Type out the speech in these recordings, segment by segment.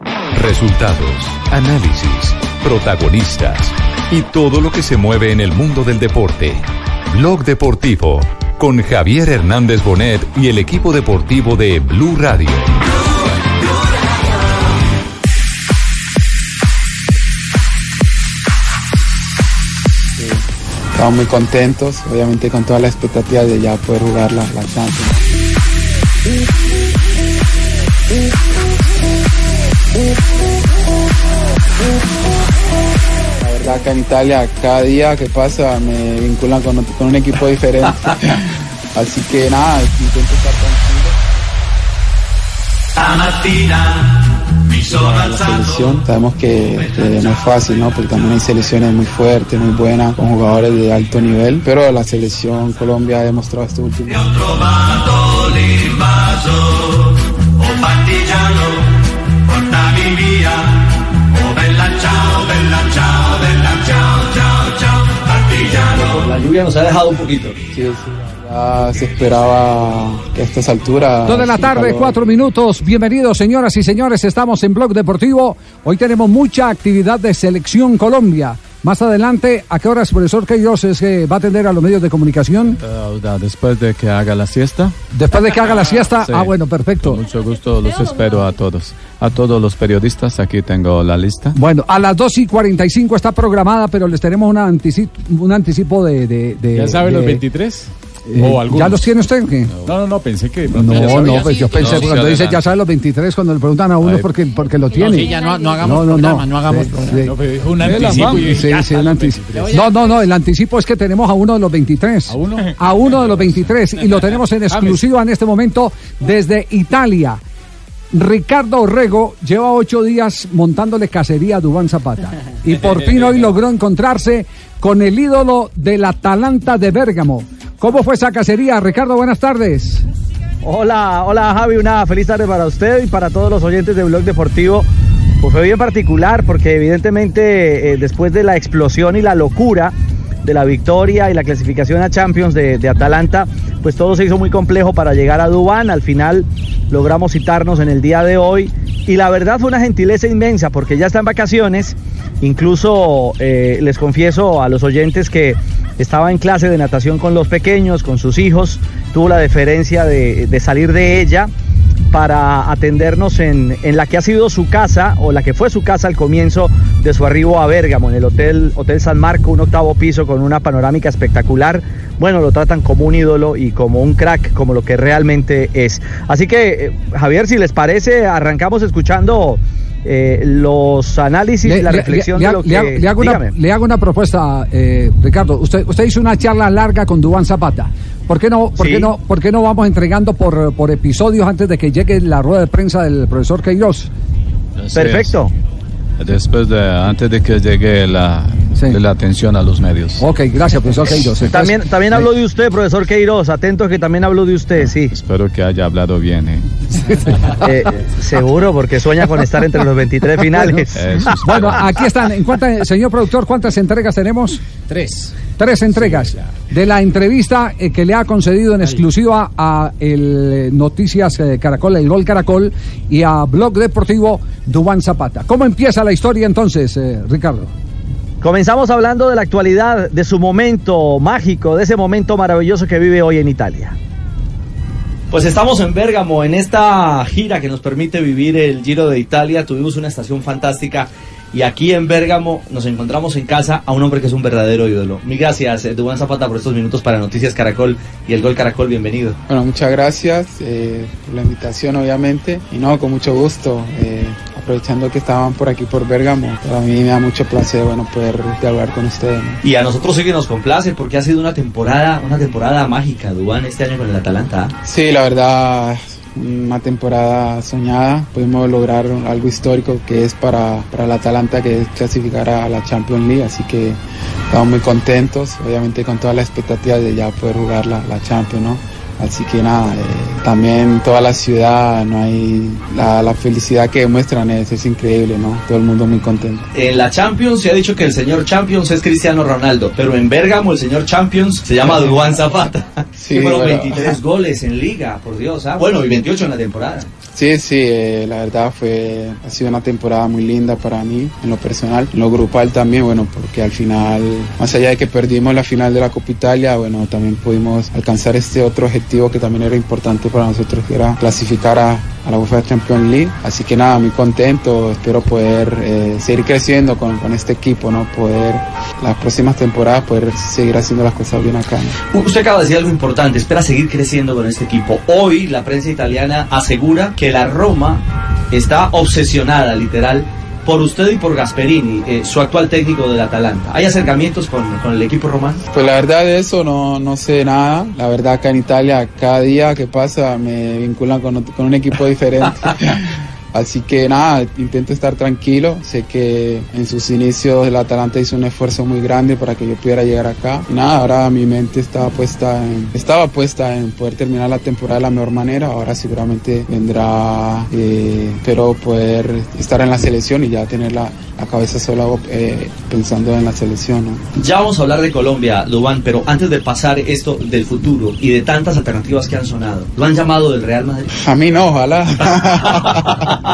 Resultados, análisis, protagonistas y todo lo que se mueve en el mundo del deporte. Blog Deportivo con Javier Hernández Bonet y el equipo deportivo de Blue Radio. Estamos muy contentos, obviamente con toda la expectativa de ya poder jugar la, la Champions. La verdad acá en Italia cada día que pasa me vinculan con, con un equipo diferente. Así que nada, intento estar tranquilo. La selección, sabemos que, que no es fácil, ¿no? Porque también hay selecciones muy fuertes, muy buenas, con jugadores de alto nivel, pero la selección Colombia ha demostrado este último. La lluvia nos ha dejado un poquito. Sí, sí, ya se esperaba que a estas alturas. Dos de la tarde, calor. cuatro minutos. Bienvenidos, señoras y señores. Estamos en Blog Deportivo. Hoy tenemos mucha actividad de Selección Colombia. Más adelante, ¿a qué horas, profesor Queiroz, es que va a atender a los medios de comunicación? después de que haga la siesta. Después de que haga la siesta. Sí. Ah, bueno, perfecto. Con mucho gusto los espero a todos. A todos los periodistas, aquí tengo la lista. Bueno, a las 2 y 45 está programada, pero les tenemos una anticipo, un anticipo de. de, de- ¿Ya sabe de- los 23? Eh, ¿O algunos? ¿Ya los tiene usted? qué? No, no, no, pensé que... No, no, pues yo pensé No, sí, cuando dice ya sabe los 23, cuando le preguntan a uno porque, porque lo tiene. sí, ya no, no hagamos No, no, no. programa, no hagamos Sí, programa. sí. No, pero dijo un Sí, anticipo y sí, ya sí, está un los anticipo. 23. No, no, no, el anticipo es que tenemos a uno de los 23. ¿A uno? A uno de los 23 y lo tenemos en exclusiva en este momento desde Italia. Ricardo Orrego lleva ocho días montándole cacería a Dubán Zapata y por fin hoy logró encontrarse con el ídolo del Atalanta de Bérgamo. ¿Cómo fue esa cacería? Ricardo, buenas tardes. Hola, hola Javi, una feliz tarde para usted y para todos los oyentes de Blog Deportivo. Pues fue bien particular porque evidentemente eh, después de la explosión y la locura de la victoria y la clasificación a Champions de, Atalanta, pues todo se hizo muy complejo para llegar a Dubán. Al final logramos citarnos en el día de hoy y la verdad fue una gentileza inmensa porque ya está en vacaciones. Incluso eh, les confieso a los oyentes que estaba en clase de natación con los pequeños, con sus hijos, tuvo la deferencia de, salir de ella para atendernos en, en la que ha sido su casa o la que fue su casa al comienzo de su arribo a Bérgamo, en el Hotel, Hotel San Marco, un octavo piso con una panorámica espectacular. Bueno, lo tratan como un ídolo y como un crack, como lo que realmente es. Así que, eh, Javier, si les parece, arrancamos escuchando eh, los análisis, la reflexión le- de lo le que... hago- le hago una, le hago una propuesta, eh, Ricardo. Usted, usted hizo una charla larga con Dubán Zapata. ¿Por qué no, por Sí. qué no, por qué no vamos entregando por, por episodios antes de que llegue la rueda de prensa del profesor Queiroz? Perfecto. Después de, antes de que llegue la, Sí. de la atención a los medios. Ok, gracias, profesor Queiroz. Entonces, También, también habló de usted, profesor Queiroz. Atento que también habló de usted, sí. Espero que haya hablado bien. ¿eh? Eh, seguro, porque sueña con estar entre los 23 finales. Eso. Bueno, aquí están. ¿En cuántas- señor productor, ¿cuántas entregas tenemos? Tres. Tres entregas de la entrevista eh, que le ha concedido en exclusiva a el eh, Noticias eh, Caracol, el Gol Caracol y a Blog Deportivo Dubán Zapata. ¿Cómo empieza la historia entonces, eh, Ricardo? Comenzamos hablando de la actualidad, de su momento mágico, de ese momento maravilloso que vive hoy en Italia. Pues estamos en Bérgamo, en esta gira que nos permite vivir el Giro de Italia. Tuvimos una estación fantástica y aquí en Bérgamo nos encontramos en casa a un hombre que es un verdadero ídolo. Mil gracias, Dubán Zapata, por estos minutos para Noticias Caracol y el Gol Caracol. Bienvenido. Bueno, muchas gracias eh, por la invitación, obviamente. Y no, con mucho gusto. eh, aprovechando que estaban por aquí, por Bérgamo, para mí me da mucho placer, bueno, poder dialogar con ustedes. ¿no? Y a nosotros sí que nos complace porque ha sido una temporada, una temporada mágica, Dubán, este año con el Atalanta. Sí, la verdad, una temporada soñada, pudimos lograr algo histórico que es para, para el Atalanta que es clasificar a la Champions League, así que estamos muy contentos, obviamente con toda la expectativa de ya poder jugar la, la Champions, ¿no? Así que nada, eh, también toda la ciudad, no hay la, felicidad que demuestran es, es, increíble, ¿no? Todo el mundo muy contento. En la Champions se ha dicho que el señor Champions es Cristiano Ronaldo, pero en Bérgamo el señor Champions se llama Duván Zapata. Sí, fueron 23 goles en liga, por Dios, ¿ah? Bueno, y 28 en la temporada. Sí, sí, eh, la verdad fue, ha sido una temporada muy linda para mí, en lo personal, en lo grupal también, bueno, porque al final, más allá de que perdimos la final de la Copa Italia, bueno, también pudimos alcanzar este otro objetivo que también era importante para nosotros, que era clasificar a, a la UEFA Champions League. Así que nada, muy contento, espero poder eh, seguir creciendo con, con, este equipo, ¿no? Poder las próximas temporadas poder seguir haciendo las cosas bien acá. Usted acaba de decir algo importante, espera seguir creciendo con este equipo. Hoy la prensa italiana asegura que la Roma está obsesionada, literal, por usted y por Gasperini, eh, su actual técnico del Atalanta. ¿Hay acercamientos con, con, el equipo romano? Pues la verdad de eso no, no sé nada. La verdad acá en Italia cada día que pasa me vinculan con, con un equipo diferente. Así que nada, intento estar tranquilo. Sé que en sus inicios el Atalanta hizo un esfuerzo muy grande para que yo pudiera llegar acá. Y nada, ahora mi mente estaba puesta en, estaba puesta en poder terminar la temporada de la mejor manera. Ahora seguramente vendrá, eh, pero poder estar en la selección y ya tener la, la cabeza sola eh, pensando en la selección. ¿no? Ya vamos a hablar de Colombia, Dubán, pero antes de pasar esto del futuro y de tantas alternativas que han sonado, ¿lo han llamado del Real Madrid? A mí no, ojalá.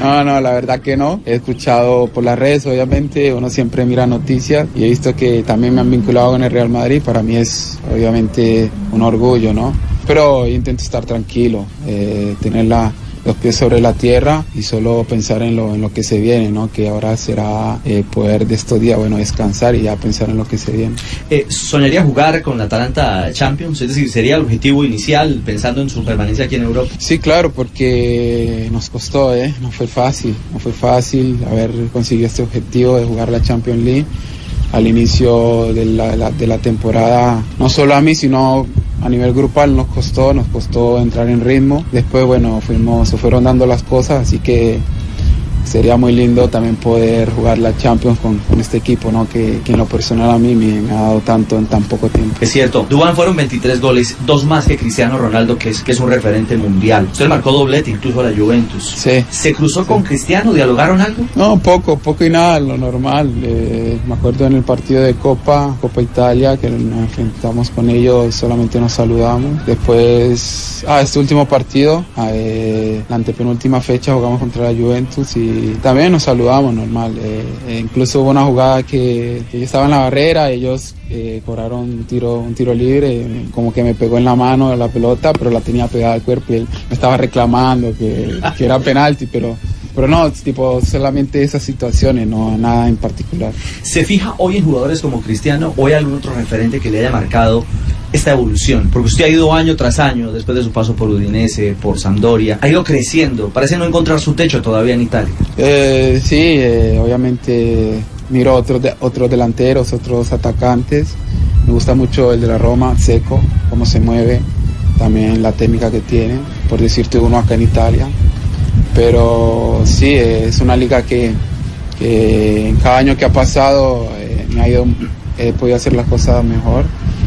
no, no, la verdad que no. He escuchado por las redes, obviamente, uno siempre mira noticias y he visto que también me han vinculado con el Real Madrid. Para mí es obviamente un orgullo, ¿no? Pero intento estar tranquilo, eh, tener la, los pies sobre la tierra y solo pensar en lo, en lo que se viene, ¿no? Que ahora será eh, poder de estos días, bueno, descansar y ya pensar en lo que se viene. Eh, ¿Soñaría jugar con la Atalanta Champions? Es decir, ¿sería el objetivo inicial pensando en su permanencia aquí en Europa? Sí, claro, porque nos costó, ¿eh? No fue fácil, no fue fácil haber conseguido este objetivo de jugar la Champions League al inicio de la, de la temporada, no solo a mí, sino a nivel grupal nos costó, nos costó entrar en ritmo. Después, bueno, fuimos, se fueron dando las cosas, así que sería muy lindo también poder jugar la Champions con, con este equipo, ¿no? Que, que, en lo personal a mí me, ha dado tanto en tan poco tiempo. Es cierto, Dubán fueron 23 goles, dos más que Cristiano Ronaldo, que es, que es un referente mundial. Usted marcó doblete incluso a la Juventus. Sí. ¿Se cruzó con Cristiano? ¿Dialogaron algo? No, poco, poco y nada, lo normal. Eh, me acuerdo en el partido de Copa, Copa Italia, que nos enfrentamos con ellos, solamente nos saludamos. Después, ah, este último partido, eh, la antepenúltima fecha jugamos contra la Juventus y también nos saludamos normal. Eh, eh, incluso hubo una jugada que, yo estaba en la barrera, ellos eh, cobraron un tiro, un tiro libre, como que me pegó en la mano la pelota, pero la tenía pegada al cuerpo y él me estaba reclamando que, que era penalti, pero pero no, tipo, solamente esas situaciones, no nada en particular. ¿Se fija hoy en jugadores como Cristiano o hay algún otro referente que le haya marcado esta evolución? Porque usted ha ido año tras año, después de su paso por Udinese, por Sampdoria, ha ido creciendo, parece no encontrar su techo todavía en Italia. Eh, sí, eh, obviamente miro otros, de, otros delanteros, otros atacantes. Me gusta mucho el de la Roma, Seco, cómo se mueve, también la técnica que tiene, por decirte uno acá en Italia pero sí, es una liga que, que en cada año que ha pasado eh, me ha ido, he podido hacer las cosas mejor.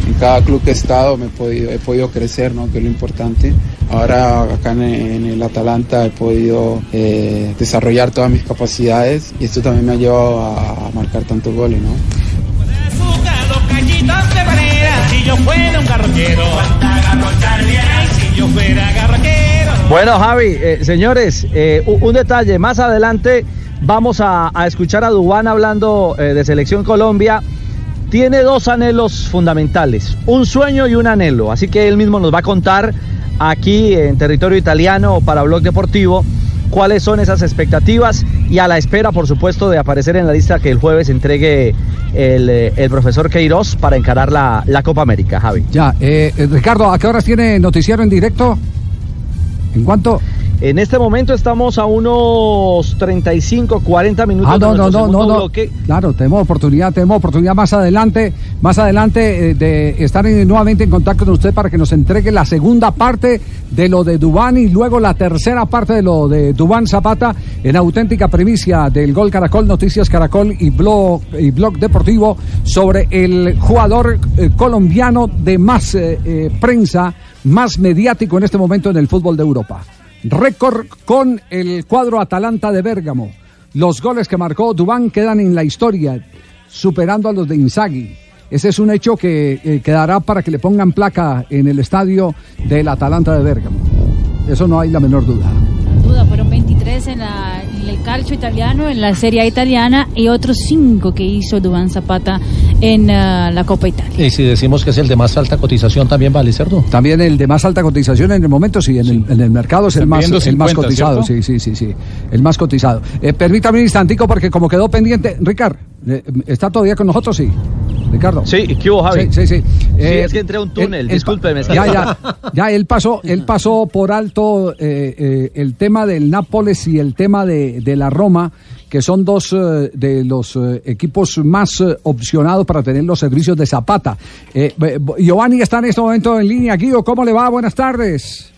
En cada club que he estado he podido, crecer, ¿no? que es lo importante. Ahora acá en, el Atalanta he podido eh, desarrollar todas mis capacidades y esto también me ha llevado a, marcar tantos goles. ¿no? Bueno, Javi, eh, señores, eh, un detalle. Más adelante vamos a, escuchar a Dubán hablando de Selección Colombia. Tiene dos anhelos fundamentales, un sueño y un anhelo. Así que él mismo nos va a contar aquí en territorio italiano para Blog Deportivo cuáles son esas expectativas y a la espera, por supuesto, de aparecer en la lista que el jueves entregue el, el profesor Queiroz para encarar la, la Copa América, Javi. Ya, Ricardo, ¿a qué horas tiene noticiero en directo? ¿En cuánto? En este momento estamos a unos 35, 40 minutos. Ah, no, de no, no, no, no. bloque. Claro, tenemos oportunidad, tenemos oportunidad más adelante, más adelante eh, de estar en- nuevamente en contacto con usted para que nos entregue la segunda parte de lo de Dubán y luego la tercera parte de lo de Dubán Zapata en auténtica primicia del Gol Caracol, Noticias Caracol y Blog, y blog Deportivo sobre el jugador eh, colombiano de más eh, prensa, más mediático en este momento en el fútbol de Europa. Récord con el cuadro Atalanta de Bérgamo. Los goles que marcó Dubán quedan en la historia, superando a los de Inzaghi. Ese es un hecho que eh, quedará para que le pongan placa en el estadio del Atalanta de Bérgamo. Eso no hay la menor duda. duda, fueron 23 en, la- calcio italiano, en la Serie A italiana y otros 5 que hizo Duván Zapata en ah, la Copa Italia. Y si decimos que es el de más alta cotización, también vale, ¿cierto? También el de más alta cotización en el momento, sí, en, El, en el mercado es el más, pidiendo el más 50, cotizado, ¿cierto? sí, sí, sí, sí, el más cotizado. Eh, permítame un instantico porque como quedó pendiente, Ricardo, eh, ¿está todavía con nosotros? Sí. Ricardo. Sí, ¿qué hubo, Javi? Sí, sí, sí. Eh, es que entré a un túnel, el- el- discúlpeme. Ya, ya, ya, él pasó, él pasó por alto eh, eh, el tema del Nápoles y el tema de, de la Roma, que son dos eh, de los eh, equipos más eh, opcionados para tener los servicios de Zapata. Giovanni está en este momento en línea. Guido, ¿cómo le va? Buenas tardes.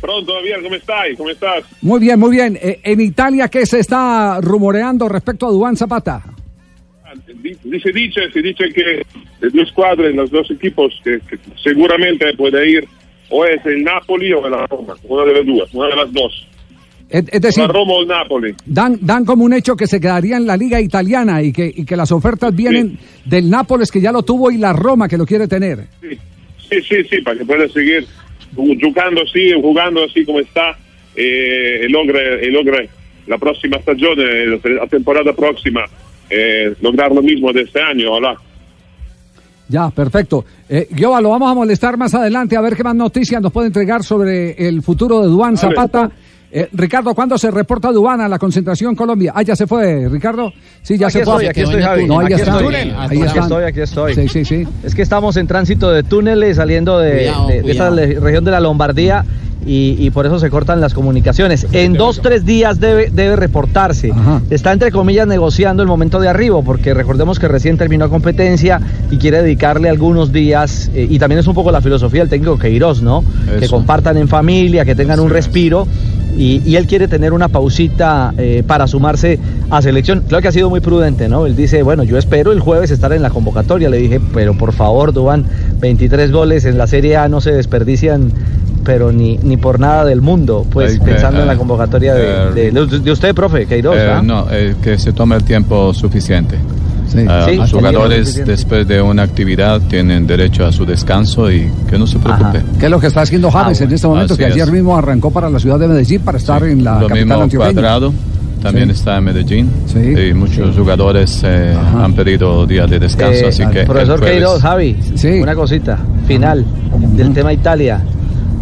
Pronto, Javier, ¿cómo estás? ¿Cómo estás? Muy bien, muy bien. Eh, en Italia, ¿qué se está rumoreando respecto a Dubán Zapata? Di- Dice, dice, se dice que de dos cuadras, los dos equipos que, que seguramente puede ir o es el Napoli o la Roma, una de las dos, una de las dos. Es, es decir, la Roma o el Napoli. dan, dan como un hecho que se quedaría en la liga italiana y que, y que las ofertas vienen del Nápoles que ya lo tuvo y la Roma que lo quiere tener. Sí, sí, sí, para que pueda seguir jugando así, jugando así como está, eh, logre la próxima estación, eh, la temporada próxima, eh, lograr lo mismo de este año, ojalá. Ya, perfecto. Eh, Giova, lo vamos a molestar más adelante a ver qué más noticias nos puede entregar sobre el futuro de Vale. Zapata. Eh, Ricardo, ¿cuándo se reporta Dubán a la concentración Colombia? Ah, ya se fue, Ricardo. Sí, ya Aquí se fue. estoy, aquí estoy, Javi. No, aquí estoy. Ahí Aquí estoy, aquí estoy. Sí, sí, sí. Es que estamos en tránsito de túneles saliendo de, Cuidado, de- de esta región de la Lombardía y, y por eso se cortan las comunicaciones. En dos, tres días debe, debe reportarse. Está entre comillas negociando el momento de arribo porque recordemos que recién terminó competencia y quiere dedicarle algunos días eh, y también es un poco la filosofía del técnico Queiroz, ¿no? Que Eso. compartan en familia, que tengan un respiro. Y, y él quiere tener una pausita eh, para sumarse a selección. Creo que ha sido muy prudente, ¿no? Él dice, bueno, yo espero el jueves estar en la convocatoria. Le dije, pero por favor, Dubán, 23 goles en la Serie A no se desperdician, pero ni, ni por nada del mundo. Pues que, pensando en eh, la convocatoria de, eh, de- de- de usted, profe, Queiroz, Eh, ¿ah? no, eh, que se tome el tiempo suficiente. Sí. Ah, Sí, los el jugadores después de una actividad tienen derecho a su descanso y que no se preocupe. ¿Qué es lo que está haciendo James Ah, en este momento? Así que ayer es. mismo arrancó para la ciudad de Medellín para estar en la Lo capital mismo antioqueña. Cuadrado también Sí. está en Medellín y muchos jugadores eh, han pedido días de descanso, Eh, así que profesor Queiroz, Javi, una cosita, final del tema Italia.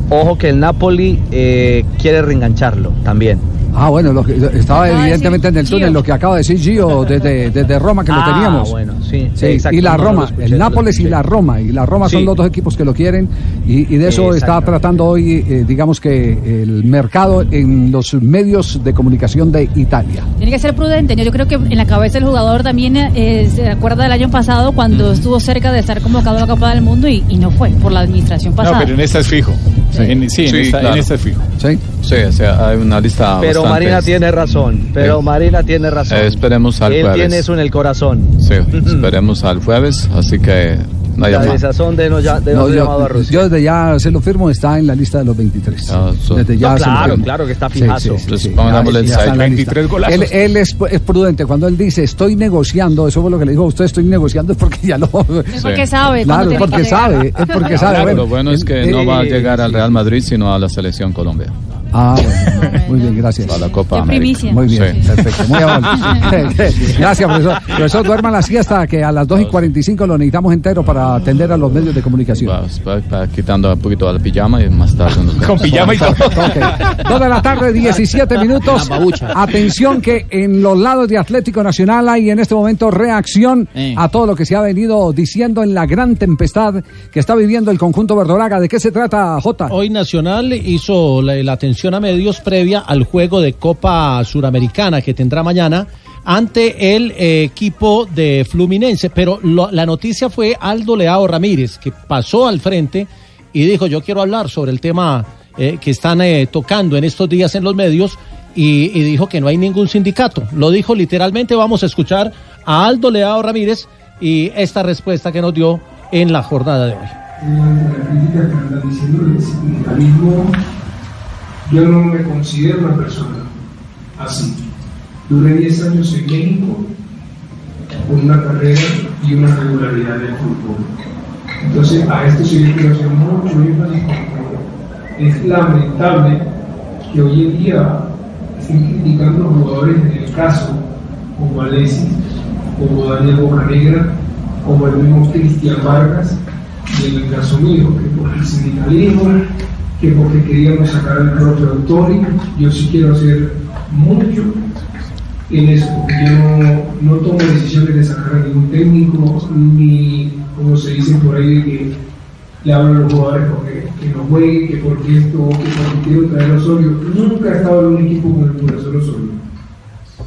Ojo que el Napoli eh, quiere reengancharlo también. Ah, bueno, lo que, estaba Acaba evidentemente en el túnel Gio. lo que acaba de decir Gio desde, desde Roma que lo Ah, teníamos. bueno, sí, Sí, exacto, y la Roma, escuché, el Nápoles y la Roma. Y la Roma son los dos equipos que lo quieren. Y, y de eso está tratando hoy, eh, digamos que el mercado en los medios de comunicación de Italia. Tiene que ser prudente. ¿no? Yo creo que en la cabeza del jugador también eh, se acuerda del año pasado cuando estuvo cerca de estar convocado a la Copa del Mundo y, y no fue por la administración pasada. No, pero en esta es fijo. Sí. En, sí, en, Sí, esta, en claro. esta es fijo. Sí. Sí, o sea, hay una lista Pero bastante- Marina tiene razón, pero Sí. Marina tiene razón. Eh, esperemos al Él jueves. tiene eso en el corazón. Sí, esperemos al jueves, así que La desazón de no, ya, de No, no yo, llamado a Rusia. yo desde ya se lo firmo, está en la lista de los 23. Ah, Desde ya No, claro, claro que está fijazo. sí, sí, Pues sí. pongámosle Ya- el ya está site. en la 23 lista. golazos. Él, él es, es prudente. Cuando él dice estoy negociando, eso fue lo que le dijo a usted, estoy negociando, es porque ya lo. Es porque sabe. Claro, porque sabe, es porque sabe. Claro, Bueno, lo bueno es que eh, no va a eh, llegar al Real Madrid, sino a la selección Colombia. Ah, bueno, muy bien, gracias. A la Copa Qué América. Muy bien, Sí. perfecto, muy amable. Gracias, profesor. Profesor, duerma la siesta, que a las 2 y 45 lo necesitamos entero para atender a los medios de comunicación. Va- va quitando un poquito la pijama y más tarde nos. Con pijama y todo. Ok. Dos de la tarde, 17 minutos. Atención que en los lados de Atlético Nacional hay en este momento reacción Eh. a todo lo que se ha venido diciendo en la gran tempestad que está viviendo el conjunto verdolaga. ¿De qué se trata, Jota? Hoy Nacional hizo la, la atención a medios previa al juego de Copa Suramericana que tendrá mañana ante el eh, equipo de Fluminense. Pero la noticia fue Aldo Leao Ramírez, que pasó al frente y dijo, yo quiero hablar sobre el tema eh, que están eh, tocando en estos días en los medios. Y, dijo que no hay ningún sindicato. Lo dijo literalmente. Vamos a escuchar a Aldo Leao Ramírez y esta respuesta que nos dio en la jornada de hoy. Yo no me considero una persona así. Duré 10 años en México con una carrera y una regularidad en el fútbol. Entonces, a esto sí le quiero hacer mucho énfasis es lamentable que hoy en día estén criticando a jugadores en el caso como Alexis, como Daniel Bocanegra, como el mismo Cristian Vargas, y en el caso mío, que por el sindicalismo, que porque queríamos sacar al profe Autori, yo sí quiero hacer mucho en eso, porque yo no, no tomo decisiones de sacar a ningún técnico, ni como se dice por ahí, de que le hablo a los jugadores porque que no juegue, que porque esto, que porque quiero traer a Osorio. Nunca he estado en un equipo con el profesor Osorio.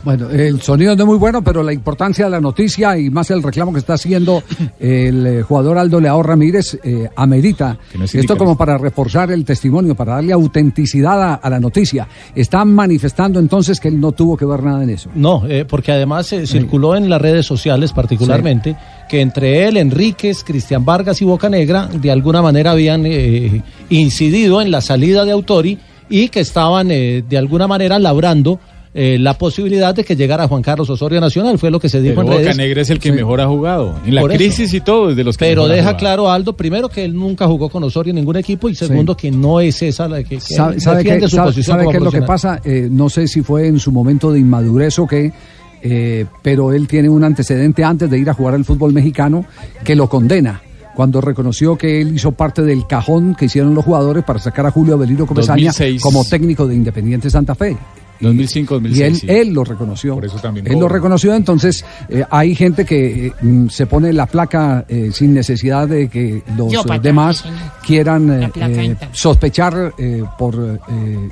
Bueno, el sonido no es muy bueno, pero la importancia de la noticia y más el reclamo que está haciendo el eh, jugador Aldo Leao Ramírez eh, amerita Que no es esto como para reforzar el testimonio, para darle autenticidad a, a la noticia. Está manifestando entonces que él no tuvo que ver nada en eso. No, eh, porque además se circuló en las redes sociales particularmente que entre él, Enríquez, Cristian Vargas y Bocanegra de alguna manera habían eh, incidido en la salida de Autori y que estaban eh, de alguna manera labrando eh, la posibilidad de que llegara Juan Carlos Osorio Nacional, fue lo que se dijo Pero en redes. Bocanegra es el que mejor ha jugado. En la Por eso. crisis y todo, es de los que Pero mejor deja claro Aldo, primero que él nunca jugó con Osorio en ningún equipo y segundo que no es esa la que, que ¿Sabe, él sabe defiende qué, su sabe- posición sabe qué es lo que pasa? Eh, no sé si fue en su momento de inmadurez o qué, eh, pero él tiene un antecedente antes de ir a jugar al fútbol mexicano que lo condena. Cuando reconoció que él hizo parte del cajón que hicieron los jugadores para sacar a Julio Avelino Comesaña 2006. como técnico de Independiente Santa Fe. 2005, 2006. Y él, sí. él lo reconoció. Por eso también Él lo reconoció, entonces eh, hay gente que eh, mm, se pone la placa eh, sin necesidad de que los Yo, eh, demás quieran sospechar eh, por eh,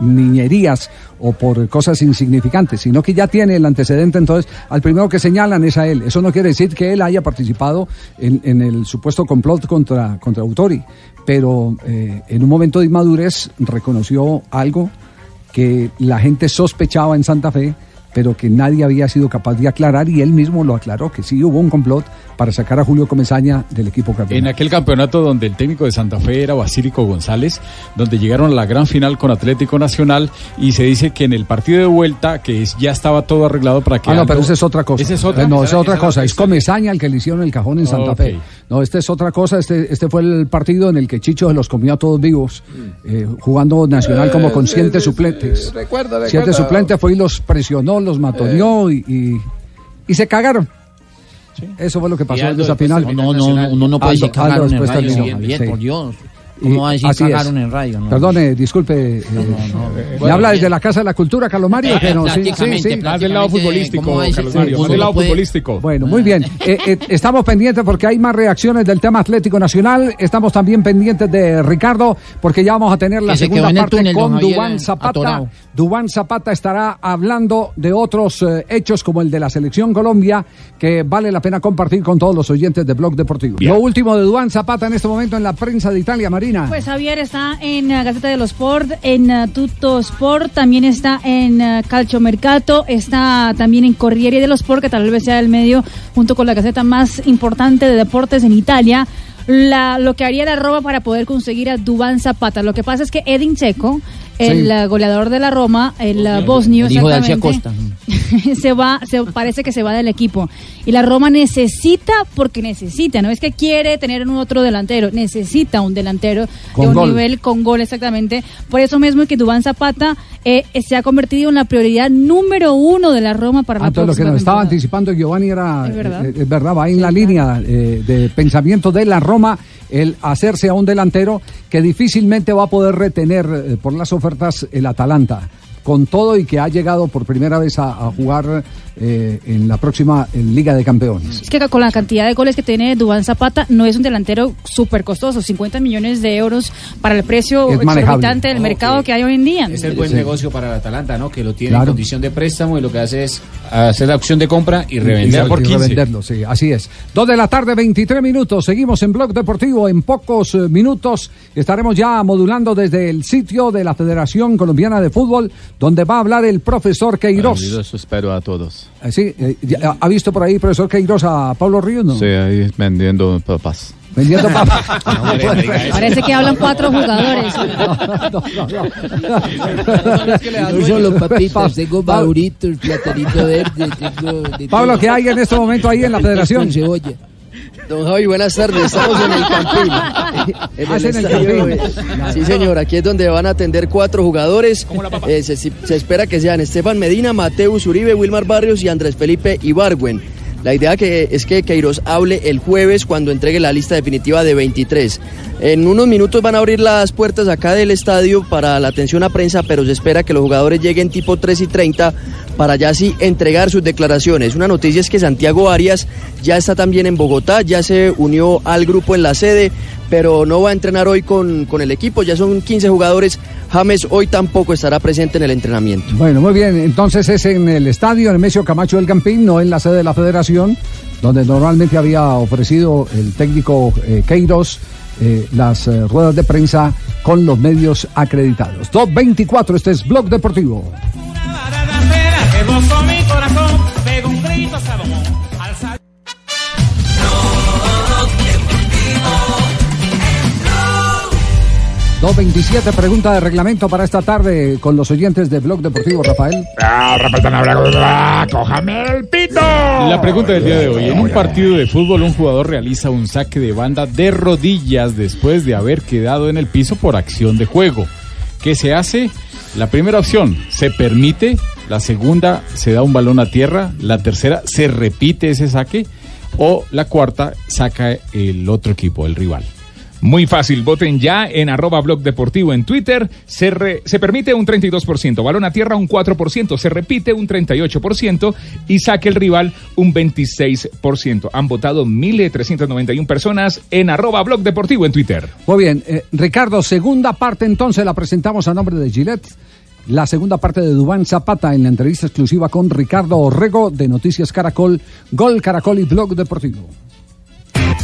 niñerías o por cosas insignificantes, sino que ya tiene el antecedente, entonces al primero que señalan es a él. Eso no quiere decir que él haya participado en, en el supuesto complot contra, contra Autori, pero eh, en un momento de inmadurez reconoció algo que la gente sospechaba en Santa Fe, pero que nadie había sido capaz de aclarar y él mismo lo aclaró, que sí hubo un complot para sacar a Julio Comesaña del equipo campeón. En aquel campeonato donde el técnico de Santa Fe era Basílico González, donde llegaron a la gran final con Atlético Nacional y se dice que en el partido de vuelta que es- ya estaba todo arreglado para que Ah, no, pero esa es otra cosa. Esa es otra. Eh, No, Esa- esa es otra esa- cosa. Es Comesaña el que le hicieron el cajón en Santa. Fe. No, este es otra cosa. Este, este fue el partido en el que Chicho se los comió a todos vivos, eh, jugando Nacional como con siete suplentes. Recuerda, Siete recuerda. suplentes fue y los presionó, los matoneó y, y, y se cagaron. Eso fue lo que pasó en esa final. No, no, uno no puede Aldo- Aldo en después radio, terminó, Javier, sí. por Dios. ¿Cómo Y va a decir así es. cagaron en radio? No. Perdone, disculpe. eh, ¿Me Bueno, habla desde la Casa de la Cultura, Carlos Mario? Eh, que no? Sí, sí, sí. Más del lado futbolístico, ¿cómo va a decir Carlos Mario, más del lado puede- futbolístico. Bueno, muy bien. Eh, eh, estamos pendientes porque hay más reacciones del tema Atlético Nacional. Estamos también pendientes de Ricardo porque ya vamos a tener la Que segunda parte túnel, con Dubán Zapata. atorado. Dubán Zapata estará hablando de otros eh, hechos como el de la selección Colombia que vale la pena compartir con todos los oyentes de Blog Deportivo. Lo último de Dubán Zapata en este momento en la prensa de Italia, Pues Javier está en eh, Gaceta de los Sport, en eh, Tutto Sport, también está en eh, Calcio Mercato, está también en Corriere dello Sport, que tal vez sea el medio junto con la gaceta más importante de deportes en Italia. Lo que haría la Roma para poder conseguir a Dubán Zapata. Lo que pasa es que Edin Checo, el Sí. goleador de la Roma, el eh, bosnio, El hijo de exactamente, Costa. se va, se parece que se va del equipo. Y la Roma necesita, porque necesita, no es que quiere tener un otro delantero, necesita un delantero Con de un gol. nivel con gol exactamente. Por eso mismo es que Dubán Zapata eh, se ha convertido en la prioridad número uno de la Roma para Ah, la entonces lo que nos estaba anticipando Giovanni era, Es verdad. eh, es verdad, va en la línea eh, de pensamiento de la Roma el hacerse a un delantero que difícilmente va a poder retener eh, por las ofertas el Atalanta. Con todo y que ha llegado por primera vez a, a jugar eh, en la próxima en Liga de Campeones. Es que con la cantidad de goles que tiene Dubán Zapata, no es un delantero súper costoso, 50 millones de euros para el precio exorbitante del mercado que que hay hoy en día. Es el buen Sí. negocio para el Atalanta, ¿no? Que lo tiene Claro. en condición de préstamo y lo que hace es hacer la opción de compra y revender Y- por y 15. revenderlo, sí, así es. Dos de la tarde, 23 minutos. Seguimos en Blog Deportivo. En pocos eh, minutos estaremos ya modulando desde el sitio de la Federación Colombiana de Fútbol, donde va a hablar el profesor Queiroz. Yo espero a todos. Eh, Sí, eh, ya- ¿ha visto por ahí, profesor Queiroz, a Pablo Ríos? No? Sí, ahí vendiendo papas. Vendiendo papas. Parece que hablan cuatro jugadores. No solo papitas, tengo maduritos, platanito verde, tengo... Pablo. ¿qué hay en este momento ahí en la Federación? Con cebolla. Don Javi, buenas tardes. Estamos en el Campín. En el estadio, Campín. eh, Sí, señor. Aquí es donde van a atender cuatro jugadores. Eh, se, se espera que sean Estefan Medina, Mateus Uribe, Wilmar Barrios y Andrés Felipe Ibargüen. La idea que es que Queiroz hable el jueves cuando entregue la lista definitiva de 23. En unos minutos van a abrir las puertas acá del estadio para la atención a prensa, pero se espera que los jugadores lleguen tipo 3 y 30 para ya sí entregar sus declaraciones. Una noticia es que Santiago Arias ya está también en Bogotá, ya se unió al grupo en la sede, pero no va a entrenar hoy con, con el equipo, ya son 15 jugadores. James hoy tampoco estará presente en el entrenamiento. Bueno, muy bien. Entonces es en el estadio, en el Mesio Camacho del Campín, no en la sede de la Federación, donde normalmente había ofrecido el técnico eh, Queiroz eh, las eh, ruedas de prensa con los medios acreditados. 2.24, este es Blog Deportivo. Que rozó mi corazón, pegó un grito Salomón. Al sal- 2.27, pregunta de reglamento para esta tarde con los oyentes de Blog Deportivo, Rafael. ¡Cójame el pito! La pregunta del día de hoy. En un partido de fútbol, un jugador realiza un saque de banda de rodillas después de haber quedado en el piso por acción de juego. ¿Qué se hace? La primera opción, se permite. La segunda, se da un balón a tierra. La tercera, se repite ese saque. O la cuarta, saca el otro equipo, el rival. Muy fácil, voten ya en arroba blog deportivo en Twitter. Se, re- se permite un 32%, balón a tierra un 4%, se repite un 38% y saque el rival un 26%. Han votado 1.391 personas en arroba blog deportivo en Twitter. Muy bien, eh, Ricardo, segunda parte entonces la presentamos a nombre de Gillette. La segunda parte de Dubán Zapata en la entrevista exclusiva con Ricardo Orrego de Noticias Caracol, Gol Caracol y Blog Deportivo.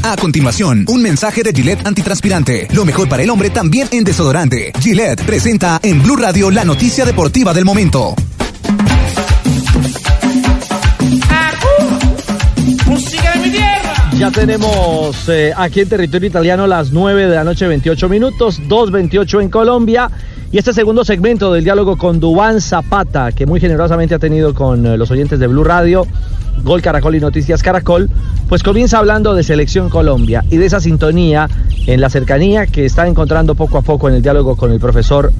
A continuación, un mensaje de Gillette antitranspirante. Lo mejor para el hombre también en desodorante. Gillette presenta en Blue Radio la noticia deportiva del momento. Mi tierra. Ya tenemos eh, aquí en territorio italiano las 9 de la noche 28 minutos, 2.28 en Colombia. Y este segundo segmento del diálogo con Dubán Zapata, que muy generosamente ha tenido con eh, los oyentes de Blue Radio, Gol Caracol y Noticias Caracol, pues comienza hablando de Selección Colombia y de esa sintonía en la cercanía que está encontrando poco a poco en el diálogo con el profesor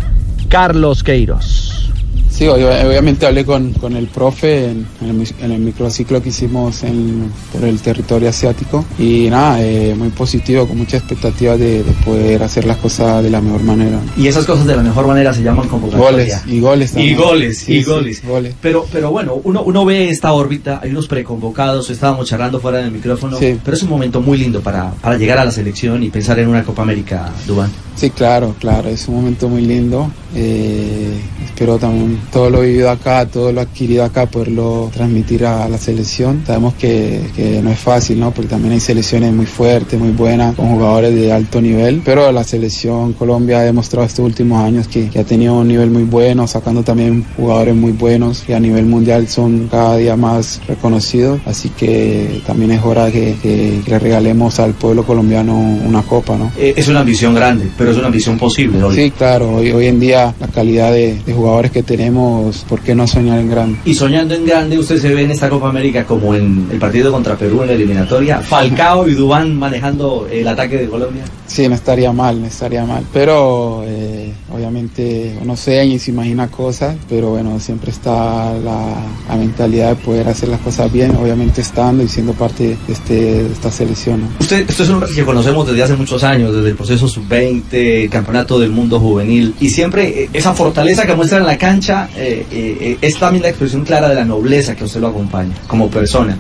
Carlos Queiros. Sí, ob- obviamente hablé con, con el profe en, en el, en el microciclo que hicimos en- por el territorio asiático y nada, eh, muy positivo, con mucha expectativa de, de poder hacer las cosas de la mejor manera. Y esas cosas de la mejor manera se llaman convocatoria. Goles, y goles Y también. goles, Sí, y sí, goles. goles. Pero, pero bueno, uno, uno ve esta órbita, hay unos preconvocados, estábamos charlando fuera del micrófono, Sí. pero es un momento muy lindo para, para llegar a la selección y pensar en una Copa América, Dubán. Sí, claro, claro, es un momento muy lindo. Eh, espero también todo lo vivido acá, todo lo adquirido acá, poderlo transmitir a la selección. Sabemos que, que no es fácil, ¿no? Porque también hay selecciones muy fuertes, muy buenas, con jugadores de alto nivel. Pero la selección Colombia ha demostrado estos últimos años que, que ha tenido un nivel muy bueno, sacando también jugadores muy buenos que a nivel mundial son cada día más reconocidos. Así que también es hora que, que- le regalemos al pueblo colombiano una copa, ¿no? Eh, es una ambición grande, pero es una ambición posible hoy. Sí, claro, hoy, hoy en día la calidad de, de jugadores que tenemos, ¿por qué no soñar en grande? Y soñando en grande, usted se ve en esta Copa América como en el partido contra Perú en la eliminatoria, Falcao y Dubán manejando el ataque de Colombia. Sí, no estaría mal, no estaría mal, pero eh, obviamente uno sueña y se imagina cosas, pero bueno, siempre está la, la mentalidad de poder hacer las cosas bien, obviamente estando y siendo parte de, este, de esta selección. ¿no? Usted, esto es un que conocemos desde hace muchos años, desde el proceso sub-20, el campeonato del mundo juvenil, y siempre eh, esa fortaleza que muestra en la cancha eh, eh, es también la expresión clara de la nobleza que usted lo acompaña como persona.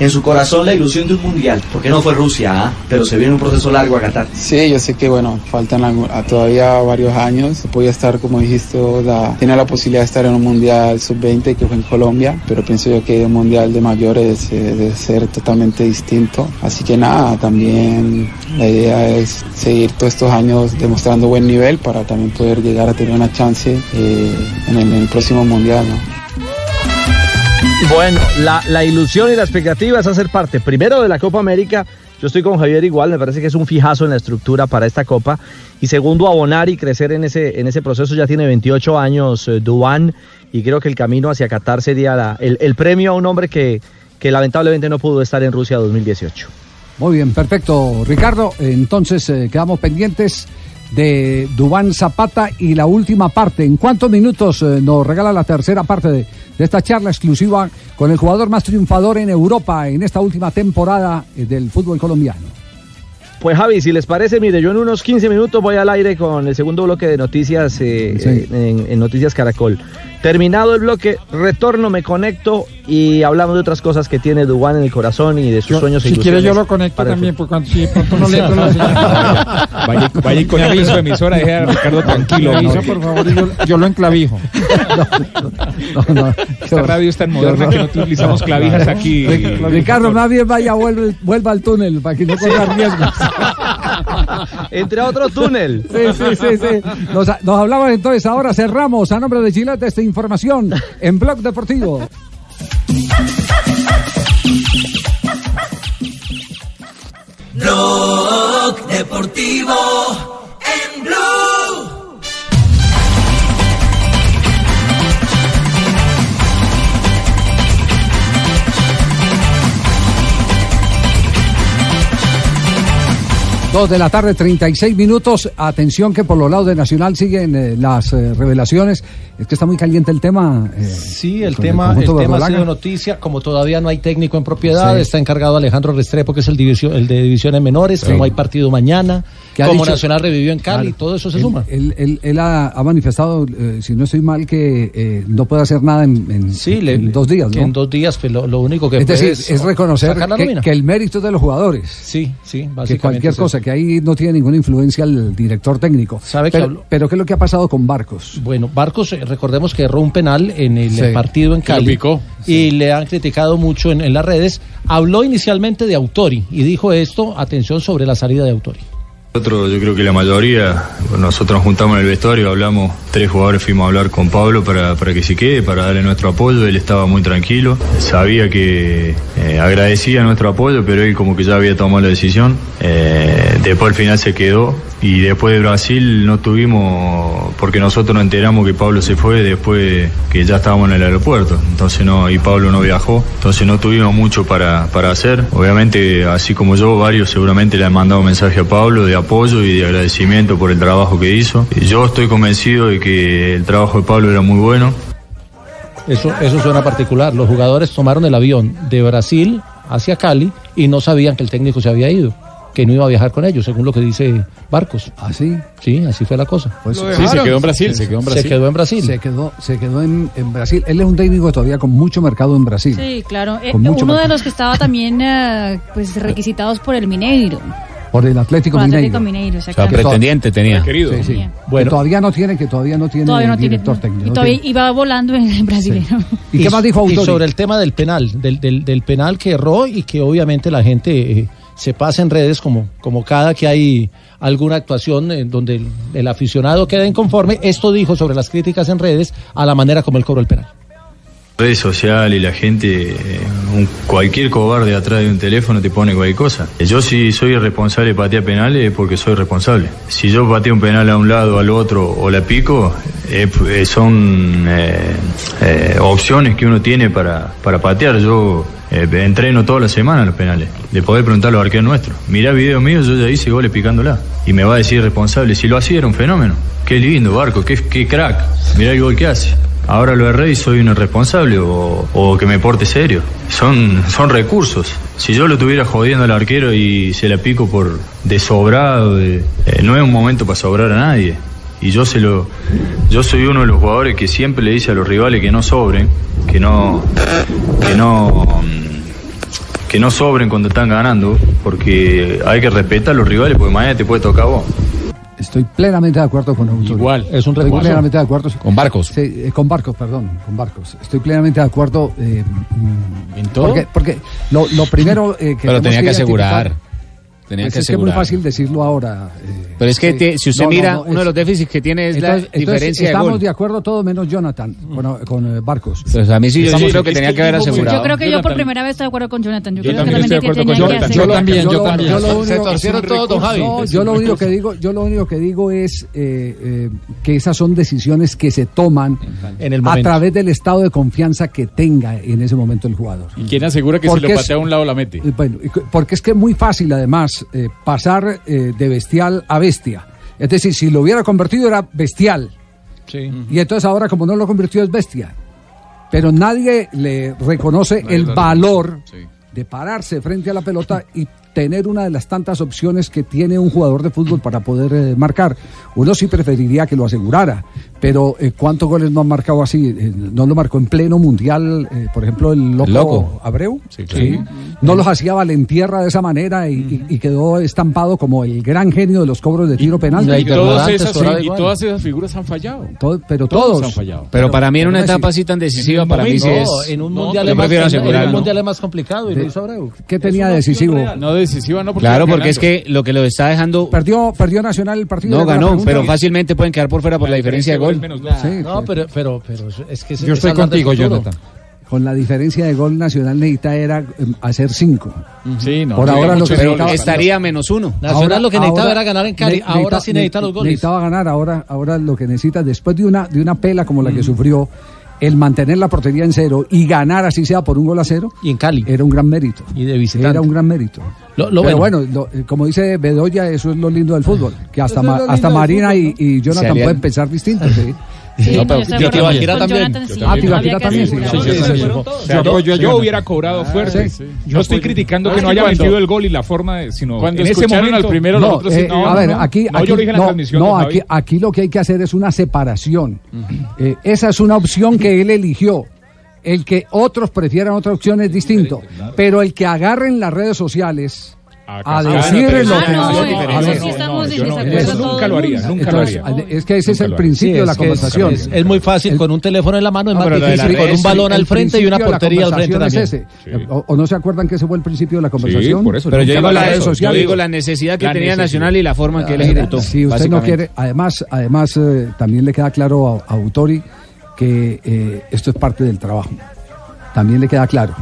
En su corazón la ilusión de un mundial, porque no fue Rusia, ¿ah? pero se viene un proceso largo a Qatar. Sí, yo sé que bueno, faltan a todavía varios años. Voy a estar, como dijiste, la, tiene la posibilidad de estar en un mundial sub-20 que fue en Colombia, pero pienso yo que un mundial de mayores eh, ser totalmente distinto. Así que nada, también la idea es seguir todos estos años demostrando buen nivel para también poder llegar a tener una chance eh, en, el, próximo mundial. Bueno, la, la ilusión y la expectativa es hacer parte primero de la Copa América. Yo estoy con Javier igual, me parece que es un fijazo en la estructura para esta Copa. Y segundo, abonar y crecer en ese, en ese proceso. Ya tiene 28 años eh, y creo que el camino hacia Qatar sería la- el, el premio a un hombre que, que lamentablemente no pudo estar en Rusia 2018. Muy bien, perfecto, Ricardo. Entonces eh, quedamos pendientes de Dubán Zapata y la última parte. ¿En cuántos minutos eh, nos regala la tercera parte de, de esta charla exclusiva con el jugador más triunfador en Europa en esta última temporada eh, del fútbol colombiano? Pues Javi, si les parece, mire, yo en unos 15 minutos voy al aire con el segundo bloque de noticias eh, Sí. en, en Noticias Caracol. Terminado el bloque, retorno, me conecto y hablamos de otras cosas que tiene Dubán en el corazón y de sus Yo- sueños e si quiere yo lo conecto también, porque cuando si pronto no le entro la señal. Vaya, vaya y conecte su emisora, deje a Ricardo tranquilo. ¿no? por favor, y yo, yo lo enclavijo. Esta radio es tan moderna que no utilizamos clavijas aquí. Ricardo, más bien vaya, vuelve, vuelva al túnel para que no corra riesgos. Entre otros túnel. Sí, sí, sí, sí. Nos, nos hablamos entonces, ahora cerramos a nombre de Chilete esta información en Blog Deportivo. Blog Deportivo en Blue. Dos de la tarde, 36 minutos. Atención que por los lados de Nacional siguen eh, las eh, revelaciones. Es que está muy caliente el tema. eh, Sí, el tema, el tema ha sido noticia. Como todavía no hay técnico en propiedad, Sí. está encargado Alejandro Restrepo, que es el, división, el de divisiones menores. Sí. Como hay partido mañana, Que como dicho- Nacional revivió en Cali, Claro. todo eso se Él- suma. Él, él- él ha, ha manifestado, eh, si no estoy mal, que eh, no puede hacer nada en, en- en dos días. que ¿no? en dos días, pues, lo, lo único que es puede decir, es reconocer que, que el mérito es de los jugadores. Sí, sí, Que básicamente cualquier es eso. cosa, que ahí no tiene ninguna influencia el director técnico. ¿Sabe que pero, ¿qué es lo que ha pasado con Barcos? Bueno, Barcos, recordemos que erró un penal en el Sí. partido en Cali. picó. Y le han criticado mucho en, en las redes. Habló inicialmente de Autori y dijo esto, atención, sobre la salida de Autori. Nosotros, yo creo que la mayoría, nosotros nos juntamos en el vestuario, hablamos, tres jugadores fuimos a hablar con Pablo para, para que se quede, para darle nuestro apoyo, él estaba muy tranquilo, sabía que eh, agradecía nuestro apoyo, pero él como que ya había tomado la decisión, Eh, después al final se quedó y después de Brasil no tuvimos, porque nosotros nos enteramos que Pablo se fue después que ya estábamos en el aeropuerto, entonces no, y Pablo no viajó, entonces no tuvimos mucho para, para hacer, obviamente así como yo, varios seguramente le han mandado mensaje a Pablo de apoyo y de agradecimiento por el trabajo que hizo, yo estoy convencido de que el trabajo de Pablo era muy bueno, Eso, eso suena particular. Los jugadores tomaron el avión de Brasil hacia Cali y no sabían que el técnico se había ido, que no iba a viajar con ellos, según lo que dice Barcos. ¿Ah, sí? Sí, así fue la cosa. Pues, Se quedó en Brasil. Se quedó en Brasil. Se quedó, se quedó en, en Brasil. Él es un técnico todavía con mucho mercado en Brasil. Sí, claro. Eh, uno de los que estaba también eh, pues requisitados por el Mineiro. Por el Atlético Por Mineiro. Mineiro, exactamente. to- pretendiente tenía. Sí, sí. Bien. Que todavía no tiene, que todavía no tiene Todavía no tiene. director técnico. Y todavía tiene. iba volando en el brasileño. ¿Y qué más dijo Y Autori? sobre el tema del penal, del, del, del penal que erró y que obviamente la gente eh, se pasa en redes como, como cada que hay alguna actuación en donde el, el aficionado queda inconforme. Esto dijo sobre las críticas en redes a la manera como él cobró el penal. Redes sociales la gente, eh, un- cualquier cobarde atrás de un teléfono te pone cualquier cosa. Yo si soy responsable de patear penales es porque soy responsable. Si yo pateo un penal a un lado, al otro o la pico, eh, eh, son eh, eh, opciones que uno tiene para, para patear. Yo eh, entreno toda la semana los penales. Le podés preguntar a los arqueros nuestros. Mirá videos míos, yo ya hice goles picándola. Y me va a decir responsable. Si lo hacía era un fenómeno. Qué lindo, Barco, qué, qué crack. Mirá el gol que hace. Ahora lo erré y soy un irresponsable o, que me porte serio. Son, son recursos. Si yo lo tuviera jodiendo al arquero y se la pico por de sobrado, de- eh, no es un momento para sobrar a nadie. Y yo se lo, yo soy uno de los jugadores que siempre le dice a los rivales que no sobren, que no, que no, que no sobren cuando están ganando, porque hay que respetar a los rivales, porque mañana te puede tocar vos. Estoy plenamente de acuerdo con Autori. Igual, es un Estoy recurso. plenamente de acuerdo. Con Barcos. Sí, eh, con Barcos, perdón, con Barcos. Estoy plenamente de acuerdo. eh, ¿En todo? Porque, porque lo, lo primero eh, que Pero tenía que identificar- asegurar. Tenía Pues que es que es muy fácil decirlo ahora. eh, Pero es que sí. te- si usted No, mira, no, uno de los déficits que tiene es entonces, la entonces diferencia de estamos gol. de acuerdo todos menos Jonathan con, con, eh, Barcos. Pues a mí sí, yo creo que tenía que haber asegurado. Yo creo que yo por primera vez estoy de acuerdo con Jonathan. Yo, creo que también estoy de acuerdo tenía con que Jonathan. hacer. Yo también, yo lo- también. lo único- Se torcieron todos, don Javi. No, Es yo lo único que digo, yo lo único que digo es eh, eh, que esas son decisiones que se toman En el a través del estado de confianza que tenga en ese momento el jugador. ¿Y quién asegura que si lo patea a un lado la mete? Bueno, porque es que es muy fácil además eh, pasar eh, de bestial a bestia. Es decir, si lo hubiera convertido era bestial. Y entonces ahora como no lo convirtió es bestia. Pero nadie le reconoce Nadie el lo valor Sí. de pararse frente a la pelota y tener una de las tantas opciones que tiene un jugador de fútbol para poder eh, marcar. Uno sí preferiría que lo asegurara, pero eh, ¿cuántos goles no han marcado así? Eh, no lo marcó en pleno mundial, eh, por ejemplo, el loco, Loco. Abreu. Sí, claro. No los hacía Valentierra de esa manera y, y- y quedó estampado como el gran genio de los cobros de tiro penal. Y, todas esas, y todas esas figuras han fallado. Todo- pero Todos todos. han fallado. Pero para mí en una etapa así tan decisiva, para mí sí No, es. en un No, mundial es más, en- un mundial es más complicado y lo De- hizo Abreu. ¿Qué tenía decisivo? No decisiva, no porque Claro, porque es que lo que lo está dejando. Perdió, perdió Nacional el partido. No ganó, pero fácilmente pueden quedar por fuera por la diferencia de gol. Sí, No, pero, pero, pero es que Yo es estoy contigo. Jonathan. Con la diferencia de gol Nacional necesita era eh, hacer cinco. Sí, Por ahora lo que necesitaba- estaría menos uno. Nacional lo que necesitaba era ganar en Cali, ne- ahora sí necesita los goles. Necesitaba ganar, ahora, ahora lo que necesita, después de una, de una pela como la que sufrió, el mantener la portería en cero y ganar así sea por un gol a cero. Y en Cali. Era un gran mérito. Y de visitante. Era un gran mérito. Lo- lo Pero bueno. bueno, lo- como dice Bedoya, eso es lo lindo del fútbol. Que hasta, Ma- hasta Marina fútbol, y, y Jonathan pueden pensar distinto. Sí. Sí, No, no, pero yo Tibaquira también. Ah, Tibaquira también, sí. yo hubiera cobrado fuerte. Sí. No estoy criticando que no haya Cuando- metido el gol y la forma de, sino Cuando en ese escucharon momento al primero, No, nosotros sí- eh, no, a ver, aquí, no, aquí, yo lo dije en la no, transmisión, no, don aquí, Javi. aquí lo que hay que hacer es una separación. Eh, esa es una opción que él eligió. El que otros prefieran otra opción es distinto. Pero el que agarren las redes sociales a decir lo que nunca lo haría, nunca lo haría. es que ese es el principio Sí, de la conversación. Es, es muy fácil, con un teléfono en la mano es No, más difícil, con un balón al frente y una portería al frente conversación también. es ese. O, o no se acuerdan que ese fue el principio de la conversación? por eso, Pero yo digo, la, yo social. digo la necesidad que La tenía necesidad. Nacional y la forma en que él Ah, ejecutó. Si usted no quiere, además, además eh, también le queda claro a, a Autori que eh, esto es parte del trabajo. También le queda claro,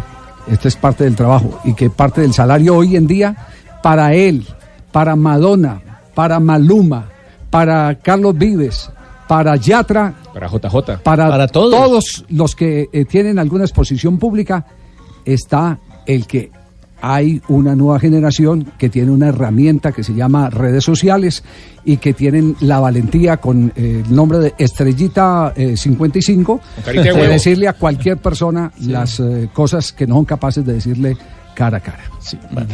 esto es parte del trabajo y que parte del salario hoy en día para él, para Madonna, para Maluma, para Carlos Vives, para Yatra, Para JJ. para, Para todos. los que eh, tienen alguna exposición pública, está el que hay una nueva generación que tiene una herramienta que se llama redes sociales y que tienen la valentía con eh, el nombre de Estrellita eh, 55 carita de decirle a cualquier persona las eh, cosas que no son capaces de decirle cara a cara.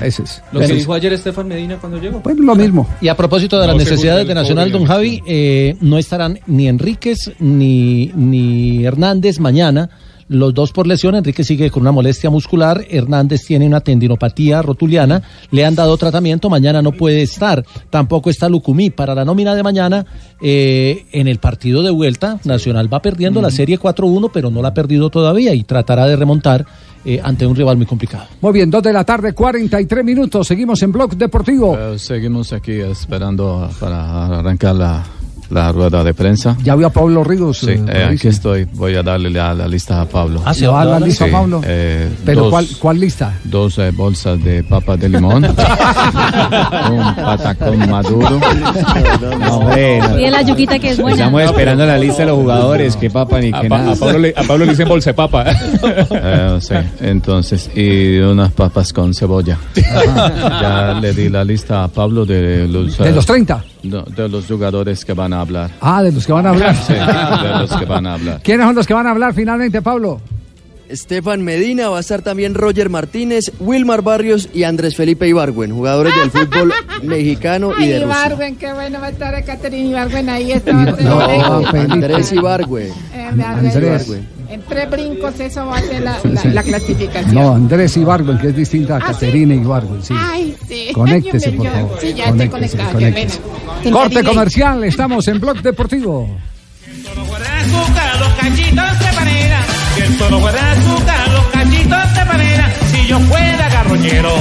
Ese es. Lo que dijo ayer Estefan Medina cuando llegó. Bueno, lo mismo. Y a propósito de No las necesidades de Nacional, pobre don Javi, eh, no estarán ni Enríquez ni, ni Hernández mañana. Los dos por lesión, Enrique sigue con una molestia muscular, Hernández tiene una tendinopatía rotuliana, le han dado tratamiento, mañana no puede estar, tampoco está Lucumí. Para la nómina de mañana, eh, en el partido de vuelta, Nacional va perdiendo la serie 4-1, pero no la ha perdido todavía y tratará de remontar eh, ante un rival muy complicado. Muy bien, dos de la tarde, 43 minutos. Seguimos en Blog Deportivo. Eh, seguimos aquí esperando para arrancar la la rueda de prensa. ¿Ya vio a Pablo Ríos? Sí, eh, eh, aquí estoy. Voy a darle la, la lista a Pablo. Ah, ¿se va a dar la lista a Sí, Pablo? eh, ¿Pero dos- cuál, cuál lista? Dos eh, bolsas de papa de limón. un patacón maduro. Y de la yuquita que es buena. Estamos esperando la lista de los jugadores, que papa ni A, que Pa- nada. a Pablo le, a Pablo le dicen bolsa de papa. Eh, sí, entonces, y unas papas con cebolla. ya le di la lista a Pablo de los... ¿De eh, los 30? no, de los jugadores que van a hablar. Ah, de los que van a hablar. Sí, de los que van a hablar. ¿Quiénes son los que van a hablar finalmente, Pablo? Estefan Medina, va a estar también Roger Martínez, Wilmar Barrios y Andrés Felipe Ibargüen, jugadores del fútbol mexicano y de Rusia. Ibargüen, qué bueno va a estar Caterina Ibargüen ahí. Está No, Eh, Andrés Ibargüen. Andrés. En tres brincos eso va a ser la, la- la clasificación. No, Andrés Ibargüen, que es distinta a Ah, Caterina Ibargüen, sí. Ay, sí. Conéctese, por favor. Sí, ya estoy Conéctese, qué conéctese. Corte comercial, estamos en Blog Deportivo. Toro fuera azúcar, los cachitos de panera. Si yo fuera garroñero.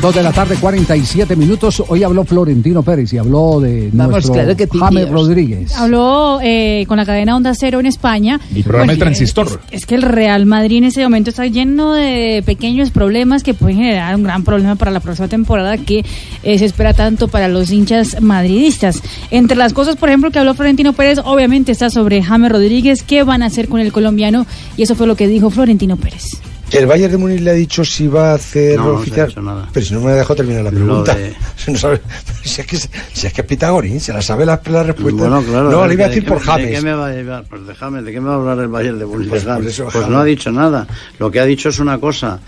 Dos de la tarde, 47 minutos. Hoy habló Florentino Pérez y habló de Vamos, nuestro claro que James. Rodríguez. Habló eh, con la cadena Onda Cero en España. El programa El Bueno, Transistor. Es que el Real Madrid en ese momento está lleno de pequeños problemas que pueden generar un gran problema para la próxima temporada que eh, se espera tanto para los hinchas madridistas. Entre las cosas, por ejemplo, que habló Florentino Pérez, obviamente está sobre James Rodríguez, qué van a hacer con el colombiano y eso fue lo que dijo Florentino Pérez. El Bayern de Múnich le ha dicho si va a hacer No, no oficial. dicho nada. Pero si no me ha dejado terminar la pregunta. de- Si, no sabe- si es que, si es que es Pitagorín, se la sabe la, la respuesta. Bueno, claro. no, ¿de le iba a decir de por qué- James. ¿De qué me va a llevar? Pues déjame, ¿de qué me va a hablar el Bayern de Múnich? Pues Pues no ha dicho nada. Lo que ha dicho es una cosa,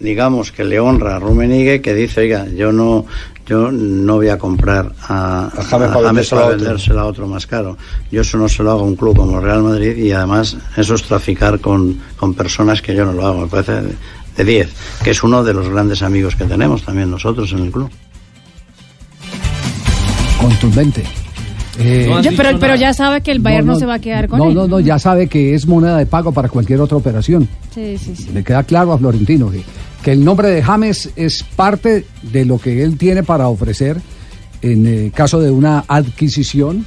digamos, que le honra a Rummenigge, que dice, oiga, yo no yo no voy a comprar a, A James a para James a para vendérselo a otro más caro. Yo eso no se lo hago a un club como Real Madrid y además eso es traficar con, con personas que yo no lo hago. Me parece de- de 10, que es uno de los grandes amigos que tenemos también nosotros en el club. Contundente. Eh, Ya, pero, pero ya sabe que el Bayern no, se va a quedar con no, él. no, no, ya sabe que es moneda de pago para cualquier otra operación. Sí, sí, sí. Le queda claro a Florentino que, que el nombre de James es parte de lo que él tiene para ofrecer en eh, caso de una adquisición,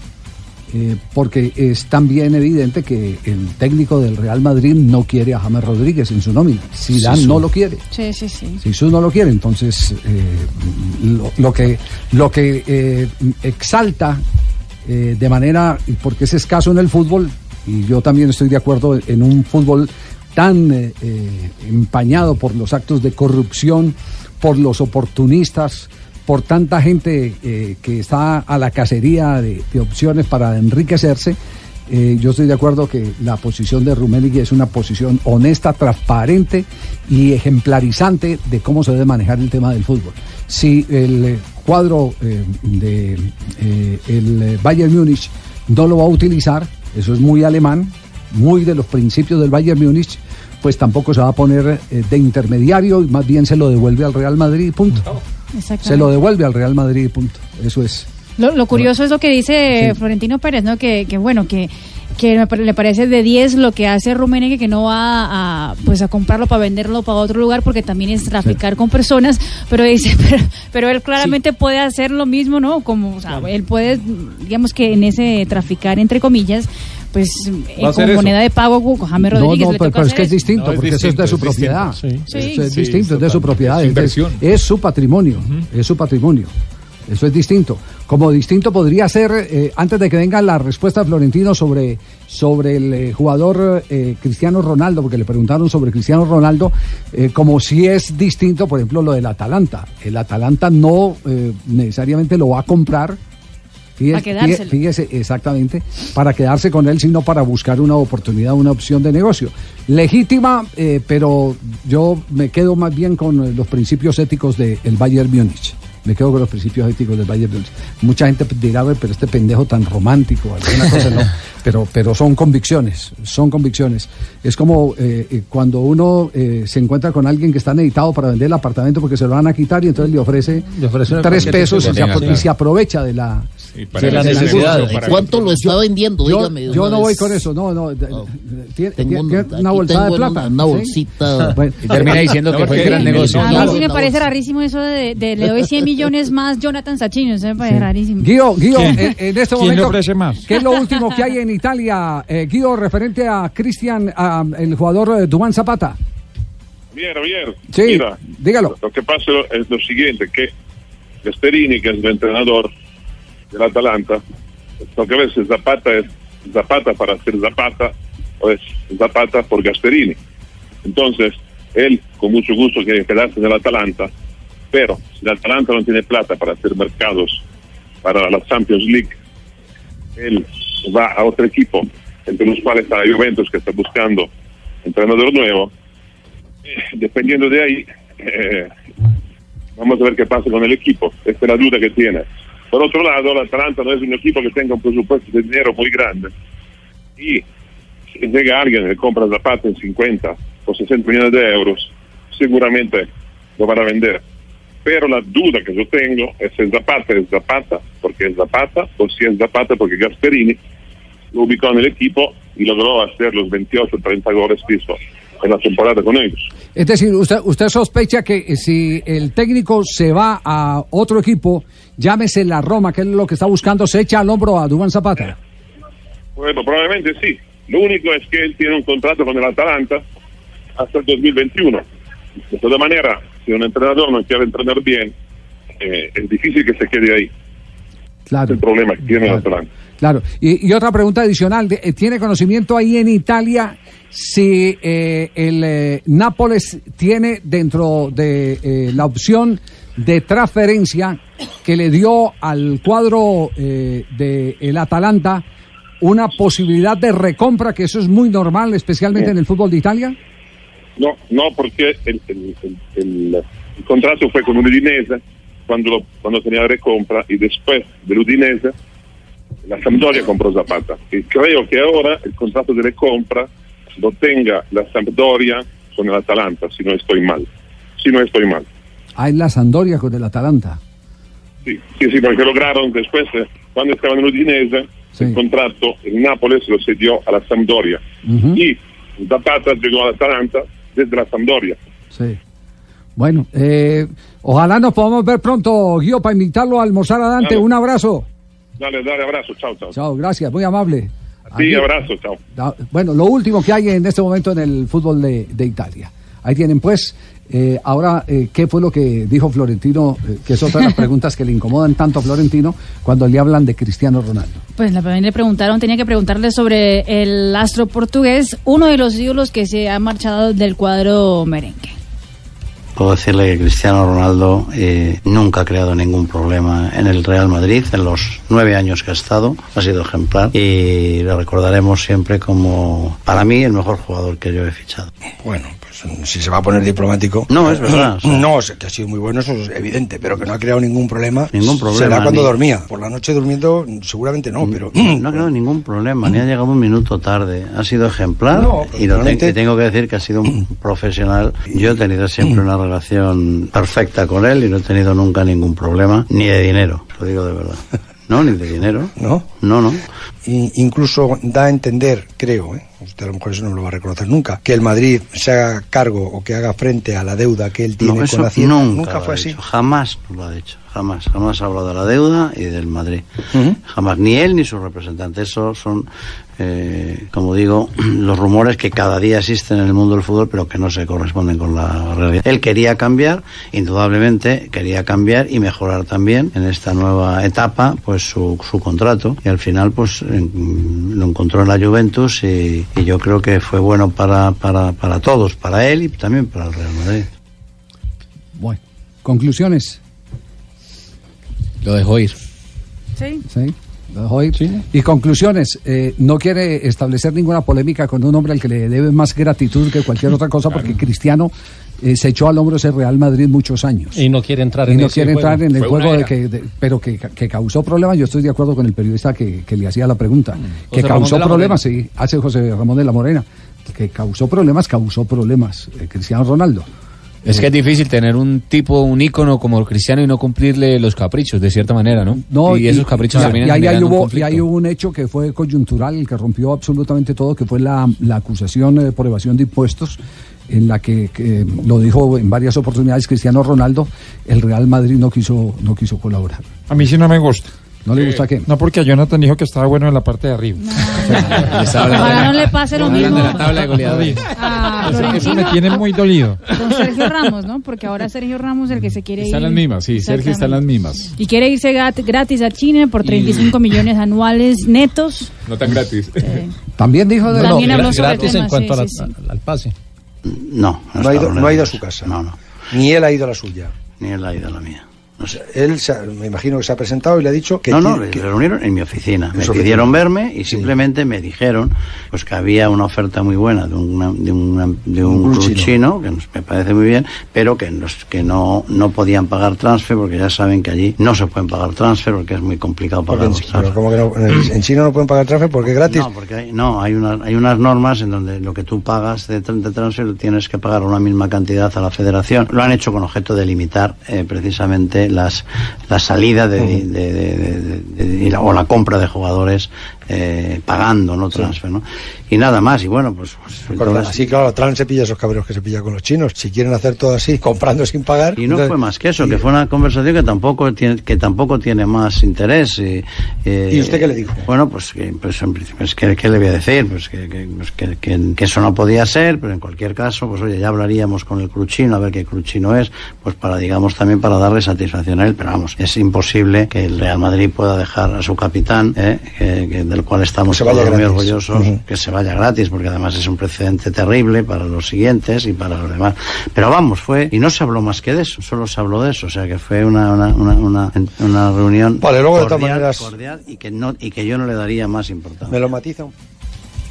eh, porque es también evidente que el técnico del Real Madrid no quiere a James Rodríguez en su nómina. Zidane Zizou. no lo quiere. Sí, sí, sí. No lo quiere, entonces eh, lo, lo que, lo que eh, exalta eh, de manera, porque es escaso en el fútbol, y yo también estoy de acuerdo en un fútbol tan eh, eh, empañado por los actos de corrupción, por los oportunistas, por tanta gente eh, que está a la cacería de, de opciones para enriquecerse. Eh, yo estoy de acuerdo que la posición de Rummenigge es una posición honesta, transparente y ejemplarizante de cómo se debe manejar el tema del fútbol. Si el eh, cuadro eh, de Bayern Múnich no lo va a utilizar, eso es muy alemán, muy de los principios del Bayern Múnich, pues tampoco se va a poner eh, de intermediario y más bien se lo devuelve al Real Madrid, punto. Se lo devuelve al Real Madrid, punto. Eso es. Lo, lo curioso es lo que dice Florentino Pérez, ¿no? Que, que bueno, que, que le parece de 10 lo que hace Rummenigge, que no va a, pues a comprarlo para venderlo para otro lugar, porque también es traficar con personas, pero dice, pero, pero él claramente puede hacer lo mismo, ¿no? Como, o sea, él puede, digamos que en ese traficar, entre comillas, pues eh, como eso. moneda de pago No, Rodríguez. no, le pero, toca pero es que es distinto, porque eso es de su propiedad. Sí. Eso es Sí, distinto, es de su propiedad. Inversión. es su patrimonio, es su patrimonio. Eso es distinto. Como distinto podría ser, eh, antes de que venga la respuesta de Florentino sobre, sobre el eh, jugador eh, Cristiano Ronaldo, porque le preguntaron sobre Cristiano Ronaldo, eh, como si es distinto, por ejemplo, lo del Atalanta. El Atalanta no eh, necesariamente lo va a comprar. Fíjese, Para quedárselo. fíjese, exactamente, para quedarse con él, sino para buscar una oportunidad, una opción de negocio. Legítima, eh, pero yo me quedo más bien con eh, los principios éticos del Bayern Múnich. Me quedo con los principios éticos del Bayern Múnich. Mucha gente dirá, "Ve, pero este pendejo tan romántico, alguna cosa no. pero, pero son convicciones, son convicciones. Es como eh, cuando uno eh, se encuentra con alguien que está necesitado para vender el apartamento porque se lo van a quitar y entonces le ofrece, tres pesos y se aprovecha de la, para de la el necesidad. negocio, para- ¿Cuánto lo está vendiendo? Yo, Dígame. de yo una no voy con eso, no, no. de- Tiene, Tengo una bolsada de plata. una- una ¿sí? bolsita. Bueno. Y termina diciendo que fue el gran negocio. A mí sí me parece rarísimo eso de, de le doy 100 millones más Jonathan Sacchino, eso me parece rarísimo. Guido, Guido, ¿Quién? en, en este ¿Quién momento, ofrece más? ¿qué es lo último que hay en Italia, eh, Guido, referente a Cristian, el jugador eh, Duván Zapata? Bien, Javier. Sí, Mira, dígalo. Lo que pasa es lo siguiente, que Gasperini, que es el entrenador del Atalanta, lo que ves es Zapata es Zapata para ser Zapata, o es Zapata por Gasperini. Entonces, él con mucho gusto quiere quedarse en el Atalanta, pero si el Atalanta no tiene plata para hacer mercados para la Champions League, él va a otro equipo, entre los cuales está Juventus, que está buscando entrenador nuevo, dependiendo de ahí, eh, vamos a ver qué pasa con el equipo. Esta es la duda que tiene. Por otro lado, el Atalanta no es un equipo que tenga un presupuesto de dinero muy grande. Y si llega alguien que compra Zapata en 50 o 60 millones de euros, seguramente lo van a vender. Pero la duda que yo tengo es si Zapata es Zapata porque es Zapata o si es Zapata porque Gasperini lo ubicó en el equipo y logró hacer los 28 o 30 goles piso en la temporada con ellos. Es decir, usted, usted sospecha que si el técnico se va a otro equipo, llámese la Roma, que es lo que está buscando, se echa al hombro a Duván Zapata. Bueno, probablemente sí. Lo único es que él tiene un contrato con el Atalanta hasta el 2021. De todas maneras, si un entrenador no quiere entrenar bien, eh, es difícil que se quede ahí. Claro. Es el problema que tiene el Atalanta. Claro. Y, y otra pregunta adicional, eh, ¿tiene conocimiento ahí en Italia si eh, el eh, Nápoles tiene dentro de la opción de transferencia que le dio al cuadro eh, del Atalanta una posibilidad de recompra, que eso es muy normal, especialmente en el fútbol de Italia? No, no, porque el, el- el- el- el contrato fue con un Udinese cuando, lo- cuando tenía recompra y después del Udinese la Sampdoria compró Zapata. Y creo que ahora el contrato de recompra lo tenga la Sampdoria con el Atalanta, si no estoy mal. Si no estoy mal. Hay la Sandoria con el Atalanta. Sí, sí, sí, porque lograron después, eh, cuando estaba en el Udinese, el contrato en Nápoles lo cedió a la Sampdoria. Y Zapata llegó al Atalanta desde la Sampdoria. Sí. Bueno, eh, ojalá nos podamos ver pronto, Guío, para invitarlo a almorzar a Dante. Un abrazo. Dale, dale, abrazo, chao, chao. Chao, gracias, muy amable. Sí, abrazo, chao. Bueno, lo último que hay en este momento en el fútbol de, de Italia. Ahí tienen pues, eh, ahora, eh, ¿qué fue lo que dijo Florentino? Eh, que es otra de las preguntas que le incomodan tanto a Florentino cuando le hablan de Cristiano Ronaldo. Pues la primera le preguntaron, tenía que preguntarle sobre el astro portugués, uno de los ídolos que se ha marchado del cuadro merengue. Puedo decirle que Cristiano Ronaldo eh, nunca ha creado ningún problema en el Real Madrid. En los nueve años que ha estado ha sido ejemplar y lo recordaremos siempre como, para mí, el mejor jugador que yo he fichado. Bueno, si se va a poner diplomático. No, es verdad, o sea. No, o sea, que ha sido muy bueno, eso es evidente, pero que no ha creado ningún problema. Ningún problema, Será cuando ni- dormía. Por la noche durmiendo, seguramente no, pero. No ha creado ningún problema, ni ha llegado un minuto tarde. Ha sido ejemplar No, y lo te- realmente- y tengo que decir que ha sido un profesional. Yo he tenido siempre una relación perfecta con él y no he tenido nunca ningún problema, ni de dinero, lo digo de verdad. No, ni de dinero. ¿No? No, no. Incluso da a entender, creo, ¿eh? usted a lo mejor eso no lo va a reconocer nunca, que el Madrid se haga cargo o que haga frente a la deuda que él tiene No, eso con Hacienda. nunca, fue así. dicho, Jamás lo ha dicho. Jamás. Jamás ha hablado de la deuda y del Madrid. Jamás. Ni él ni su representante. Eso son, eh, como digo, los rumores que cada día existen en el mundo del fútbol, pero que no se corresponden con la realidad. Él quería cambiar, indudablemente quería cambiar y mejorar también en esta nueva etapa, pues su, su contrato. Y al final, pues en- lo encontró en la Juventus y, y yo creo que fue bueno para, para, para todos, para él y también para el Real Madrid. Bueno, conclusiones. Lo dejó ir. Sí. ¿Sí? ¿Lo dejó ir? Y conclusiones. eh, no quiere establecer ninguna polémica con un hombre al que le debe más gratitud que cualquier otra cosa, porque Cristiano eh, se echó al hombro ese Real Madrid muchos años. Y no quiere entrar y en no ese quiere juego. entrar en el Fue juego de que, de- pero que, que causó problemas. Yo estoy de acuerdo con el periodista que, que le hacía la pregunta, que José Ramón causó de la problemas, sí, hace José Ramón de la Morena, que causó problemas, causó problemas. eh, Cristiano Ronaldo. Es que es difícil tener un tipo, un ícono como Cristiano y no cumplirle los caprichos, de cierta manera, ¿no? No, y esos caprichos y- terminan y ahí, un y ahí hubo un hecho que fue coyuntural, el que rompió absolutamente todo, que fue la, la acusación eh, por evasión de impuestos, en la que, que lo dijo en varias oportunidades Cristiano Ronaldo, el Real Madrid no quiso, no quiso colaborar. A mí sí no me gusta. ¿No le gusta qué? No, porque a Jonathan dijo que estaba bueno en la parte de arriba. Ojalá no le pase lo mismo goleadores. a Eso, eso me tiene muy dolido. con Sergio Ramos, ¿no? Porque ahora Sergio Ramos es el que se quiere ir. Están las mismas, sí, Sergio está en las mismas. Y quiere irse gratis a China por 35 millones anuales netos. No tan gratis. También dijo de- También habló sobre el gratis tema, en cuanto sí, a la- sí, sí. al, al pase. No, No ha, ido, no ha ido a su casa. No, no. Ni él ha ido a la suya. Ni él ha ido a la mía. O sea, él se ha- me imagino que se ha presentado y le ha dicho que no, no, que- reunieron en mi oficina. Me pidieron verme y simplemente me dijeron pues que había una oferta muy buena de, una- de, una- de un, Un club chino, que nos- me parece muy bien, pero que, los, que no, no podían pagar transfer porque ya saben que allí no se pueden pagar transfer porque es muy complicado pagar en, pero como que no, en, en China no pueden pagar transfer porque es gratis. No, porque hay, no, hay, unas, hay unas normas en donde lo que tú pagas de, de transfer lo tienes que pagar una misma cantidad a la federación. Lo han hecho con objeto de limitar eh, precisamente las, la salida de, de- o la compra de jugadores eh, pagando, no transfer, ¿no? Y nada más, y bueno, pues... pues Así, claro, Trump se pilla esos cabreos que se pilla con los chinos. Si quieren hacer todo así, comprando sin pagar. Y no entonces- fue más que eso, que fue una conversación que tampoco tiene, que tampoco tiene más interés. Y, eh, ¿Y usted qué le dijo? Bueno, pues, que, pues, en principio, pues, ¿qué, qué le voy a decir? Pues, que, que, pues, que, que- eso no podía ser, pero en cualquier caso, pues oye, ya hablaríamos con el cruchino, a ver qué cruchino es, pues para, digamos, también para darle satisfacción a él. Pero vamos, es imposible que el Real Madrid pueda dejar a su capitán, eh, que- que- del cual estamos todos muy gratis. orgullosos, Ujú. que se vaya gratis, porque además es un precedente terrible para los siguientes y para los demás. Pero vamos, fue, y no se habló más que de eso, solo se habló de eso, o sea que fue una, una, una, una, una reunión Vale, luego de todas cordial, maneras- cordial y, que no, y que yo no le daría más importancia. Me lo matiza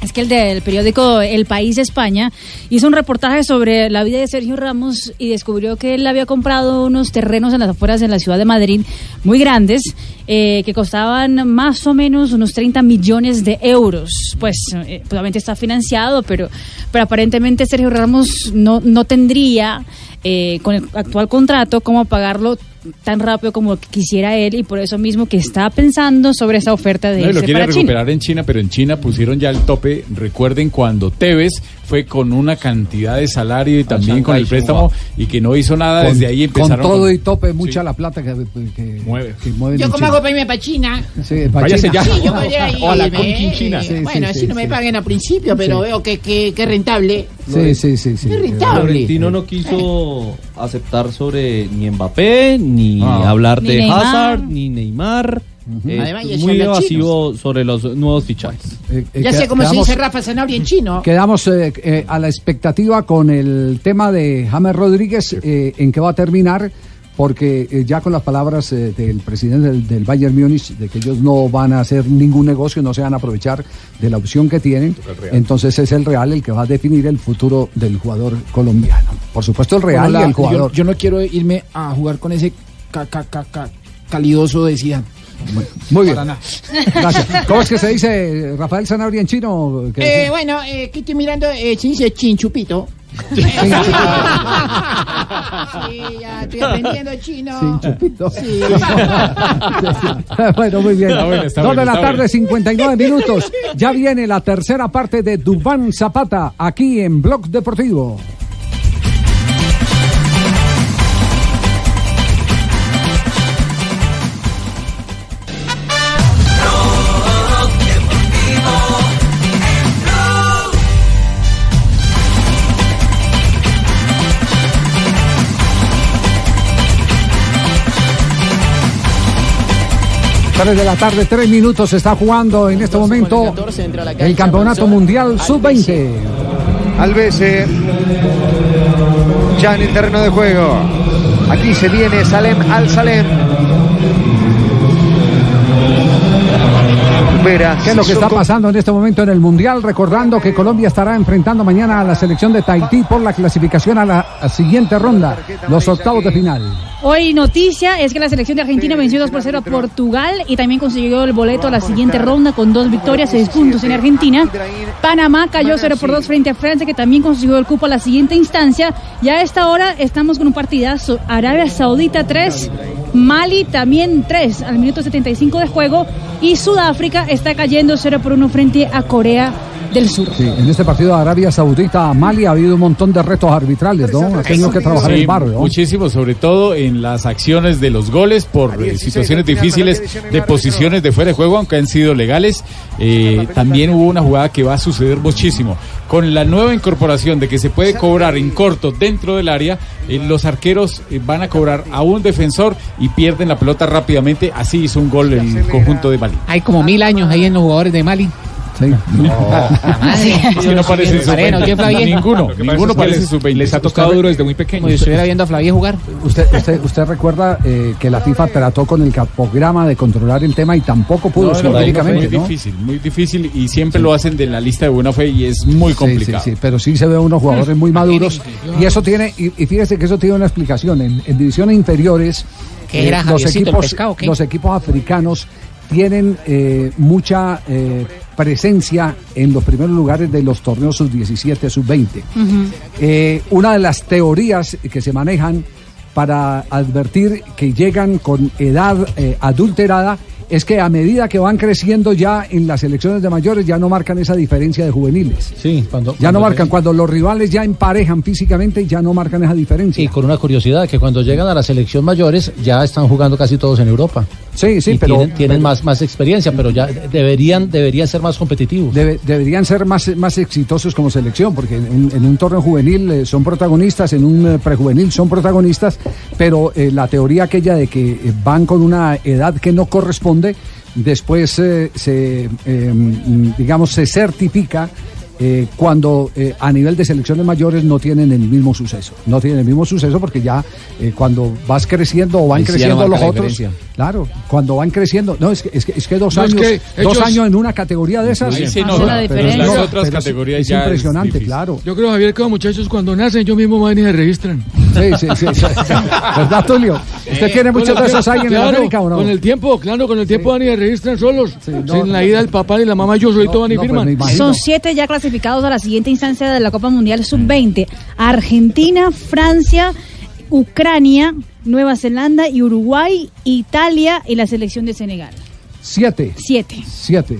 Es que el del periódico El País España hizo un reportaje sobre la vida de Sergio Ramos y descubrió que él había comprado unos terrenos en las afueras de la ciudad de Madrid muy grandes eh, que costaban más o menos unos 30 millones de euros. Pues eh, obviamente está financiado, pero, pero aparentemente Sergio Ramos no, no tendría eh, con el actual contrato cómo pagarlo tan rápido como quisiera él y por eso mismo que está pensando sobre esa oferta de No, y lo irse quiere para China. recuperar en China, pero en China pusieron ya el tope. Recuerden cuando Tevez fue con una cantidad de salario y también con el préstamo y que no hizo nada. Con- Desde ahí con empezaron. todo y tope, mucha la plata que, que, Mueve. que mueven Yo como China. hago para irme para China. Sí, pa' Váyase China. ya. Sí, yo podría O a la China. Sí, bueno, sí, así sí, no me paguen al principio, pero Sí. veo que, que, que rentable. Sí, sí, sí, sí. Es rentable. Florentino no quiso aceptar sobre ni Mbappé, ni Ah. hablar Ni de Neymar. Hazard, ni Neymar. Eh, Además, ya se muy evasivo sobre los nuevos fichajes. Eh, eh, Ya sé cómo se quedamos- dice Rafa Zanabria en chino. Quedamos eh, eh, a la expectativa con el tema de James Rodríguez, eh, en qué va a terminar, porque eh, ya con las palabras eh, del presidente del, del Bayern Múnich, de que ellos no van a hacer ningún negocio, no se van a aprovechar de la opción que tienen, entonces es el Real el que va a definir el futuro del jugador colombiano. Por supuesto el Real la- y el jugador. Yo, yo no quiero irme a jugar con ese ca, ca, ca, ca- calidoso de Zidane. Muy bien. Gracias. ¿Cómo es que se dice Rafael Sanabria en chino? ¿Qué- Eh, bueno, eh, que estoy mirando, eh, se dice chinchupito. Sí, ya estoy aprendiendo chino. Chinchupito. Sí. bueno, muy bien. Está bueno, está Dos bueno, de la tarde, bueno. 59 minutos. Ya viene la tercera parte de Dubán Zapata aquí en Blog Deportivo. Tres de la tarde, tres minutos se está jugando en este momento el Campeonato Mundial Sub-20. Alves eh, ya en el terreno de juego. Aquí se viene Salem al Salem. ¿Qué es lo que está pasando en este momento en el Mundial? Recordando que Colombia estará enfrentando mañana a la selección de Tahití por la clasificación a la siguiente ronda, los octavos de final. Hoy noticia es que la selección de Argentina venció 2 por 0 a Portugal y también consiguió el boleto a la siguiente ronda con dos victorias, seis puntos en Argentina. Panamá cayó 0 por 2 frente a Francia que también consiguió el cupo a la siguiente instancia. Y a esta hora estamos con un partidazo. Arabia Saudita 3, Mali también 3 al minuto 75 de juego y Sudáfrica está cayendo 0 por 1 frente a Corea del Sur. Sí, en este partido de Arabia Saudita a Mali ha habido un montón de retos arbitrales, ¿no? Ha tenido que trabajar Sí, el barrio. ¿no? Muchísimo, sobre todo en las acciones de los goles por eh, situaciones difíciles de posiciones de fuera de juego, aunque han sido legales. Eh, también hubo una jugada que va a suceder muchísimo. Con la nueva incorporación de que se puede cobrar en corto dentro del área, eh, los arqueros van a cobrar a un defensor y pierden la pelota rápidamente. Así hizo un gol el conjunto de Mali. Hay como mil años ahí en los jugadores de Mali. Sí. Es que no parece ¿qué, Flavie? Ninguno, ninguno parece les- su Les ha tocado duro desde muy pequeño. Como si estuviera viendo a Flavie jugar. Usted, usted, usted recuerda eh, que la FIFA trató con el capograma de controlar el tema y tampoco pudo No, no, científicamente, muy ¿no? difícil, muy difícil y siempre lo hacen de la lista de buena fe y es muy complicado. Sí, sí, sí, pero sí se ve unos jugadores muy maduros y eso tiene, y, y fíjese que eso tiene una explicación. En, en divisiones inferiores, ¿Qué era, los, equipos, pescado, los equipos africanos tienen eh, mucha eh, presencia en los primeros lugares de los torneos sub-17, sub-20. Eh, una de las teorías que se manejan para advertir que llegan con edad eh, adulterada es que a medida que van creciendo ya en las selecciones de mayores ya no marcan esa diferencia de juveniles. Sí, cuando, Ya no marcan, cuando los rivales ya emparejan físicamente, ya no marcan esa diferencia. Y con una curiosidad, que cuando llegan a la selección mayores ya están jugando casi todos en Europa. Sí, sí, Y pero- Tienen, tienen pero- más, más experiencia, pero ya deberían, deberían ser más competitivos. Debe- deberían ser más, más exitosos como selección, porque en, en un torneo juvenil eh, son protagonistas, en un eh, prejuvenil son protagonistas, pero eh, la teoría aquella de que van con una edad que no corresponde, después eh, se, eh, mm, digamos, se certifica. eh, cuando eh, a nivel de selecciones mayores no tienen el mismo suceso. No tienen el mismo suceso porque ya eh, cuando vas creciendo o van sí creciendo no los otros, claro, cuando van creciendo, no, es que, es que, es que dos No, es años, que dos ellos- años en una categoría de esas, se pero- nota, pero las otras categorías es ya es impresionante, claro. Yo creo, Javier, que los muchachos cuando nacen, ellos mismos van y se registran. Sí, sí, sí. sí. ¿Verdad, Tulio? ¿Usted tiene el de esos ahí tiempo, en claro, América o no? Con el tiempo, claro, con el tiempo van y registran solos. no, Sin la ida del papá ni la mamá, yo solito van y pues firman. Son siete ya clasificados a la siguiente instancia de la Copa Mundial Sub-20. Argentina, Francia, Ucrania, Nueva Zelanda y Uruguay, Italia y la selección de Senegal. Siete. Siete. Siete.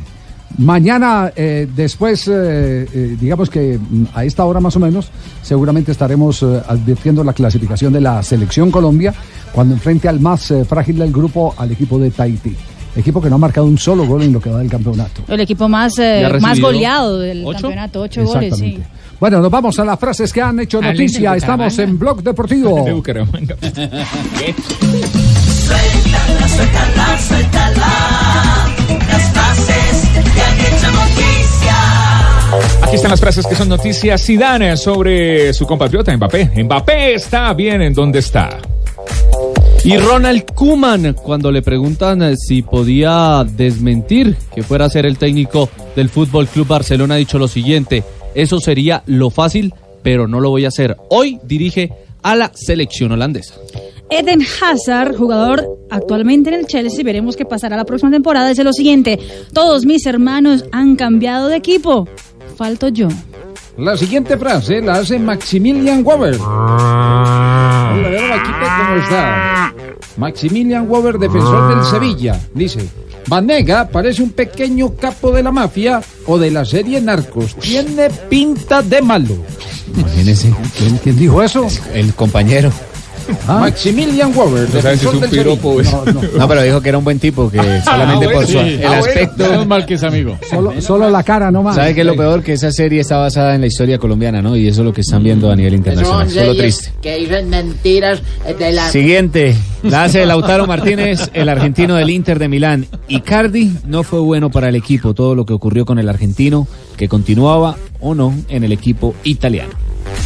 Mañana, eh, después, eh, eh, digamos que mm, a esta hora más o menos, seguramente estaremos eh, advirtiendo la clasificación de la selección Colombia cuando enfrente al más eh, frágil del grupo, al equipo de Tahití. Equipo que no ha marcado un solo gol en lo que va del campeonato. El equipo más, eh, más goleado del ocho. campeonato, ocho goles, sí. Bueno, nos vamos a las frases que han hecho noticia. Estamos en Blog Deportivo. De Bucaramanga. Suéltala, suéltala, suéltala. Las frases Aquí están las frases que son noticias. Zidane sobre su compatriota Mbappé. Mbappé está bien en donde está. Y Ronald Kuman, cuando le preguntan eh, si podía desmentir que fuera a ser el técnico del Fútbol Club Barcelona, ha dicho lo siguiente: Eso sería lo fácil, pero no lo voy a hacer. Hoy dirige a la selección holandesa. Eden Hazard, jugador actualmente en el Chelsea, veremos qué pasará la próxima temporada, dice lo siguiente, todos mis hermanos han cambiado de equipo, falto yo. La siguiente frase la hace Maximilian Weber. Hola, cómo está. Maximilian Weber, defensor del Sevilla, dice. Vanega parece un pequeño capo de la mafia o de la serie Narcos. Tiene pinta de malo. Imagínese. ¿Quién, dijo eso? El compañero. Maximilian Weber, No sabes si es un piropo No, pero dijo que era un buen tipo, que solamente Ah, bueno, por su, sí. el Ah, aspecto. Menos mal que es amigo. Solo, solo la cara nomás. ¿Sabe qué es lo peor? Que esa serie está basada en la historia colombiana, ¿no? Y eso es lo que están viendo a nivel internacional. Solo triste. que dicen mentiras de la... Siguiente, la hace Lautaro Martínez, el argentino del Inter de Milán. Icardi no fue bueno para el equipo, todo lo que ocurrió con el argentino, que continuaba o no en el equipo italiano.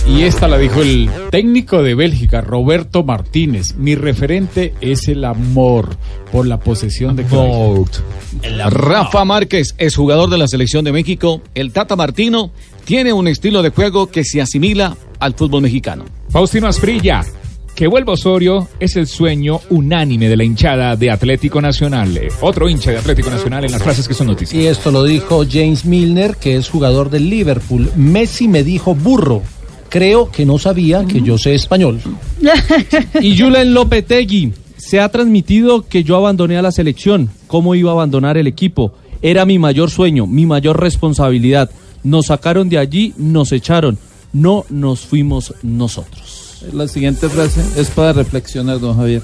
Y esta la dijo el técnico de Bélgica, Roberto Martínez. Mi referente es el amor por la posesión de. Rafa Márquez es jugador de la selección de México. El Tata Martino tiene un estilo de juego que se asimila al fútbol mexicano. Faustino Asprilla. Que vuelva Osorio es el sueño unánime de la hinchada de Atlético Nacional. Eh, Otro hincha de Atlético Nacional en las frases que son noticias. Y esto lo dijo James Milner, que es jugador del Liverpool. Messi me dijo burro. Creo que no sabía que yo sé español. Y Julen Lopetegui. Se ha transmitido que yo abandoné a la selección. ¿Cómo iba a abandonar el equipo? Era mi mayor sueño, mi mayor responsabilidad. Nos sacaron de allí, nos echaron. No nos fuimos nosotros. La siguiente frase es para reflexionar, don Javier.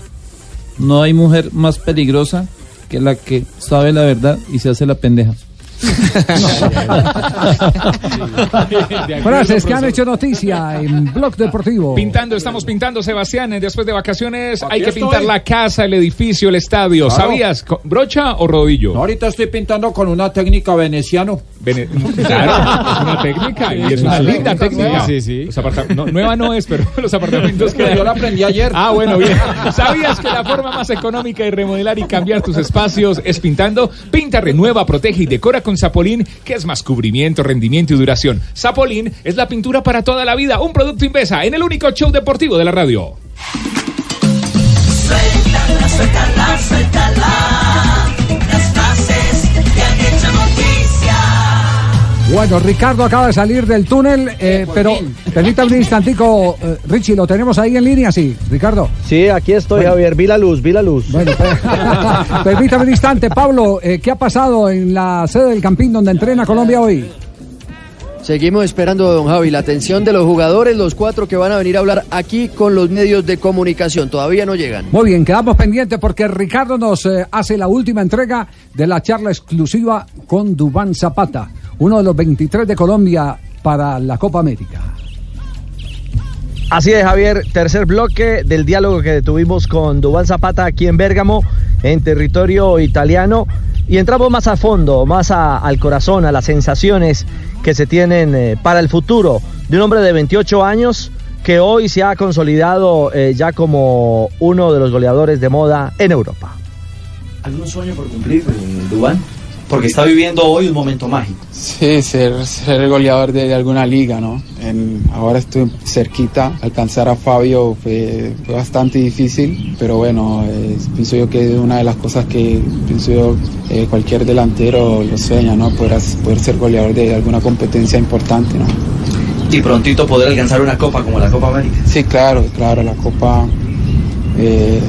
No hay mujer más peligrosa que la que sabe la verdad y se hace la pendeja. Frases que han hecho noticia en Blog Deportivo. Pintando, estamos pintando, Sebastián. Después de vacaciones Aquí hay que estoy. pintar la casa, el edificio, el estadio. Claro. ¿Sabías? ¿Brocha o rodillo? No, ahorita estoy pintando con una técnica veneciano. Claro, es una técnica y es una linda técnica. Sí, sí, sí. Los no, nueva no es, pero los apartamentos que yo la aprendí ayer. Ah, bueno, bien. ¿Sabías que la forma más económica de remodelar y cambiar tus espacios es pintando? Pinta, renueva, protege y decora con Zapolín, que es más cubrimiento, rendimiento y duración. Zapolín es la pintura para toda la vida. Un producto Invesa en el único show deportivo de la radio. Suéltala, suéltala, suéltala. Bueno, Ricardo acaba de salir del túnel, eh, pero permítame un instantico, eh, Richie, ¿lo tenemos ahí en línea? Sí, Ricardo. Sí, aquí estoy, Javier. Vi la luz, vi la luz. Bueno, permítame un instante, Pablo, eh, ¿qué ha pasado en la sede del Campín donde entrena Colombia hoy? Seguimos esperando, don Javi, la atención de los jugadores, los cuatro que van a venir a hablar aquí con los medios de comunicación. Todavía no llegan. Muy bien, quedamos pendientes porque Ricardo nos eh, hace la última entrega de la charla exclusiva con Dubán Zapata, uno de los 23 de Colombia para la Copa América. Así es, Javier. Tercer bloque del diálogo que tuvimos con Dubán Zapata aquí en Bérgamo, en territorio italiano. Y entramos más a fondo, más a- al corazón, a las sensaciones que se tienen eh, para el futuro de un hombre de 28 años que hoy se ha consolidado eh, ya como uno de los goleadores de moda en Europa. ¿Algún sueño por cumplir, Dubán? Porque está viviendo hoy un momento mágico. Sí, ser, ser el goleador de, de alguna liga, ¿no? En- ahora estoy cerquita, alcanzar a Fabio fue, fue bastante difícil, pero bueno, eh, pienso yo que es una de las cosas que pienso yo eh, cualquier delantero lo sueña, ¿no? Poder, poder ser goleador de alguna competencia importante, ¿no? Y prontito poder alcanzar una copa como la Copa América. Sí, claro, claro, la Copa eh,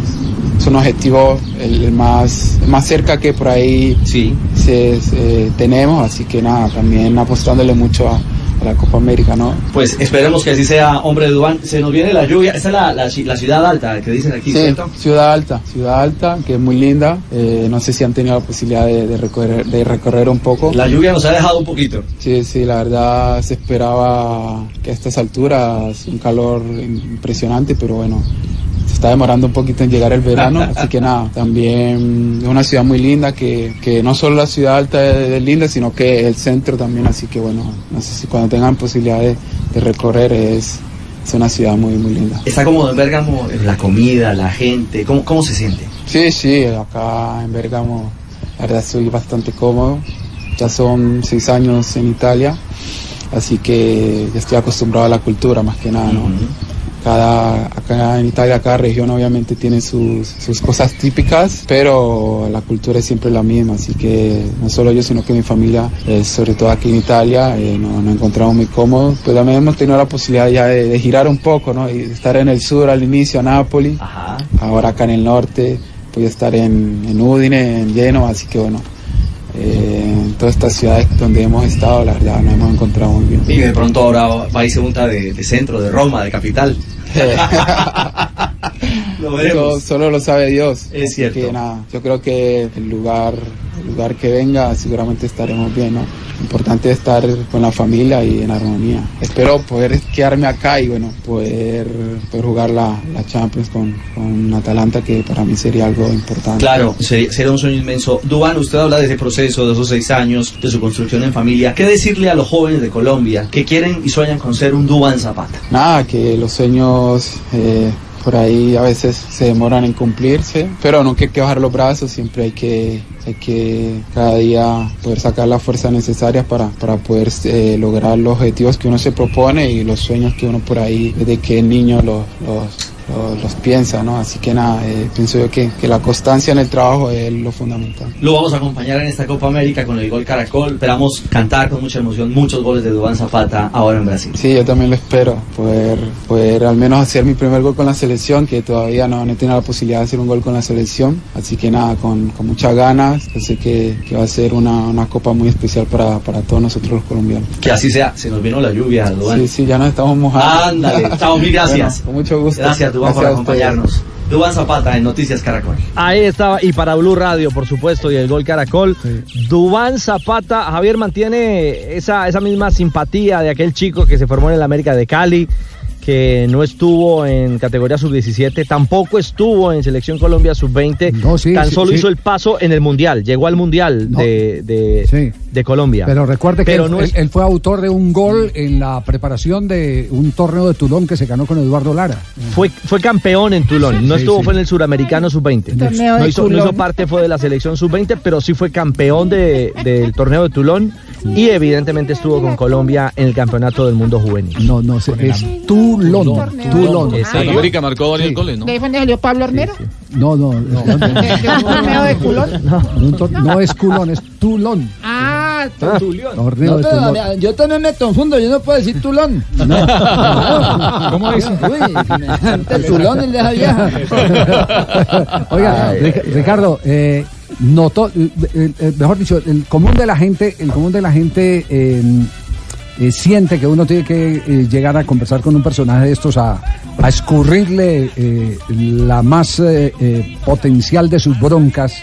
es un objetivo el, más, el más cerca que por ahí se, se- tenemos, así que nada, también apostándole mucho a, a la Copa América, ¿no? Pues esperemos que así sea, hombre de Dubán. Se nos viene la lluvia. Esta es la, la, la ciudad alta que dicen aquí, Sí, ¿cierto? Ciudad Alta, Ciudad Alta, que es muy linda. Eh, no sé si han tenido la posibilidad de, de recorrer, de recorrer un poco. La lluvia nos ha dejado un poquito. Sí, sí, la verdad se esperaba que a estas alturas un calor impresionante, pero bueno, está demorando un poquito en llegar el verano, así que nada, también es una ciudad muy linda, que, que no solo la ciudad alta es, es linda, sino que el centro también, así que bueno, no sé si cuando tengan posibilidad de, de recorrer es, es una ciudad muy, muy linda. Está como en Bérgamo, la comida, la gente. ¿Cómo, cómo se siente? Sí, sí, acá en Bergamo, la verdad estoy bastante cómodo. Ya son seis años en Italia, así que ya estoy acostumbrado a la cultura más que nada, ¿no? Cada, acá en Italia, cada región obviamente tiene sus, sus cosas típicas, pero la cultura es siempre la misma, así que no solo yo, sino que mi familia, eh, sobre todo aquí en Italia, eh, nos, nos encontramos muy cómodos. Pues también hemos tenido la posibilidad ya de, de girar un poco, ¿no? Y estar en el sur al inicio, a Nápoles, ahora acá en el norte, voy a estar en, en Udine, en Genoa, así que bueno, eh, en todas estas ciudades donde hemos estado, la verdad, nos hemos encontrado muy bien. Y de pronto ahora va y se junta de, de centro, de Roma, de capital. Lo Eso solo lo sabe Dios. Es cierto. que nada, yo creo que el lugar, lugar que venga seguramente estaremos bien, ¿no? Importante es estar con la familia y en armonía. Espero poder quedarme acá y bueno, poder, poder jugar la, la Champions con, con Atalanta, que para mí sería algo importante. Claro, sería, sería un sueño inmenso. Dubán, usted habla de ese proceso, de esos seis años, de su construcción en familia. ¿Qué decirle a los jóvenes de Colombia que quieren y sueñan con ser un Dubán Zapata? Nada, que los sueños eh, por ahí a veces se demoran en cumplirse, pero no hay que bajar los brazos, siempre hay que, hay que cada día poder sacar las fuerzas necesarias para, para poder eh, lograr los objetivos que uno se propone y los sueños que uno por ahí desde que es niño los, los, los piensa, ¿no? Así que nada, eh, pienso yo que, que la constancia en el trabajo es lo fundamental. Lo vamos a acompañar en esta Copa América con el gol Caracol. Esperamos cantar con mucha emoción muchos goles de Dubán Zapata ahora en Brasil. Sí, yo también lo espero, poder, poder al menos hacer mi primer gol con la selección, que todavía no, no he tenido la posibilidad de hacer un gol con la selección. Así que nada, con, con muchas ganas, yo sé que, que va a ser una, una copa muy especial para, para todos nosotros los colombianos. Que así sea. Se nos vino la lluvia, Dubán. Sí, sí, ya nos estamos mojando. Ándale, chao, mil gracias. Bueno, con mucho gusto. Gracias, Dubán, por Gracias a ustedes. acompañarnos. Dubán Zapata en Noticias Caracol. Ahí estaba, y para Blue Radio, por supuesto, y el gol Caracol. Dubán Zapata, Javier mantiene esa, esa misma simpatía de aquel chico que se formó en el América de Cali, que no estuvo en categoría sub-17, tampoco estuvo en Selección Colombia sub-20, sí, tan sí, solo sí. hizo el paso en el Mundial, llegó al Mundial de, de, de Colombia. Pero recuerde que Pero él, no es- él- él fue autor de un gol en la preparación de un torneo de Tulón que se ganó con Eduardo Lara. Fue, fue campeón en Tulón, no Sí, estuvo sí. fue en el suramericano sub-20. Torneo No hizo, no Tulón. hizo parte fue de la selección sub-20, pero sí fue campeón de- del torneo de Tulón y evidentemente estuvo con Colombia en el campeonato del mundo juvenil. No, no, sé, es Tulón. Tulón. En América marcó varios goles, ¿no? ¿De dónde salió Pablo Armero? No, no, no, no, ¿De, de un torneo de culón? no es Culón, es Tulón. Ah, Ah, mira, yo también me confundo, yo no puedo decir Tulón. ¿Cómo dice? Uy, el Tulón el de esa vieja. Oiga, Ric- Ricardo, eh, notó, eh, eh, eh, mejor dicho, el común de la gente, el común de la gente eh, eh, siente que uno tiene que eh, llegar a conversar con un personaje de estos a, a escurrirle eh, la más potencial de sus broncas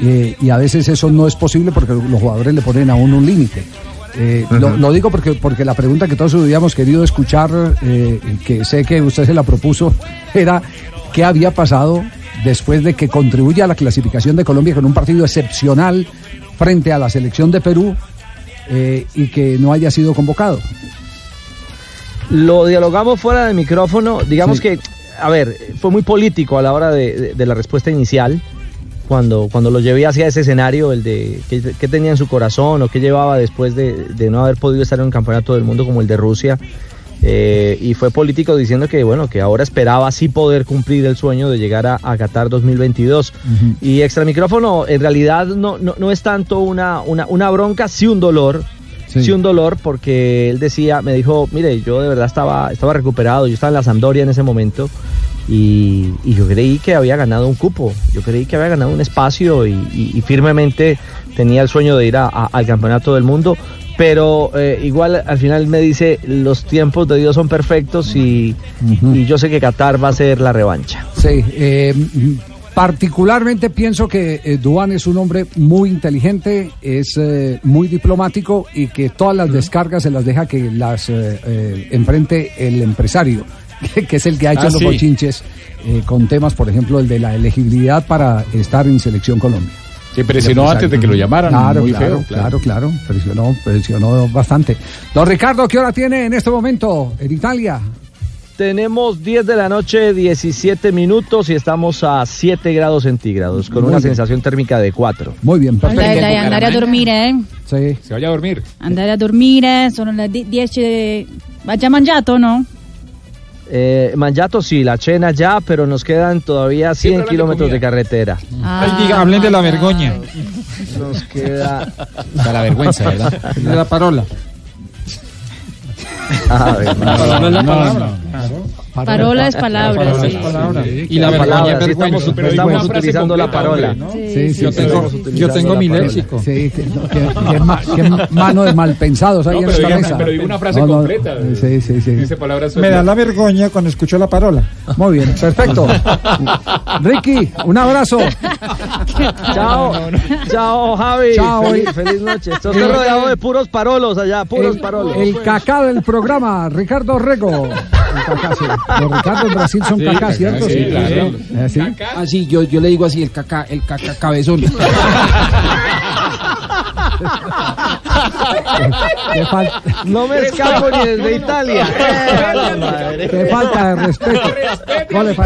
y a veces eso no es posible porque los jugadores le ponen a uno un límite. Lo, digo porque, porque la pregunta que todos hubiéramos querido escuchar, que sé que usted se la propuso, era qué había pasado después de que contribuye a la clasificación de Colombia con un partido excepcional frente a la selección de Perú eh, y que no haya sido convocado. Lo dialogamos fuera del micrófono, digamos que, a ver, fue muy político a la hora de, de- de la respuesta inicial, cuando, cuando lo llevé hacia ese escenario, el de qué, qué tenía en su corazón o qué llevaba después de, de no haber podido estar en un campeonato del mundo como el de Rusia. Eh, y fue político diciendo que bueno que ahora esperaba sí poder cumplir el sueño de llegar a, a Qatar 2022 y extra micrófono en realidad no, no, no es tanto una, una, una bronca sí un dolor sí. un dolor porque él decía me dijo mire yo de verdad estaba estaba recuperado yo estaba en la Sampdoria en ese momento y, y yo creí que había ganado un cupo yo creí que había ganado un espacio y, y- y firmemente tenía el sueño de ir a- a- al campeonato del mundo pero eh, igual al final me dice los tiempos de Dios son perfectos y, y yo sé que Qatar va a ser la revancha. Sí, eh, particularmente pienso que eh, Duván es un hombre muy inteligente, es eh, muy diplomático y que todas las descargas se las deja que las eh, eh, enfrente el empresario, que es el que ha hecho Ah, los sí. bochinches eh, con temas, por ejemplo, el de la elegibilidad para estar en Selección Colombia. Que presionó El antes de que lo llamaran. Claro, muy claro, feo, claro, claro, presionó, presionó bastante. Don Ricardo, ¿qué hora tiene en este momento en Italia? Tenemos 10 de la noche, 17 minutos y estamos a 7 grados centígrados con Muy una bien. sensación térmica de 4. Muy bien, Andare, dai, andare a dormire, eh. Sí. Se vaya a dormir. Andare a dormire, sono le di- 10. ¿Ha già mangiato o no? Eh, Mangiato sí, la cena ya, pero nos quedan todavía 100 hablan de kilómetros de carretera. Ah, Ay, diga, hablen de la vergoña. Nos queda... Da la vergüenza, ¿verdad? De la parola. Parola es la palabra. Parola es palabra, sí. Y la palabra, sí es estamos, estamos utilizando la parola. hombre, ¿no? Sí, sí, Yo sí, tengo- yo tengo mi léxico. Sí, que, no, que- que ma- que mano de malpensados ahí No, en pero esta diga- mesa. pero diga una frase No, no, completa. Sí, sí, sí. Dice palabras Me da la vergüenza cuando escucho la parola. Muy bien, perfecto. Ricky, un abrazo. Chao, chao Javi. Chao. Feliz, feliz noche. Estoy rodeado de puros parolos allá, puros parolos. el cacá del programa, Ricardo Rego. El cacá, sí. Los Ricardo en Brasil son Sí, ¿cierto? sí, claro. ¿Eh, sí? Ah, sí, yo, yo le digo así, el caca, el caca cabezón. No me escapo ni desde Italia. qué falta de respeto. Vale,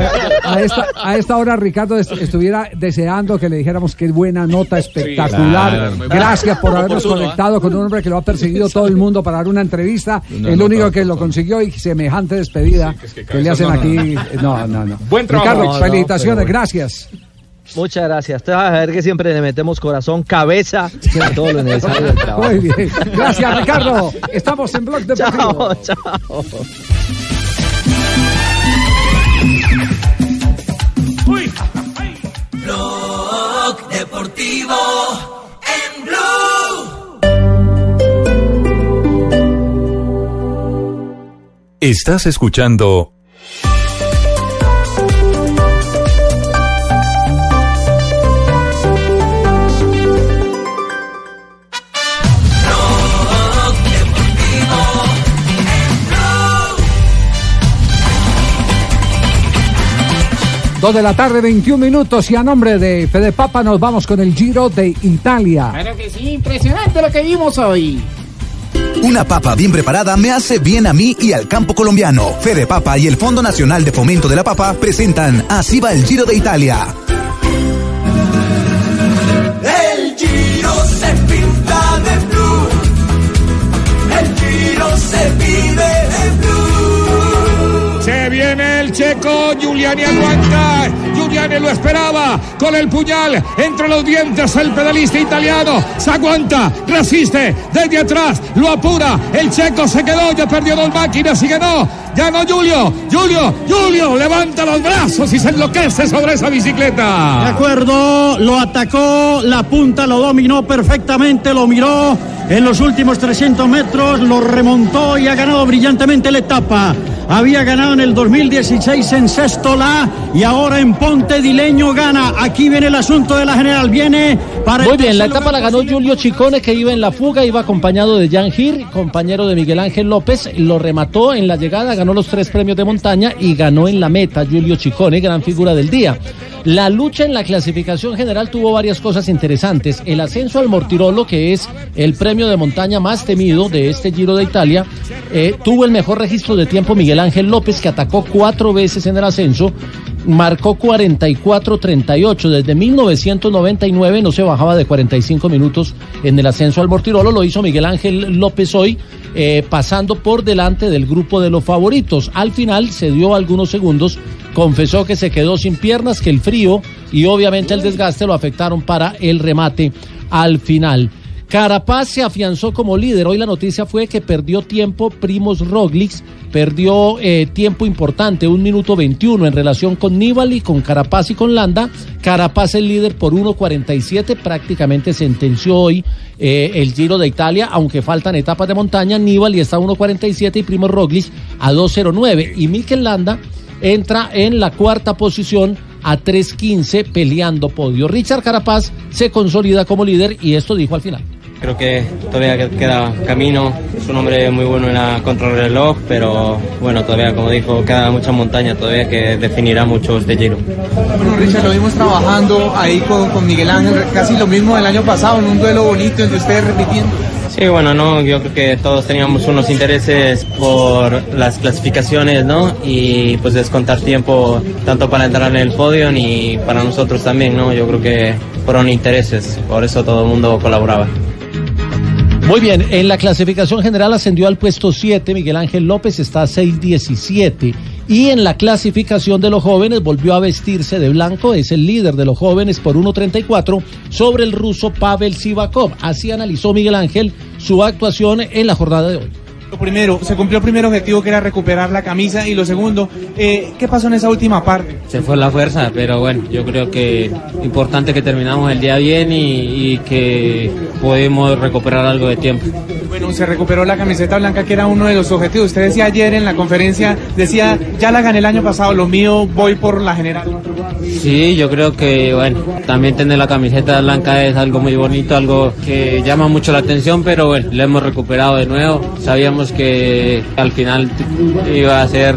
a, esta, a esta hora Ricardo est- estuviera deseando que le dijéramos qué buena nota espectacular. claro. Gracias por habernos conectado con un hombre que lo ha perseguido todo el mundo para dar una entrevista. El único que lo consiguió y semejante despedida que, le hacen no, aquí. No, no, no. Buen trabajo. Ricardo, felicitaciones, bueno. gracias. Muchas gracias. Te vas a ver que siempre le metemos corazón, cabeza, a todo lo necesario del trabajo. Muy bien. Gracias, Ricardo. Estamos en Blog Deportivo. Chao, chao. Blog Deportivo en Blue. Estás escuchando Dos de la tarde, 21 minutos. Y a nombre de Fede Papa nos vamos con el Giro de Italia. Claro que sí, impresionante lo que vimos hoy. Una papa bien preparada me hace bien a mí y al campo colombiano. Fede Papa y el Fondo Nacional de Fomento de la Papa presentan Así va el Giro de Italia. El Giro se pinta de blue. El Giro se vive en blue. Se viene el checo, Giuliani aguanta, Giuliani lo esperaba, con el puñal entre los dientes el pedalista italiano, se aguanta, resiste, desde atrás, lo apura, el checo se quedó, ya perdió dos máquinas y ganó, ganó Julio, Julio, Julio, levanta los brazos y se enloquece sobre esa bicicleta. De acuerdo, lo atacó, la punta lo dominó perfectamente, lo miró. En los últimos 300 metros, lo remontó y ha ganado brillantemente la etapa. Había ganado en el 2016 en Sestola y ahora en Ponte Dileño gana. Aquí viene el asunto de la general, viene para el Muy bien, la etapa la ganó Julio Chicone que iba en la fuga, iba acompañado de Jan Gir, compañero de Miguel Ángel López, lo remató en la llegada, ganó los tres premios de montaña y ganó en la meta Julio Chicone, gran figura del día. La lucha en la clasificación general tuvo varias cosas interesantes. El ascenso al Mortirolo, que es el premio de montaña más temido de este Giro de Italia, eh, tuvo el mejor registro de tiempo Miguel Ángel López, que atacó cuatro veces en el ascenso, marcó 44-38. Desde 1999 no se bajaba de 45 minutos en el ascenso al Mortirolo. Lo hizo Miguel Ángel López hoy, eh, pasando por delante del grupo de los favoritos. Al final se dio algunos segundos, confesó que se quedó sin piernas, que el frío y obviamente el desgaste lo afectaron para el remate al final. Carapaz se afianzó como líder. Hoy la noticia fue que perdió tiempo Primos Roglic, perdió eh, tiempo importante, un minuto 21 en relación con Nibali, con Carapaz y con Landa. Carapaz el líder por 1.47, prácticamente sentenció hoy eh, el Giro de Italia, aunque faltan etapas de montaña. Nibali está a 1.47 y Primos Roglic a 2.09. Y Mikel Landa entra en la cuarta posición a 3.15 peleando podio. Richard Carapaz se consolida como líder y esto dijo al final. Creo que todavía queda camino. Es un hombre muy bueno en la contrarreloj, pero bueno, todavía, como dijo, queda mucha montaña todavía que definirá mucho este giro. Bueno, Richard, lo vimos trabajando ahí con, con Miguel Ángel, casi lo mismo del año pasado, en un duelo bonito entre ustedes repitiendo. Sí, bueno, no, yo creo que todos teníamos unos intereses por las clasificaciones, ¿no? Y pues descontar tiempo tanto para entrar en el podio ni para nosotros también, ¿no? Yo creo que fueron intereses, por eso todo el mundo colaboraba. Muy bien, en la clasificación general ascendió al puesto 7, Miguel Ángel López está a 6.17 y en la clasificación de los jóvenes volvió a vestirse de blanco, es el líder de los jóvenes por 1.34 sobre el ruso Pavel Sivakov. Así analizó Miguel Ángel su actuación en la jornada de hoy. Lo primero, se cumplió el primer objetivo que era recuperar la camisa y lo segundo, eh, ¿qué pasó en esa última parte? Se fue la fuerza, pero bueno, yo creo que importante que terminamos el día bien y, y que pudimos recuperar algo de tiempo. Bueno, se recuperó la camiseta blanca que era uno de los objetivos. Usted decía ayer en la conferencia, decía, ya la gané el año pasado, lo mío voy por la general. Sí, yo creo que bueno, también tener la camiseta blanca es algo muy bonito, algo que llama mucho la atención, pero bueno, la hemos recuperado de nuevo. Sabíamos que al final iba a ser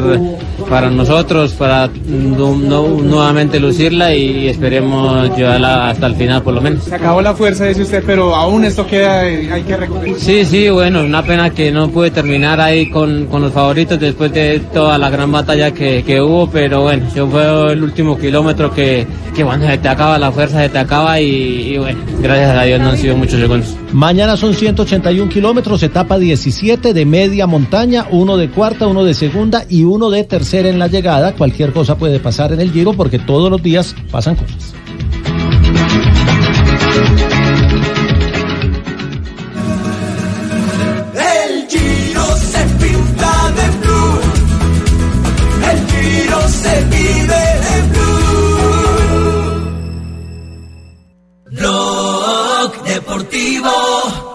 para nosotros, para nu- nuevamente lucirla y esperemos llevarla hasta el final por lo menos. Se acabó la fuerza, dice usted, pero aún esto queda, eh, hay que recuperar. Sí, sí, bueno, una pena que no pude terminar ahí con, con los favoritos después de toda la gran batalla que, que hubo, pero bueno, yo fue el último kilómetro que, que cuando se te acaba la fuerza, se te acaba y, y bueno, gracias a Dios no han sido muchos segundos. Mañana son 181 kilómetros, etapa 17 de media montaña, uno de cuarta, uno de segunda y uno de tercera en la llegada. Cualquier cosa puede pasar en el giro porque todos los días pasan cosas. El Giro se pinta de. El Giro se vive de deportivo.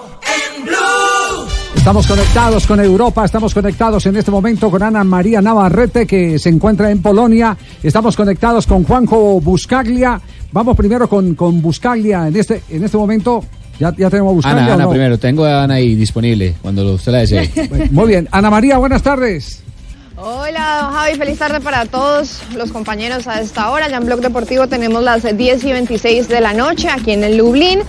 Estamos conectados con Europa, estamos conectados en este momento con Ana María Navarrete que se encuentra en Polonia, estamos conectados con Juanjo Buscaglia. Vamos primero con, con Buscaglia en este, en este momento. ¿Ya, ya tenemos a Buscaglia Ana, Ana no? primero, tengo a Ana ahí disponible cuando usted la desee. Muy bien, Ana María, buenas tardes. Hola, Javi, feliz tarde para todos los compañeros a esta hora. Ya en Blog Deportivo tenemos las 10 y 26 de la noche aquí en el Lublin.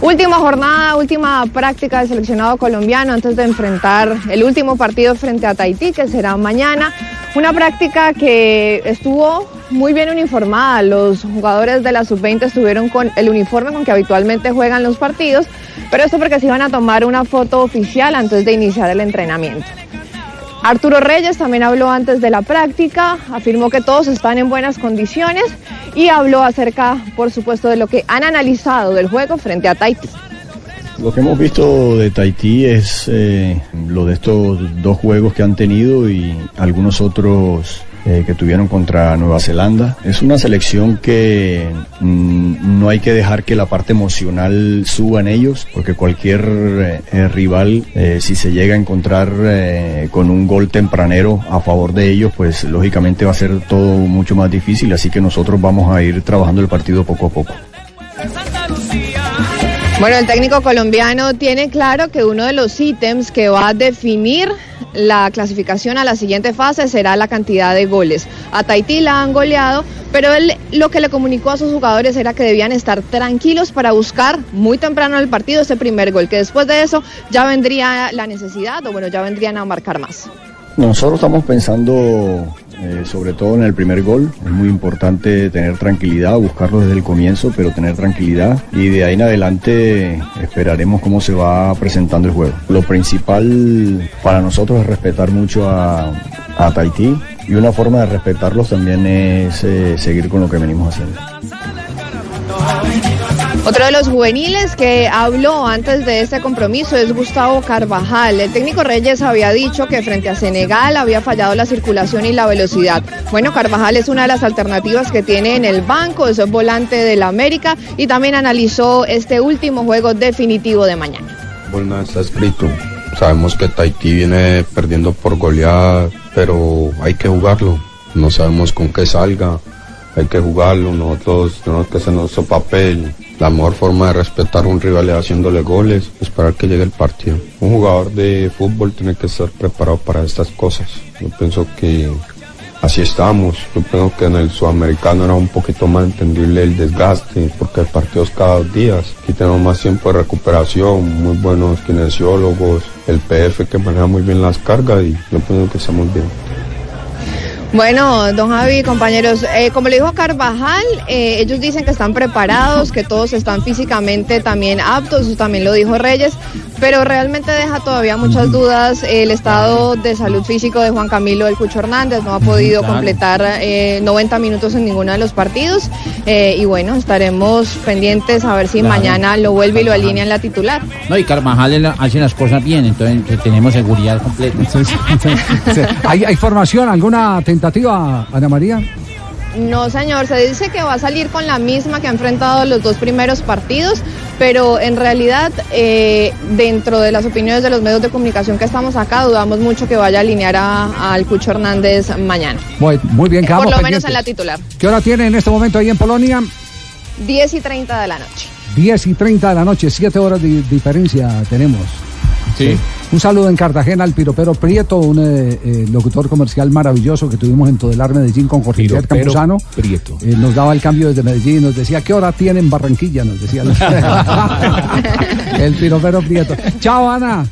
Última jornada, última práctica del seleccionado colombiano antes de enfrentar el último partido frente a Tahití, que será mañana. Una práctica que estuvo muy bien uniformada. Los jugadores de la sub-20 estuvieron con el uniforme con que habitualmente juegan los partidos, pero esto porque se iban a tomar una foto oficial antes de iniciar el entrenamiento. Arturo Reyes también habló antes de la práctica, afirmó que todos están en buenas condiciones y habló acerca, por supuesto, de lo que han analizado del juego frente a Tahití. Lo que hemos visto de Tahití es eh, lo de estos dos juegos que han tenido y algunos otros eh, que tuvieron contra Nueva Zelanda. Es una selección que mm, no hay que dejar que la parte emocional suba en ellos, porque cualquier eh, eh, rival, si se llega a encontrar con un gol tempranero a favor de ellos, pues lógicamente va a ser todo mucho más difícil, así que nosotros vamos a ir trabajando el partido poco a poco. Bueno, el técnico colombiano tiene claro que uno de los ítems que va a definir la clasificación a la siguiente fase será la cantidad de goles. A Tahití la han goleado, pero él lo que le comunicó a sus jugadores era que debían estar tranquilos para buscar muy temprano en el partido ese primer gol, que después de eso ya vendría la necesidad o bueno, ya vendrían a marcar más. Nosotros estamos pensando eh, sobre todo en el primer gol. Es muy importante tener tranquilidad, buscarlo desde el comienzo, pero tener tranquilidad. Y de ahí en adelante esperaremos cómo se va presentando el juego. Lo principal para nosotros es respetar mucho a, a Tahití. Y una forma de respetarlos también es eh, seguir con lo que venimos haciendo. Otro de los juveniles que habló antes de este compromiso es Gustavo Carvajal. El técnico Reyes había dicho que frente a Senegal había fallado la circulación y la velocidad. Bueno, Carvajal es una de las alternativas que tiene en el banco, es volante del América y también analizó este último juego definitivo de mañana. fútbol nada está escrito. Sabemos que Tahití viene perdiendo por goleada, pero hay que jugarlo. No sabemos con qué salga. Hay que jugarlo. Nosotros tenemos que hacer nuestro papel. La mejor forma de respetar un rival es haciéndole goles, esperar que llegue el partido. Un jugador de fútbol tiene que estar preparado para estas cosas. Yo pienso que así estamos. Yo pienso que en el sudamericano era un poquito más entendible el desgaste, porque el partido es cada dos días. Aquí tenemos más tiempo de recuperación, muy buenos kinesiólogos, el PF que maneja muy bien las cargas y yo pienso que estamos bien. Bueno, don Javi, compañeros, eh, como le dijo Carvajal, eh, ellos dicen que están preparados, que todos están físicamente también aptos, eso también lo dijo Reyes, pero realmente deja todavía muchas dudas el estado de salud físico de Juan Camilo El Cucho Hernández, no ha podido Claro. completar eh, 90 minutos en ninguno de los partidos eh, y bueno, estaremos pendientes a ver si Claro. mañana lo vuelve y lo alinea en la titular. No, y Carvajal hace las cosas bien, entonces tenemos seguridad completa. Sí. ¿Hay, ¿Hay formación? ¿Alguna tentativa, Ana María? No, señor, se dice que va a salir con la misma que ha enfrentado los dos primeros partidos, pero en realidad, eh, dentro de las opiniones de los medios de comunicación que estamos acá, dudamos mucho que vaya a alinear a- al Cucho Hernández mañana. Muy, muy bien, Por quedamos lo menos en la titular. ¿Qué hora tiene en este momento ahí en Polonia? 10 y 30 de la noche. 10 y 30 de la noche, 7 horas de diferencia tenemos. Sí. Un saludo en Cartagena al Piropero Prieto, un eh, eh, locutor comercial maravilloso que tuvimos en Todelar Medellín con Jorge Piropero Campuzano. Prieto. Eh, nos daba el cambio desde Medellín, nos decía, ¿qué hora tiene en Barranquilla? Nos decía el Piropero Prieto. Chao, Ana.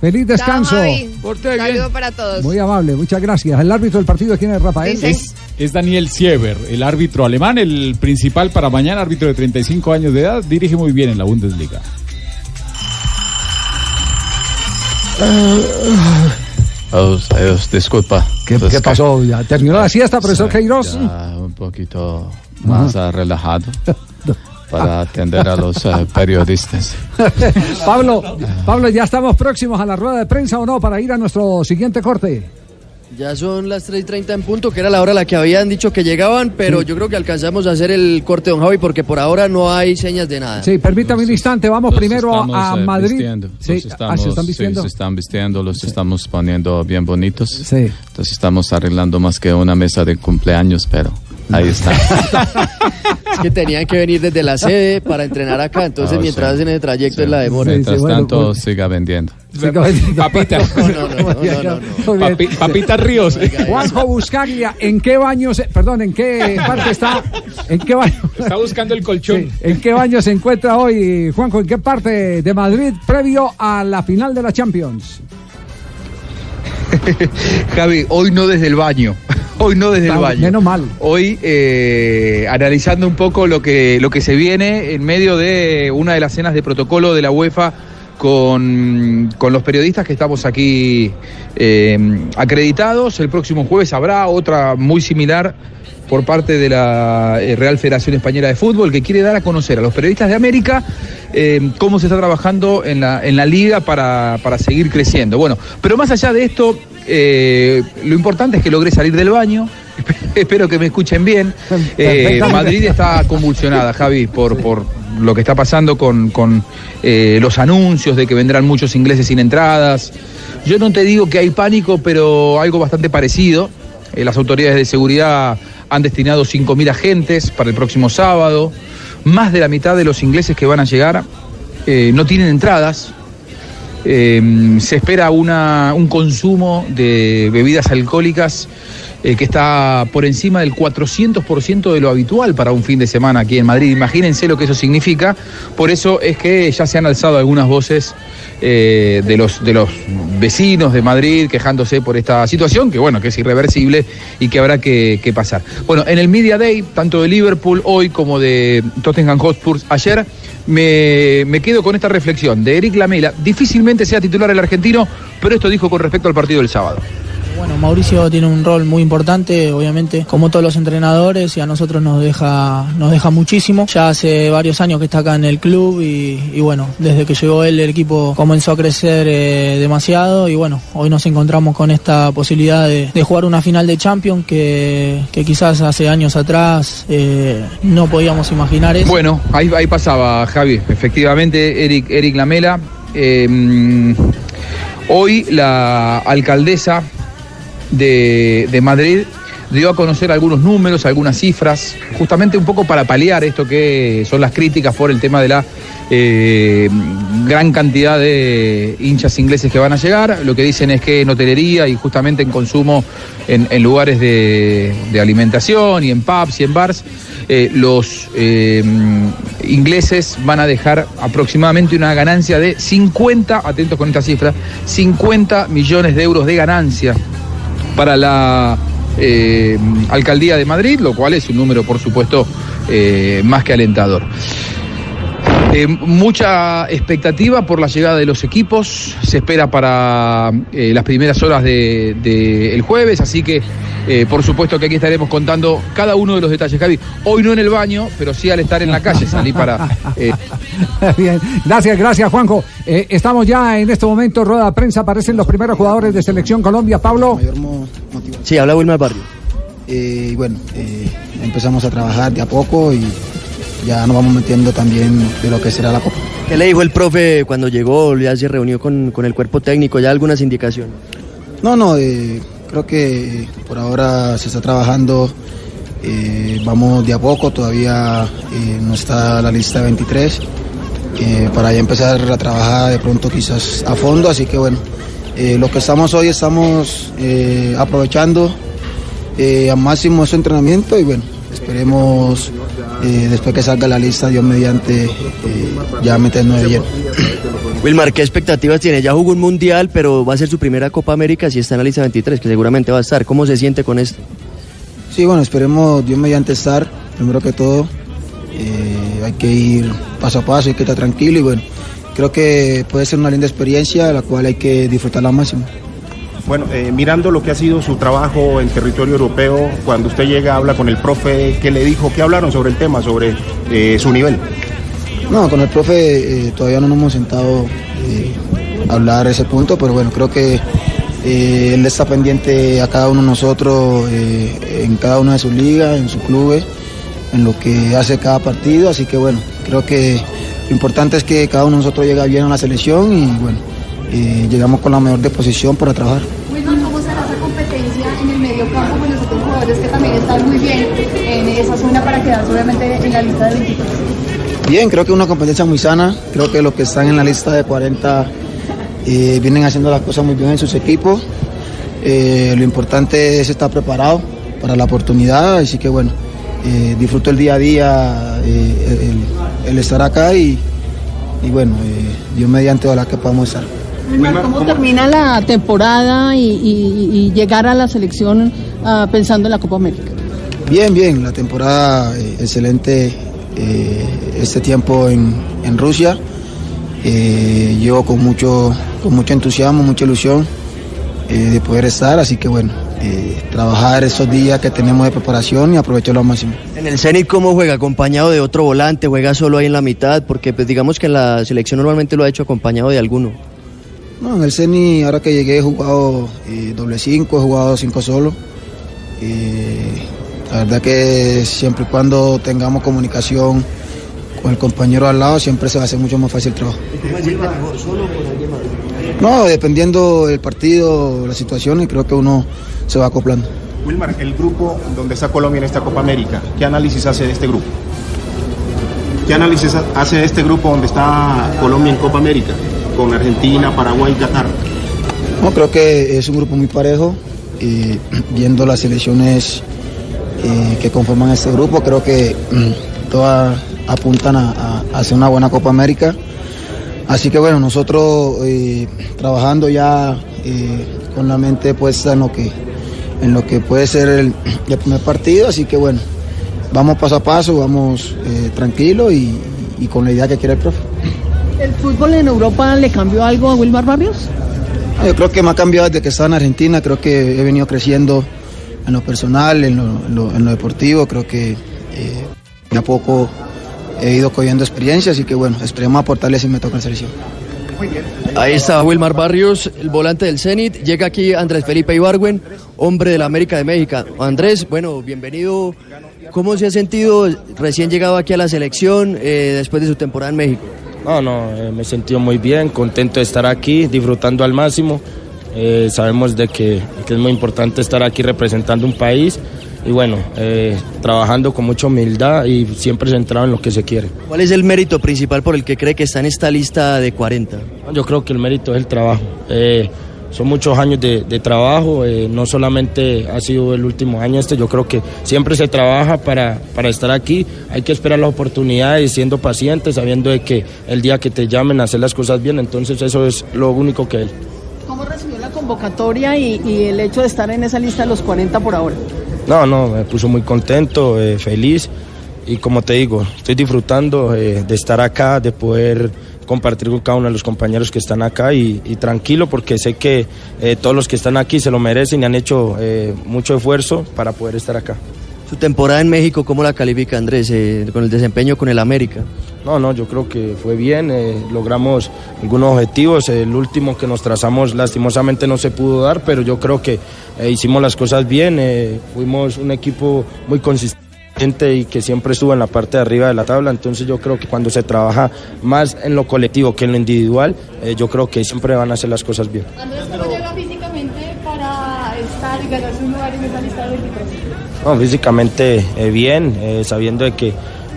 Feliz descanso. Saludo para todos. Muy amable, muchas gracias. El árbitro del partido, ¿quién es Rafael? Es, es Daniel Sieber, el árbitro alemán, el principal para mañana, árbitro de 35 años de edad, dirige muy bien en la Bundesliga. Adiós, adiós, disculpa. ¿Qué, qué pasó? ¿Ya terminó la siesta, profesor Queiroz? Un poquito más ah, relajado para atender a los eh, periodistas. Pablo, Pablo, ¿ya estamos próximos a la rueda de prensa o no para ir a nuestro siguiente corte? Ya son las 3.30 en punto, que era la hora a la que habían dicho que llegaban, pero yo creo que alcanzamos a hacer el corte, don Javi, porque por ahora no hay señas de nasa. Sí, permítame un instante, vamos primero estamos, a eh, Madrid. vistiendo. Sí, Los ah, estamos, ¿se están sí, vistiendo? se están vistiendo, los estamos poniendo bien bonitos. Sí. Entonces estamos arreglando más que una mesa de cumpleaños, pero ahí está. Es que tenían que venir desde la sede para entrenar acá, entonces Ah, mientras sí. hacen el trayecto es la demora. Mientras tanto, siga vendiendo. Papita. Papi- Papita Ríos. Juanjo Buscaglia, ¿en qué baño se, perdón, en qué parte está? ¿En qué baño? Está buscando el colchón. Sí, ¿En qué baño se encuentra hoy, Juanjo? ¿En qué parte de Madrid previo a la final de la Champions? Javi, hoy no desde el baño. Hoy no desde el baño. menos mal. Hoy eh, analizando un poco lo que, lo que se viene en medio de una de las cenas de protocolo de la UEFA con, con los periodistas que estamos aquí eh, acreditados. El próximo jueves habrá otra muy similar por parte de la eh, Real Federación Española de Fútbol que quiere dar a conocer a los periodistas de América eh, cómo se está trabajando en la, en la liga para, para seguir creciendo. Bueno, pero más allá de esto, eh, lo importante es que logré salir del baño. Espero que me escuchen bien. Eh. Madrid está convulsionada, Javi, por, por lo que está pasando con, con, eh, los anuncios de que vendrán muchos ingleses sin entradas. Yo no te digo que hay pánico, pero algo bastante parecido. Las autoridades de seguridad han destinado 5.000 agentes para el próximo sábado. Más de la mitad de los ingleses que van a llegar no tienen entradas. Eh, se espera una, un consumo de bebidas alcohólicas eh, que está por encima del 400% de lo habitual para un fin de semana aquí en Madrid. Imagínense lo que eso significa. Por eso es que ya se han alzado algunas voces eh, de, los, de los vecinos de Madrid quejándose por esta situación, que bueno, que es irreversible y que habrá que, que pasar. Bueno, en el Media Day, tanto de Liverpool hoy como de Tottenham Hotspur ayer, me, quedo con esta reflexión de Eric Lamela. Difícilmente sea titular el argentino, pero esto dijo con respecto al partido del sábado. Bueno, Mauricio tiene un rol muy importante, obviamente, como todos los entrenadores, y a nosotros nos deja, nos deja muchísimo. Ya hace varios años que está acá en el club y, bueno, desde que llegó él el equipo comenzó a crecer eh, demasiado y bueno, hoy nos encontramos con esta posibilidad de, jugar una final de Champions que, quizás hace años atrás eh, no podíamos imaginar. Bueno, ahí, ahí pasaba Javi, efectivamente, Eric, Eric Lamela. Eh, hoy la alcaldesa de, de Madrid dio a conocer algunos números, algunas cifras, justamente un poco para paliar esto que son las críticas por el tema de la eh, gran cantidad de hinchas ingleses que van a llegar. Lo que dicen es que en hotelería y justamente en consumo en, en lugares de, de alimentación y en pubs y en bars, eh, los eh, ingleses van a dejar aproximadamente una ganancia de 50, atentos con esta cifra, 50 millones de euros de ganancia para la eh, alcaldía de Madrid, lo cual es un número, por supuesto, eh, más que alentador. Eh, mucha expectativa por la llegada de los equipos, se espera para eh, las primeras horas del de, el jueves, así que eh, por supuesto que aquí estaremos contando cada uno de los detalles, Javi. Hoy no en el baño, pero sí al estar en la calle, salí para... eh, Bien, gracias, gracias Juanjo. Eh, estamos ya en este momento, rueda de prensa, aparecen los primeros jugadores de Selección Colombia. Pablo. Sí, habla Wilmar Barrio. Eh, y bueno, eh, empezamos a trabajar de a poco y ya nos vamos metiendo también de lo que será la Copa. ¿Qué le dijo el profe cuando llegó? ¿Ya se reunió con, con el cuerpo técnico? ¿Ya algunas indicaciones? No, no, eh, creo que por ahora se está trabajando, eh, vamos de a poco, todavía eh, no está la lista de 23, eh, para ya empezar a trabajar de pronto quizás a fondo, así que bueno, lo que estamos hoy estamos aprovechando al máximo ese entrenamiento y bueno, esperemos eh, después que salga la lista, Dios mediante, eh, ya meternos de lleno. Wilmar, ¿qué expectativas tiene? Ya jugó un mundial, pero va a ser su primera Copa América si está en la lista 23, que seguramente va a estar. ¿Cómo se siente con esto? Sí, bueno, esperemos Dios mediante estar, primero que todo. eh, hay que ir paso a paso, hay que estar tranquilo y bueno, creo que puede ser una linda experiencia, la cual hay que disfrutarla al máximo. Bueno, eh, mirando lo que ha sido su trabajo en territorio europeo, cuando usted llega, habla con el profe, ¿qué le dijo? ¿Qué hablaron sobre el tema, sobre eh, su nivel? No, con el profe eh, todavía no nos hemos sentado a hablar ese punto, pero bueno, creo que él está pendiente a cada uno de nosotros, en cada una de sus ligas, en sus clubes, en lo que hace cada partido, así que bueno, creo que lo importante es que cada uno de nosotros llega bien a la selección y bueno, eh, llegamos con la mejor disposición para trabajar. Wilman, ¿cómo será esa competencia en el medio campo con los otros jugadores que también están muy bien en esa zona para quedarse obviamente en la lista de 23? Bien, creo que es una competencia muy sana. Creo que los que están en la lista de 40 eh, vienen haciendo las cosas muy bien en sus equipos. Eh, lo importante es estar preparado para la oportunidad. Así que bueno, eh, disfruto el día a día, eh, el, el estar acá y, y bueno, eh, Dios mediante ojalá que podamos estar. Wilmar, ¿Cómo termina la temporada y, y- y llegar a la selección ah, pensando en la Copa América? Bien, bien, la temporada eh, excelente eh, este tiempo en, en Rusia. Eh, llevo con mucho, con mucho entusiasmo, mucha ilusión eh, de poder estar, así que bueno, eh, trabajar esos días que tenemos de preparación y aprovecharlo al máximo. En el Zenit, ¿cómo juega? ¿Acompañado de otro volante? ¿Juega solo ahí en la mitad? Porque pues digamos que en la selección normalmente lo ha hecho acompañado de alguno. No, en el CENI, ahora que llegué, he jugado eh, doble cinco, he jugado cinco solo. Eh, la verdad que siempre y cuando tengamos comunicación con el compañero al lado, siempre se va a hacer mucho más fácil el trabajo. No, dependiendo del partido, las situaciones, creo que uno se va acoplando. Wilmar, el grupo donde está Colombia en esta Copa América, ¿qué análisis hace de este grupo? ¿Qué análisis hace de este grupo donde está Colombia en Copa América? Con Argentina, Paraguay y Qatar. No, creo que es un grupo muy parejo. y viendo las selecciones eh, que conforman este grupo, creo que mm, todas apuntan a, a- hacer una buena Copa América. Así que bueno, nosotros eh, trabajando ya eh, con la mente puesta en lo que, en lo que puede ser el, primer partido, así que bueno, vamos paso a paso, vamos eh, tranquilo y con la idea que quiere el profe. ¿El fútbol en Europa le cambió algo a Wilmar Barrios? Yo creo que me ha cambiado desde que estaba en Argentina, creo que he venido creciendo en lo personal, en lo, en lo- en lo deportivo, creo que eh, de a poco he ido cogiendo experiencia, así que bueno, esperemos aportarle si me toca en selección. Ahí está Wilmar Barrios, el volante del Zenit. Llega aquí Andrés Felipe Ibargüen, hombre de la América de México. Andrés, bueno, bienvenido. ¿Cómo se ha sentido recién llegado aquí a la selección eh, después de su temporada en México? No, no, eh, me he sentido muy bien, contento de estar aquí, disfrutando al máximo. Eh, sabemos de que, que es muy importante estar aquí representando un país y bueno, eh, trabajando con mucha humildad y siempre centrado en lo que se quiere. ¿Cuál es el mérito principal por el que cree que está en esta lista de 40? Yo creo que el mérito es el trabajo. Son muchos años de, de trabajo, eh, no solamente ha sido el último año este, yo creo que siempre se trabaja para, para estar aquí, hay que esperar las oportunidades, siendo pacientes, sabiendo de que el día que te llamen hacer las cosas bien, entonces eso es lo único que él. ¿Cómo recibió la convocatoria y, y el hecho de estar en esa lista de los 40 por ahora? No, no, me puso muy contento, eh, feliz y como te digo, estoy disfrutando eh, de estar acá, de poder compartir con cada uno de los compañeros que están acá y, y tranquilo porque sé que eh, todos los que están aquí se lo merecen y han hecho eh, mucho esfuerzo para poder estar acá. Su temporada en México, ¿cómo la califica Andrés eh, con el desempeño con el América? No, no, yo creo que fue bien, logramos algunos objetivos, el último que nos trazamos lastimosamente no se pudo dar, pero yo creo que hicimos las cosas bien, fuimos un equipo muy consistente y que siempre estuvo en la parte de arriba de la tabla, entonces yo creo que cuando se trabaja más en lo colectivo que en lo individual, eh, yo creo que siempre van a hacer las cosas bien. Andrés, ¿cómo llega físicamente para estar y ganarse un lugar en esa lista de 23? No, físicamente eh, bien, eh, sabiendo de que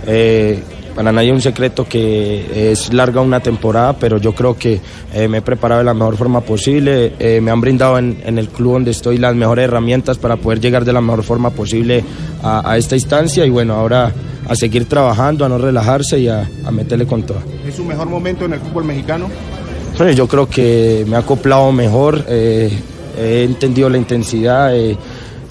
eh, para nadie es un secreto que es larga una temporada, pero yo creo que eh, me he preparado de la mejor forma posible, eh, me han brindado en, en el club donde estoy las mejores herramientas para poder llegar de la mejor forma posible a, a esta instancia y bueno, ahora a seguir trabajando, a no relajarse y a, a meterle con todo. ¿Es su mejor momento en el fútbol mexicano? Bueno, yo creo que me ha acoplado mejor, eh, he entendido la intensidad, eh,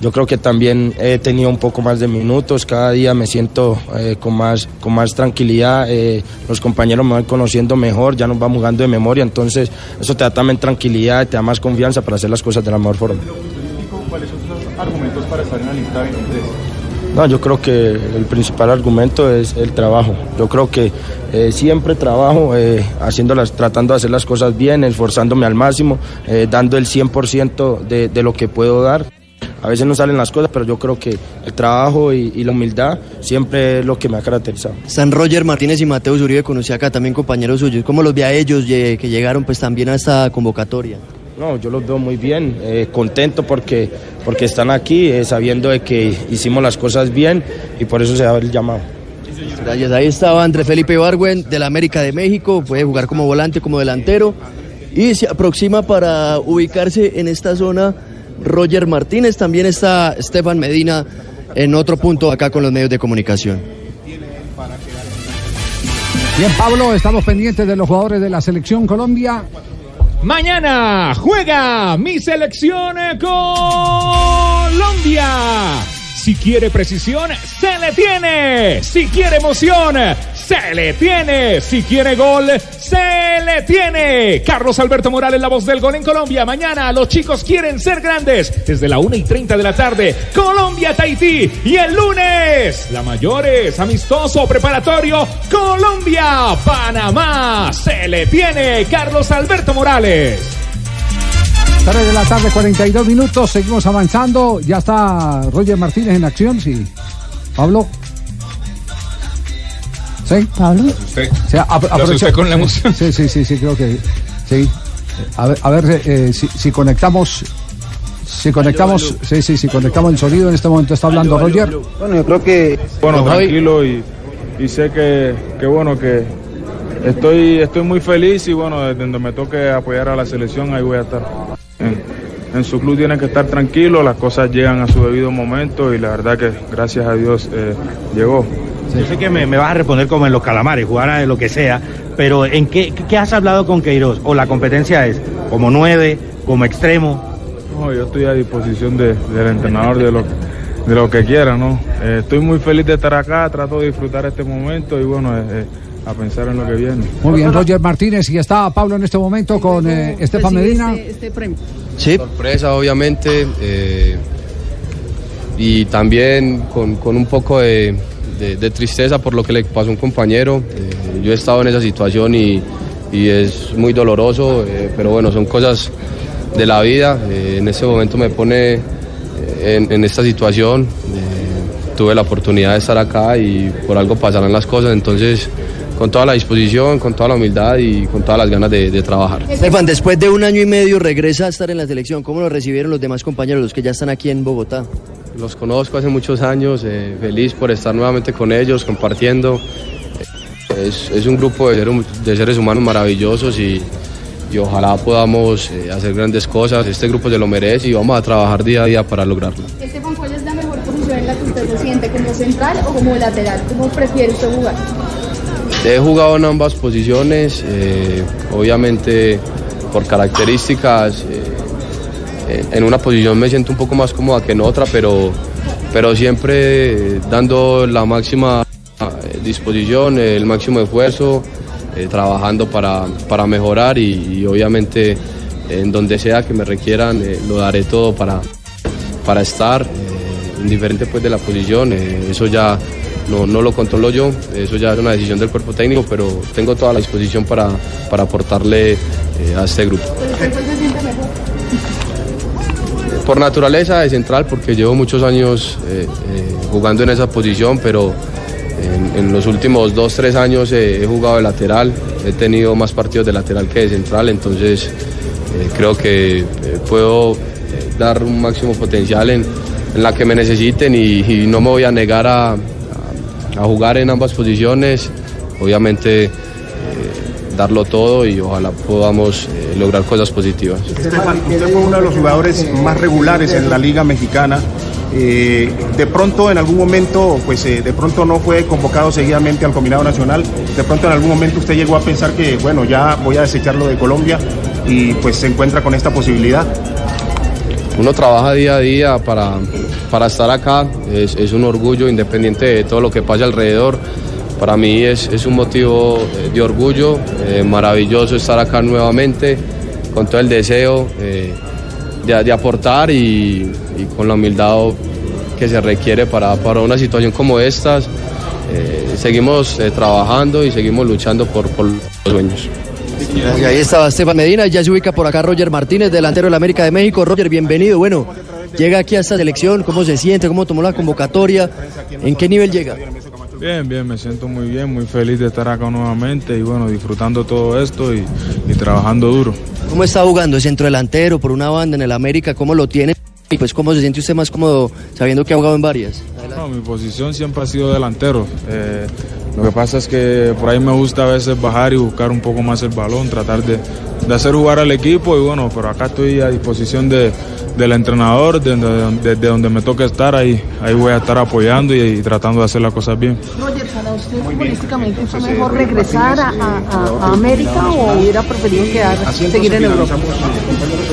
yo creo que también he tenido un poco más de minutos, cada día me siento eh, con, más, con más tranquilidad, eh, los compañeros me van conociendo mejor, ya nos vamos jugando de memoria, entonces eso te da también tranquilidad, te da más confianza para hacer las cosas de la mejor forma. ¿Cuáles son sus argumentos para estar en la lista 23? No, yo creo que el principal argumento es el trabajo. Yo creo que eh, siempre trabajo eh, haciéndolas, tratando de hacer las cosas bien, esforzándome al máximo, eh, dando el 100% de, de lo que puedo dar. A veces no salen las cosas, pero yo creo que el trabajo y, y la humildad siempre es lo que me ha caracterizado. San Roger Martínez y Mateo Uribe conocí acá también compañeros suyos. ¿Cómo los ve a ellos ye- que llegaron pues también a esta convocatoria? No, yo los veo muy bien, eh, contento porque, porque están aquí, eh, sabiendo de que hicimos las cosas bien y por eso se da el llamado. Gracias. Ahí estaba Andrés Felipe Ibargüen de la América de México. Puede jugar como volante, como delantero. Y se aproxima para ubicarse en esta zona Roger Martínez. También está Estefan Medina en otro punto acá con los medios de comunicación. Bien, Pablo, estamos pendientes de los jugadores de la selección Colombia. Mañana juega mi selección Colombia. Si quiere precisión, se le tiene. Si quiere emoción, se le tiene. Si quiere gol, se le tiene. Carlos Alberto Morales, la voz del gol en Colombia. Mañana los chicos quieren ser grandes. Desde la 1 y 30 de la tarde, Colombia, Tahití. Y el lunes, la mayores, amistoso, preparatorio, Colombia, Panamá. Se le tiene. Carlos Alberto Morales. 3 de la tarde, 42 minutos, seguimos avanzando. Ya está Roger Martínez en acción, sí. Pablo. ¿Sí? Pablo. Usted. O sea, con la emoción. Sí, sí, sí, sí, creo que sí. A ver, a ver eh, si, si conectamos. Si conectamos, sí, sí, si conectamos el sonido en este momento está hablando Roger. Bueno, yo creo que Bueno, tranquilo y, y sé que, que bueno que estoy estoy muy feliz y bueno, desde donde me toque apoyar a la selección ahí voy a estar. En, en su club tiene que estar tranquilo, las cosas llegan a su debido momento y la verdad que gracias a Dios eh, llegó. Yo sé que me, me vas a responder como en los calamares, jugar a lo que sea, pero ¿en qué, qué has hablado con Queiroz? ¿O la competencia es como nueve, como extremo? No, yo estoy a disposición de- del entrenador de lo, de lo que quiera, ¿no? Eh, estoy muy feliz de estar acá, trato de disfrutar este momento y bueno, eh, eh, a pensar en lo que viene. Muy bien, Roger Martínez y está Pablo en este momento con eh, Estefan Medina. Este, premio. Sorpresa, obviamente, eh, y también con, con un poco de, de- de tristeza por lo que le pasó a un compañero. Eh, yo he estado en esa situación y, y es muy doloroso, eh, pero bueno, son cosas de la vida. Eh, en ese momento me pone en, en esta situación. Eh, tuve la oportunidad de estar acá y por algo pasarán las cosas, entonces con toda la disposición, con toda la humildad y con todas las ganas de- de trabajar. Estefan, después de un año y medio regresa a estar en la selección. ¿Cómo lo recibieron los demás compañeros, los que ya están aquí en Bogotá? Los conozco hace muchos años, eh, feliz por estar nuevamente con ellos, compartiendo. Es, es un grupo de seres humanos maravillosos y, y ojalá podamos eh, hacer grandes cosas. Este grupo se lo merece y vamos a trabajar día a día para lograrlo. Estefan, ¿cuál es la mejor posición en la que usted se siente? ¿Como central o como lateral? ¿Cómo prefiere usted jugar? He jugado en ambas posiciones, eh, obviamente por características. eh, en una posición me siento un poco más cómoda que en otra, pero, pero siempre dando la máxima disposición, eh, el máximo esfuerzo, eh, trabajando para, para mejorar y, obviamente en donde sea que me requieran eh, lo daré todo para, para estar, indiferente pues de la posición, eso ya no, no lo controlo yo, eso ya es una decisión del cuerpo técnico, pero tengo toda la disposición para, para aportarle eh, a este grupo. Por naturaleza de central, porque llevo muchos años eh, eh, jugando en esa posición, pero en, en los últimos dos, tres años he jugado de lateral, he tenido más partidos de lateral que de central, entonces creo que puedo dar un máximo potencial en, en la que me necesiten y, y no me voy a negar a, a- jugar en ambas posiciones, obviamente eh, darlo todo y ojalá podamos eh, lograr cosas positivas. Usted fue uno de los jugadores más regulares en la Liga Mexicana. Eh, de pronto, en algún momento, pues eh, de pronto no fue convocado seguidamente al combinado nacional. De pronto, en algún momento, usted llegó a pensar que, bueno, ya voy a desecharlo de Colombia y pues se encuentra con esta posibilidad. Uno trabaja día a día para, para estar acá, es, un orgullo independiente de todo lo que pase alrededor. Para mí es, un motivo eh, de orgullo, eh, maravilloso estar acá nuevamente, con todo el deseo eh, de, aportar y, con la humildad que se requiere para, una situación como estas. Eh, seguimos trabajando y seguimos luchando por, los sueños. Y ahí estaba Esteban Medina, ya se ubica por acá Roger Martínez, delantero del América de México. Roger, bienvenido. Bueno, llega aquí a esta selección, ¿cómo se siente? ¿Cómo tomó la convocatoria? ¿En qué nivel llega? Bien, bien, me siento muy bien, muy feliz de estar acá nuevamente y bueno, disfrutando todo esto y, y trabajando duro. ¿Cómo está jugando? ¿Es centro delantero por una banda en el América? ¿Cómo lo tiene? Y pues, ¿cómo se siente usted más cómodo sabiendo que ha jugado en varias? No, mi posición siempre ha sido delantero. Eh, lo que pasa es que por ahí me gusta a veces bajar y buscar un poco más el balón, tratar de, de hacer jugar al equipo y bueno, pero acá estoy a disposición de, del entrenador, desde de, de donde me toque estar, ahí, ahí voy a estar apoyando y, y tratando de hacer las cosas bien. Roger, para usted futbolísticamente fue mejor regresar a, a- a América o hubiera preferido quedar, seguir en Europa?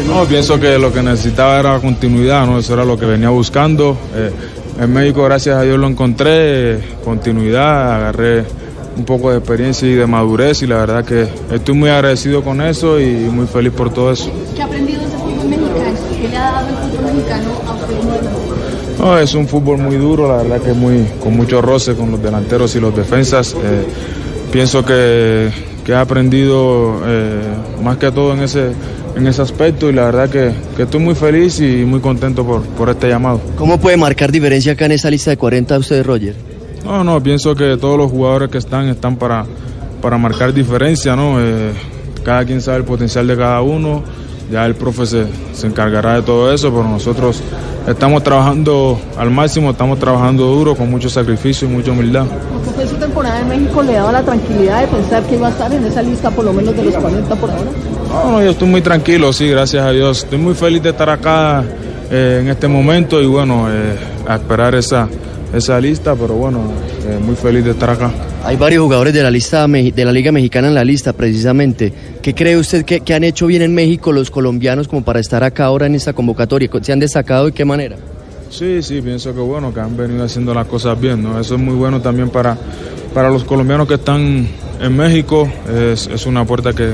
No, pienso que lo que necesitaba era continuidad, ¿no? Eso era lo que venía buscando. Eh, en México, gracias a Dios, lo encontré, continuidad, agarré un poco de experiencia y de madurez y la verdad que estoy muy agradecido con eso y muy feliz por todo eso. ¿Qué ha aprendido ese fútbol mexicano? ¿Qué le ha dado el fútbol mexicano a usted? No, es un fútbol muy duro, la verdad que muy, con mucho roce con los delanteros y los defensas. Eh, pienso que, que he aprendido eh, más que todo en ese, en ese aspecto y la verdad que, que estoy muy feliz y muy contento por, por este llamado. ¿Cómo puede marcar diferencia acá en esta lista de 40 usted, Roger? No, no, pienso que todos los jugadores que están están para, para marcar diferencia, ¿no? Eh, cada quien sabe el potencial de cada uno, ya el profe se, se encargará de todo eso, pero nosotros estamos trabajando al máximo, estamos trabajando duro, con mucho sacrificio y mucha humildad. Porque fue su temporada en México, le daba la tranquilidad de pensar que iba a estar en esa lista por lo menos de los 40 por ahora. No, no, yo estoy muy tranquilo, sí, gracias a Dios. Estoy muy feliz de estar acá eh, en este momento y bueno, eh, a esperar esa, esa lista, pero bueno, eh, muy feliz de estar acá. Hay varios jugadores de la lista de la Liga Mexicana en la lista, precisamente. ¿Qué cree usted que, que han hecho bien en México los colombianos como para estar acá ahora en esta convocatoria? ¿Se han destacado de qué manera? Sí, sí, pienso que bueno, que han venido haciendo las cosas bien, ¿no? Eso es muy bueno también para, para los colombianos que están en México, es, es una puerta que,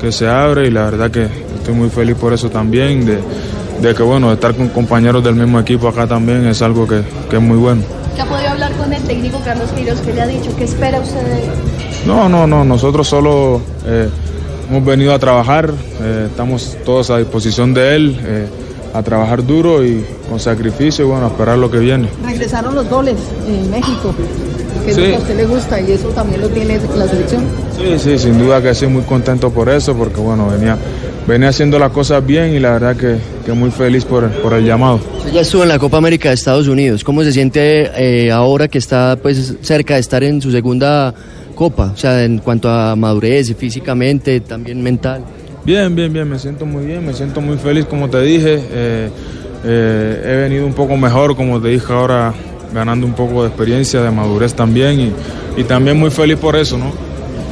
que se abre y la verdad que estoy muy feliz por eso también, de, de que bueno, estar con compañeros del mismo equipo acá también es algo que, que es muy bueno. ¿Ya ha podido hablar con el técnico Carlos Queiroz? ¿Qué le ha dicho? ¿Qué espera usted de él? No, no, no, nosotros solo eh, hemos venido a trabajar, eh, estamos todos a disposición de él, eh, a trabajar duro y con sacrificio y bueno, a esperar lo que viene. Regresaron los goles en México, que es Sí. lo que a usted le gusta y eso también lo tiene la selección. Sí, sí, sin duda que sí, muy contento por eso, porque bueno, venía, venía haciendo las cosas bien y la verdad que, que muy feliz por, por el llamado. Ya estuvo en la Copa América de Estados Unidos. ¿Cómo se siente eh, ahora que está pues cerca de estar en su segunda Copa? O sea, en cuanto a madurez, físicamente, también mental. Bien, bien, bien, me siento muy bien, me siento muy feliz, como te dije. eh, eh, he venido un poco mejor, como te dije ahora, ganando un poco de experiencia, de madurez también y, y también muy feliz por eso, ¿no?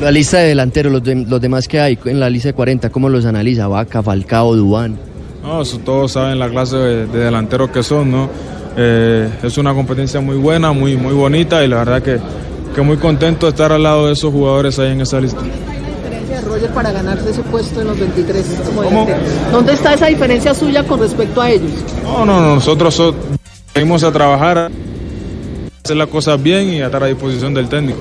La lista de delanteros, los, de- los demás que hay en la lista de 40, ¿cómo los analiza? Vaca, Falcao, Dubán. No, eso todos saben la clase de, de delanteros que son, ¿no? Eh, es una competencia muy buena, muy, muy bonita y la verdad que, que muy contento de estar al lado de esos jugadores ahí en esa lista. diferencia de Roger para ganarse ese puesto en los 23 como ¿Cómo? ¿Dónde está esa diferencia suya con respecto a ellos? No, no, no, nosotros so- venimos a trabajar, hacer las cosas bien y a estar a disposición del técnico.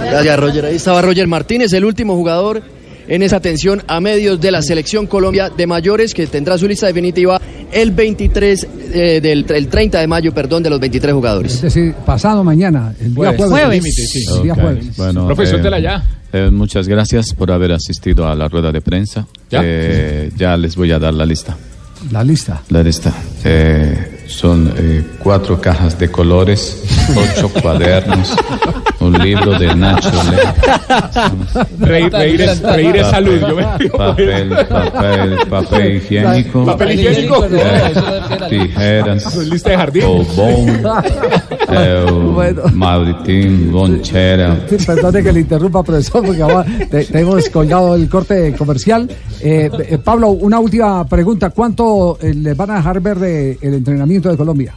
Gracias, Roger. Ahí estaba Roger Martínez, el último jugador en esa atención a medios de la Selección Colombia de mayores, que tendrá su lista definitiva el 23, eh, del el 30 de mayo, perdón, de los 23 jugadores. Es decir, pasado mañana, el día jueves. Jueves. El día jueves. Bueno, Profe, eh, suéltela ya. eh, muchas gracias por haber asistido a la rueda de prensa. ¿Ya? Eh, ya les voy a dar la lista. La lista. La lista. Son eh, cuatro cajas de colores, ocho cuadernos, un libro de Nacho Le. Reír, reír es, reír es salud. Yo me Papel, papel, papel higiénico. Papel higiénico. eh, tijeras. Lista de jardín. Bobón. eh, Bueno. Lonchera. Perdone que le interrumpa, profesor, porque ahora te, te hemos colgado el corte comercial. Eh, eh, Pablo, una última pregunta. ¿Cuánto eh, les van a dejar ver de el entrenamiento de Colombia?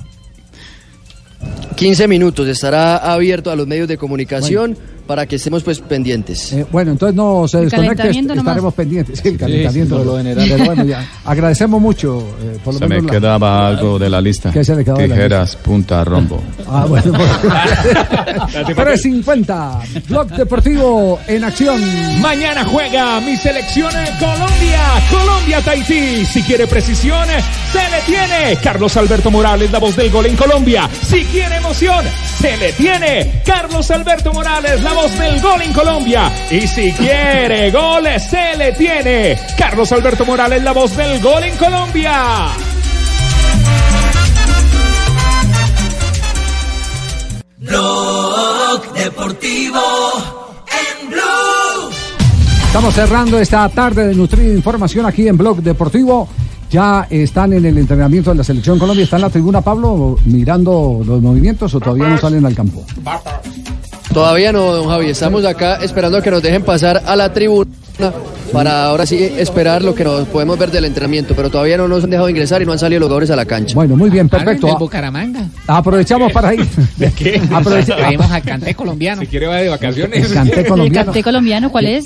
15 minutos, estará abierto a los medios de comunicación para que estemos pues pendientes. Eh, bueno, entonces no se desconecte, nomás. estaremos pendientes. Sí, el calentamiento. por lo general. Pero bueno, ya. Agradecemos mucho. eh, por lo Se me menos la- quedaba algo de la lista. ¿Qué se le la Tijeras, punta, rombo. Ah, bueno. pues. 350, Blog Deportivo en acción. Mañana juega mi selección en Colombia, Colombia-Tahití. Si quiere precisión, se le tiene. Carlos Alberto Morales, la voz del gol en Colombia. Si quiere emoción, se le tiene. Carlos Alberto Morales, la voz del gol en Colombia. Y si quiere gol, se le tiene. Carlos Alberto Morales, la voz del gol en Colombia. Blog Deportivo en Blue. Estamos cerrando esta tarde de nutrida información aquí en Blog Deportivo. Ya están en el entrenamiento de la Selección Colombia. ¿Está en la tribuna, Pablo, mirando los movimientos o todavía no salen al campo? Todavía no, don Javi, estamos acá esperando a que nos dejen pasar a la tribuna para ahora sí esperar lo que nos podemos ver del entrenamiento, pero todavía no nos han dejado ingresar y no han salido los jugadores a la cancha. Bueno, muy bien, perfecto. Del Bucaramanga. Aprovechamos para ir. ¿De qué? Aprovecha- Traemos al canté colombiano. Si quiere va de vacaciones. El canté colombiano. ¿El canté colombiano cuál es?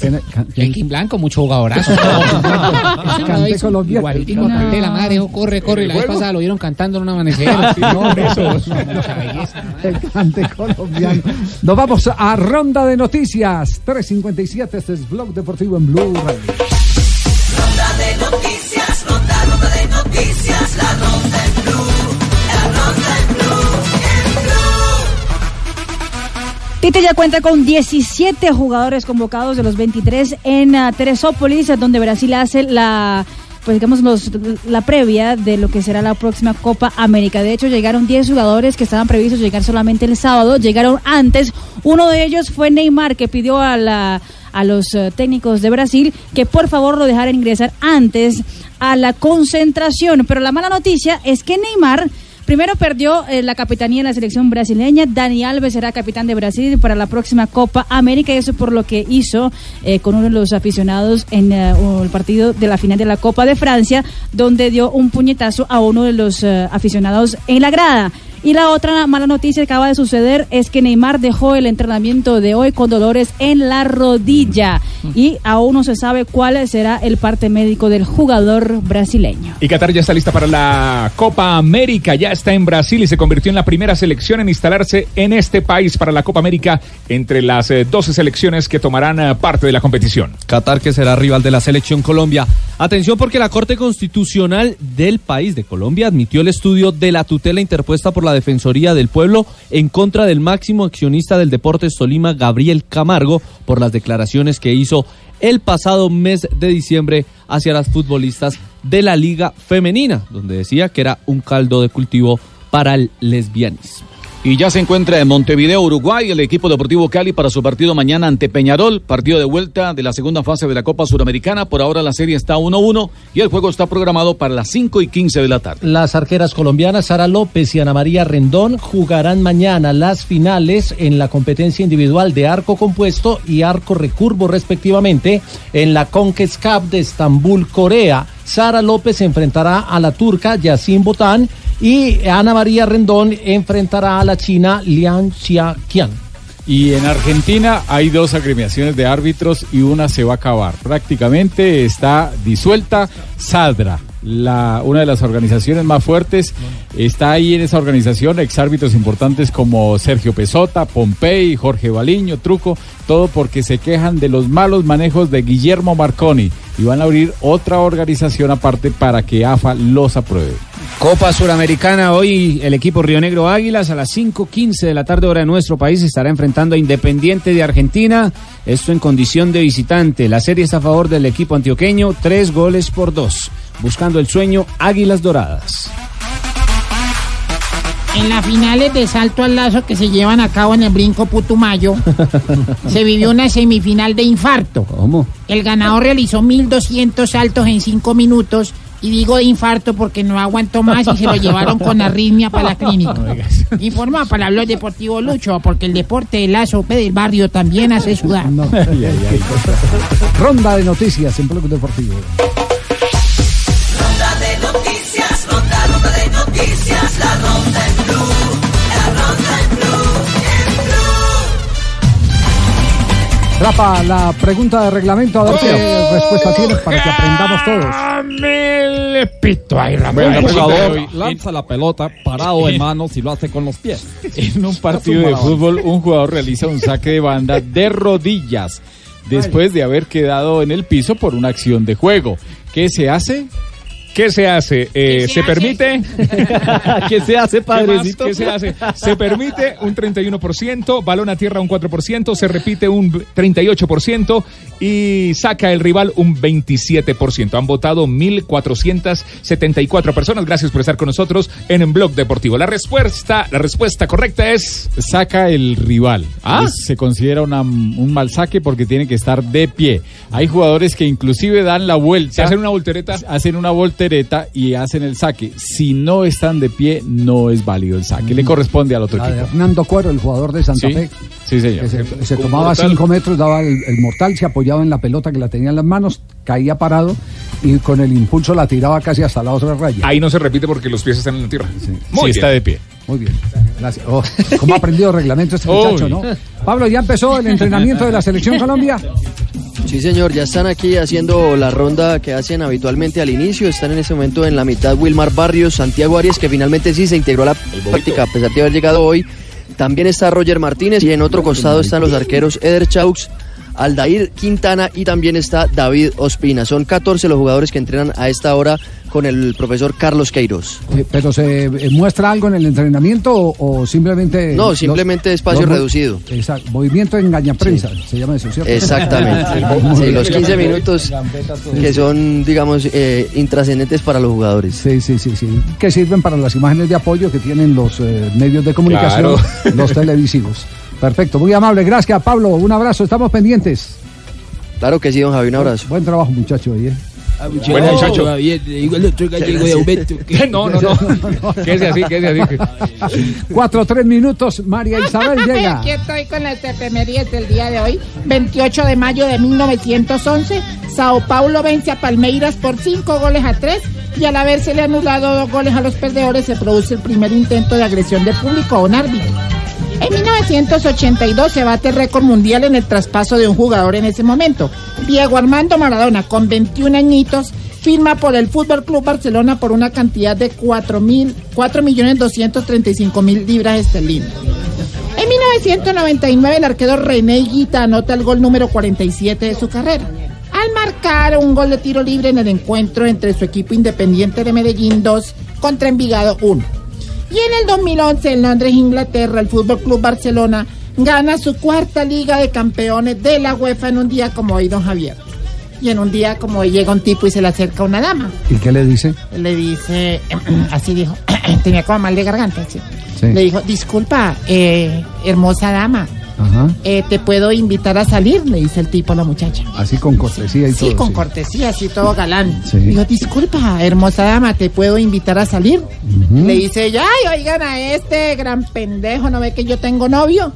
Joaquín Blanco, mucho jugadorazo. Canté colombiano. Igualitico al canté, la madre dijo, corre, corre. Y la vez pasada lo vieron cantando en un amanecer. No, eso. no. Mucha belleza. El cante colombiano. Nos vamos a ronda de noticias. 357, este es Blog Deportivo en Blue Radio. Ronda de noticias, ronda, ronda de noticias, la ronda en Blue. La ronda en Blue, en Blue. Tite ya cuenta con 17 jugadores convocados de los 23 en ah, Teresópolis, donde Brasil hace la pues digamos los- la previa de lo que será la próxima Copa América. De hecho, llegaron 10 jugadores que estaban previstos llegar solamente el sábado, llegaron antes. Uno de ellos fue Neymar, que pidió a la a los eh, técnicos de Brasil que por favor lo dejaran ingresar antes a la concentración. Pero la mala noticia es que Neymar Primero perdió eh, la capitanía de la selección brasileña. Dani Alves será capitán de Brasil para la próxima Copa América. Y eso por lo que hizo eh, con uno de los aficionados en el partido de la final de la Copa de Francia, donde dio un puñetazo a uno de los aficionados en la grada. Y la otra mala noticia que acaba de suceder es que Neymar dejó el entrenamiento de hoy con dolores en la rodilla. Y aún no se sabe cuál será el parte médico del jugador brasileño. Y Qatar ya está lista para la Copa América, ya está en Brasil y se convirtió en la primera selección en instalarse en este país para la Copa América entre las eh, 12 selecciones que tomarán eh, parte de la competición. Qatar que será rival de la selección Colombia. Atención porque la Corte Constitucional del país de Colombia admitió el estudio de la tutela interpuesta por la Defensoría del Pueblo en contra del máximo accionista del Deportes Tolima, Gabriel Camargo, por las declaraciones que hizo el pasado mes de diciembre hacia las futbolistas de la Liga Femenina, donde decía que era un caldo de cultivo para el lesbianismo. Y ya se encuentra en Montevideo, Uruguay, el equipo deportivo Cali para su partido mañana ante Peñarol, partido de vuelta de la segunda fase de la Copa Suramericana. Por ahora la serie está 1-1 y el juego está programado para las 5 y 15 de la tarde. Las arqueras colombianas Sara López y Ana María Rendón jugarán mañana las finales en la competencia individual de arco compuesto y arco recurvo respectivamente en la Conquest Cup de Estambul, Corea. Sara López enfrentará a la turca Yassin Botán y Ana María Rendón enfrentará a la china Lian Xiaqian. Y en Argentina hay dos agremiaciones de árbitros y una se va a acabar. Prácticamente está disuelta Sadra, la, una de las organizaciones más fuertes. Está ahí en esa organización exárbitros importantes como Sergio Pesota, Pompey, Jorge Baliño, Truco, todo porque se quejan de los malos manejos de Guillermo Marconi y van a abrir otra organización aparte para que AFA los apruebe. Copa Suramericana, hoy el equipo Río Negro Águilas a las 5.15 de la tarde hora de nuestro país estará enfrentando a Independiente de Argentina, esto en condición de visitante. La serie está a favor del equipo antioqueño, tres goles por dos, buscando el sueño Águilas Doradas. En las finales de salto al lazo que se llevan a cabo en el Brinco Putumayo, se vivió una semifinal de infarto. ¿Cómo? El ganador realizó 1.200 saltos en 5 minutos y digo de infarto porque no aguantó más y se lo llevaron con arritmia para la clínica. Informa para Blog Deportivo Lucho, porque el deporte de la sope del barrio también hace sudar. Ronda de noticias en Blog Deportivo. Noticias, la ronda en blue, la ronda en blue, en blue. Rafa, la pregunta de reglamento, a ver qué respuesta tienes para que aprendamos todos. Dame el pito ahí, Rafa. Bueno, El jugador hoy. lanza la pelota parado de manos y lo hace con los pies. En un partido de fútbol, un jugador realiza un saque de banda de rodillas después de haber quedado en el piso por una acción de juego. ¿Qué se hace? ¿Qué se hace? Eh, ¿Se, permite? ¿Qué se hace, padrecito? ¿Qué se hace? Se permite un 31%, balón a tierra un 4%, se repite un 38% y saca el rival un 27%. Han votado 1.474 personas. Gracias por estar con nosotros en el Blog Deportivo. La respuesta, la respuesta correcta es... Saca el rival. ¿Ah? Es- Se considera una- un mal saque porque tiene que estar de pie. Hay jugadores que inclusive dan la vuelta. Se hacen una voltereta. Hacen una voltereta y hacen el saque. Si no están de pie, no es válido el saque. Le corresponde al otro La de equipo. Hernando Cuero, el jugador de Santa Sí, Fe. sí, señor. que se, tomaba mortal. 5 metros, daba el, el mortal, se apoyaba en la pelota que la tenía en las manos, caía parado y con el impulso la tiraba casi hasta la otra raya. Ahí no se repite porque los pies están en la tierra. Sí, está de pie. Muy bien. Gracias. Oh, ¿Cómo ha aprendido reglamento este Uy. muchacho, no? Pablo, ¿ya empezó el entrenamiento de la selección Colombia? Sí, señor, ya están aquí haciendo la ronda que hacen habitualmente al inicio. Están en ese momento en la mitad Wilmar Barrios, Santiago Arias, que finalmente sí se integró a la práctica a pesar de haber llegado hoy. También está Roger Martínez y en otro costado están los arqueros Eder Chaux, Aldair Quintana y también está David Ospina. Son 14 los jugadores que entrenan a esta hora con el profesor Carlos Queiroz. Eh, ¿Pero se eh, muestra algo en el entrenamiento o, o simplemente...? No, los- simplemente espacio los reducido. Exacto, movimiento engañaprensa, se llama eso, ¿cierto? Exactamente. Sí, los 15 minutos que son, digamos, eh, intrascendentes para los jugadores. Sí, sí, sí, sí. Que sirven para las imágenes de apoyo que tienen los eh, medios de comunicación, Claro. los televisivos. Perfecto, muy amable. Gracias, Pablo. Un abrazo, estamos pendientes. Claro que sí, don Javi, un abrazo. Buen trabajo, muchacho. ¿eh? Buen muchacho. Igual el otro gallego de aumento. No, no, no. Quédese así, quédese así. Cuatro, tres minutos. María Isabel llega. Aquí estoy con las efemérides del día de hoy. 28 de mayo de 1911, Sao Paulo vence a Palmeiras por 5 goles a 3 y al haberse anulado dos goles a los perdedores se produce el primer intento de agresión de público a un árbitro. En 1982 se bate el récord mundial en el traspaso de un jugador en ese momento. Diego Armando Maradona, con 21 añitos, firma por el Fútbol Club Barcelona por una cantidad de 4 mil- 4.235.000 libras esterlinas. En 1999 el arquero René Guita anota el gol número 47 de su carrera. Al marcar un gol de tiro libre en el encuentro entre su equipo Independiente de Medellín 2 contra Envigado 1. Y en el 2011 en Londres, Inglaterra, el Fútbol Club Barcelona gana su cuarta Liga de Campeones de la UEFA en un día como hoy, don Javier. Y en un día como hoy llega un tipo y se le acerca una dama. ¿Y qué le dice? Le dice, así dijo, tenía como mal de garganta. sí. Sí. Le dijo, disculpa, eh, hermosa dama, Ajá. eh, ¿te puedo invitar a salir? Le dice el tipo a la muchacha. Así con cortesía y Sí, todo. con cortesía, así todo galán. Sí. Dijo, disculpa, hermosa dama, ¿te puedo invitar a salir? Ujú. Le dice ella, ay, oigan a este gran pendejo, ¿no ve que yo tengo novio?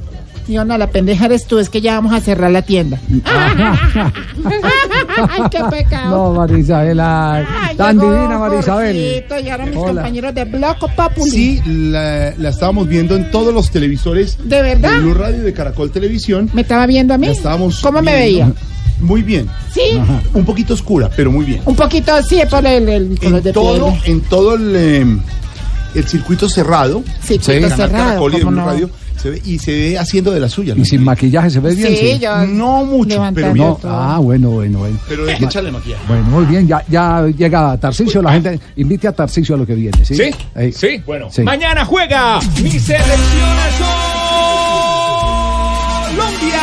Digo, no, la pendeja eres tú, es que ya vamos a cerrar la tienda. Ay, qué pecado. No, Marisabela. Ay, Tan llegó divina, Marisabel. Jorgito, Llegaron mis Hola. compañeros de Bloco Populi. Sí, la, la estábamos viendo en todos los televisores. ¿De verdad? De Blue Radio y de Caracol Televisión. ¿Me estaba viendo a mí? La estábamos ¿Cómo me viendo. veía? Muy bien. ¿Sí? Un poquito oscura, pero muy bien. Un poquito así por el, el color de En todo, piel. en todo el, eh, el circuito cerrado. Circuito Canal cerrado, Caracol y de ¿cómo Blue no? Radio, se ve- y se ve haciendo de la suya. Y sin maquillaje se ve bien. Sí, yo No mucho, pero bien. No, ah, bueno, bueno, bueno. Pero hay que echarle maquillaje. Bueno, muy bien, ya, ya llega Tarcicio, la gente invite a Tarcicio a lo que viene, ¿sí? ¿Sí? Ahí. Sí. Bueno, Sí. mañana juega mi selección Colombia.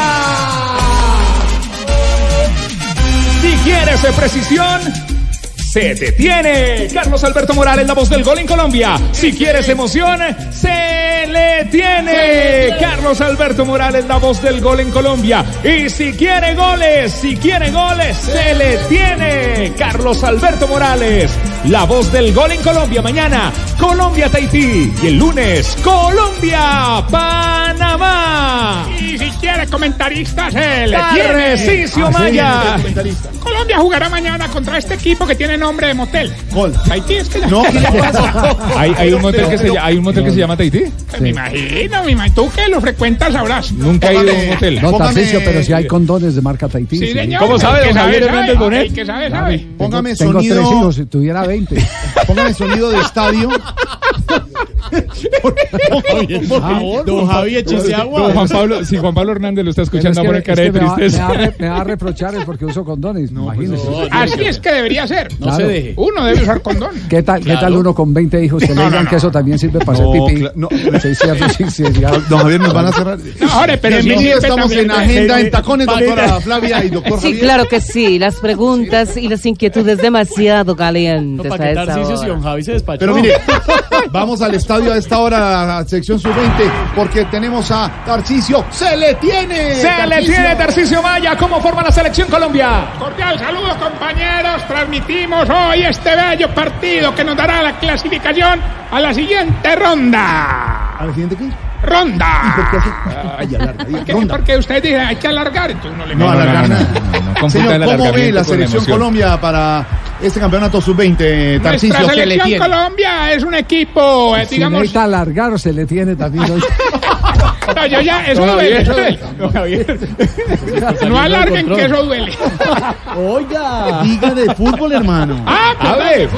Si quieres precisión, se detiene. Carlos Alberto Morales, la voz del gol en Colombia. Si quieres emoción, se le tiene. Carlos Alberto Morales, la voz del gol en Colombia. Y si quiere goles, si quiere goles, se le tiene. Carlos Alberto Morales, la voz del gol en Colombia. Mañana, Colombia Tahití. Y el lunes, Colombia Panamá. Y si quiere comentaristas, eh, le tiene. Tarcisio Maya. Colombia jugará mañana contra este equipo que tiene nombre de motel. ¿Cuál? Haití es que No, ¿qué le pasa? ¿Hay, hay un motel que se, hay un motel que se llama Tahití? Pues Me imagino, me imagino. Tú que lo frecuentas sabrás. Nunca he ido a un motel. No, Tarcicio, pero si hay condones de marca Tahití. Sí, señor. ¿Cómo sabe, don Javier Hernández. Bonet? El que sabe, sabe. Póngame Tengo sonido. tres hijos, si tuviera 20. Póngame sonido de estadio. Por favor, don Javier. Don Juan Pablo, si Juan Pablo Hernández lo está Pero escuchando, es va a que- cara es de que me va- tristeza. Me va, a re- me va a reprochar es porque uso condones, imagínese. Así es que debería ser. No se deje. Uno debe usar condón. ¿Qué tal, ¿Qué tal uno con 20 hijos que le No, no, digan no. que eso también sirve para No, hacer pipí? cla- no. Sí, cierto, sí, sí, sí. Don Javier, nos van a cerrar. No, Jorge, pero sí Bienvenido, estamos en agenda en tacones, doctora Flavia y doctor Sí, claro que sí. Las preguntas y las inquietudes demasiado calientes Para a que esa hora. y don Javi se despachó. Pero mire, vamos al estadio a esta hora, a la sección sub-20, porque tenemos a Tarcisio. ¡Se le tiene! Se le tiene Tarcisio Maya. ¿Cómo forma la selección Colombia? Cordial saludo, compañeros. Transmitimos hoy este bello partido que nos dará la clasificación a la siguiente ronda. ¿A la siguiente qué? Ronda. ¿Por qué hace? Ay, alarga, diga, ¿Qué- ronda. Porque usted dice hay que alargar, entonces no le No, alargar nada. Señor, ¿cómo ve la selección. Colombia para este campeonato sub-20, Tarcisio? Nuestra ¿Se le selección tiene? Colombia es un equipo, eh, Si digamos, necesita alargar o se le tiene también. hoy. no, yo ya, eso Don duele, eso duele. Javier. No alarguen que eso duele. Oiga, diga de fútbol, hermano. Ah, perdón. Hable,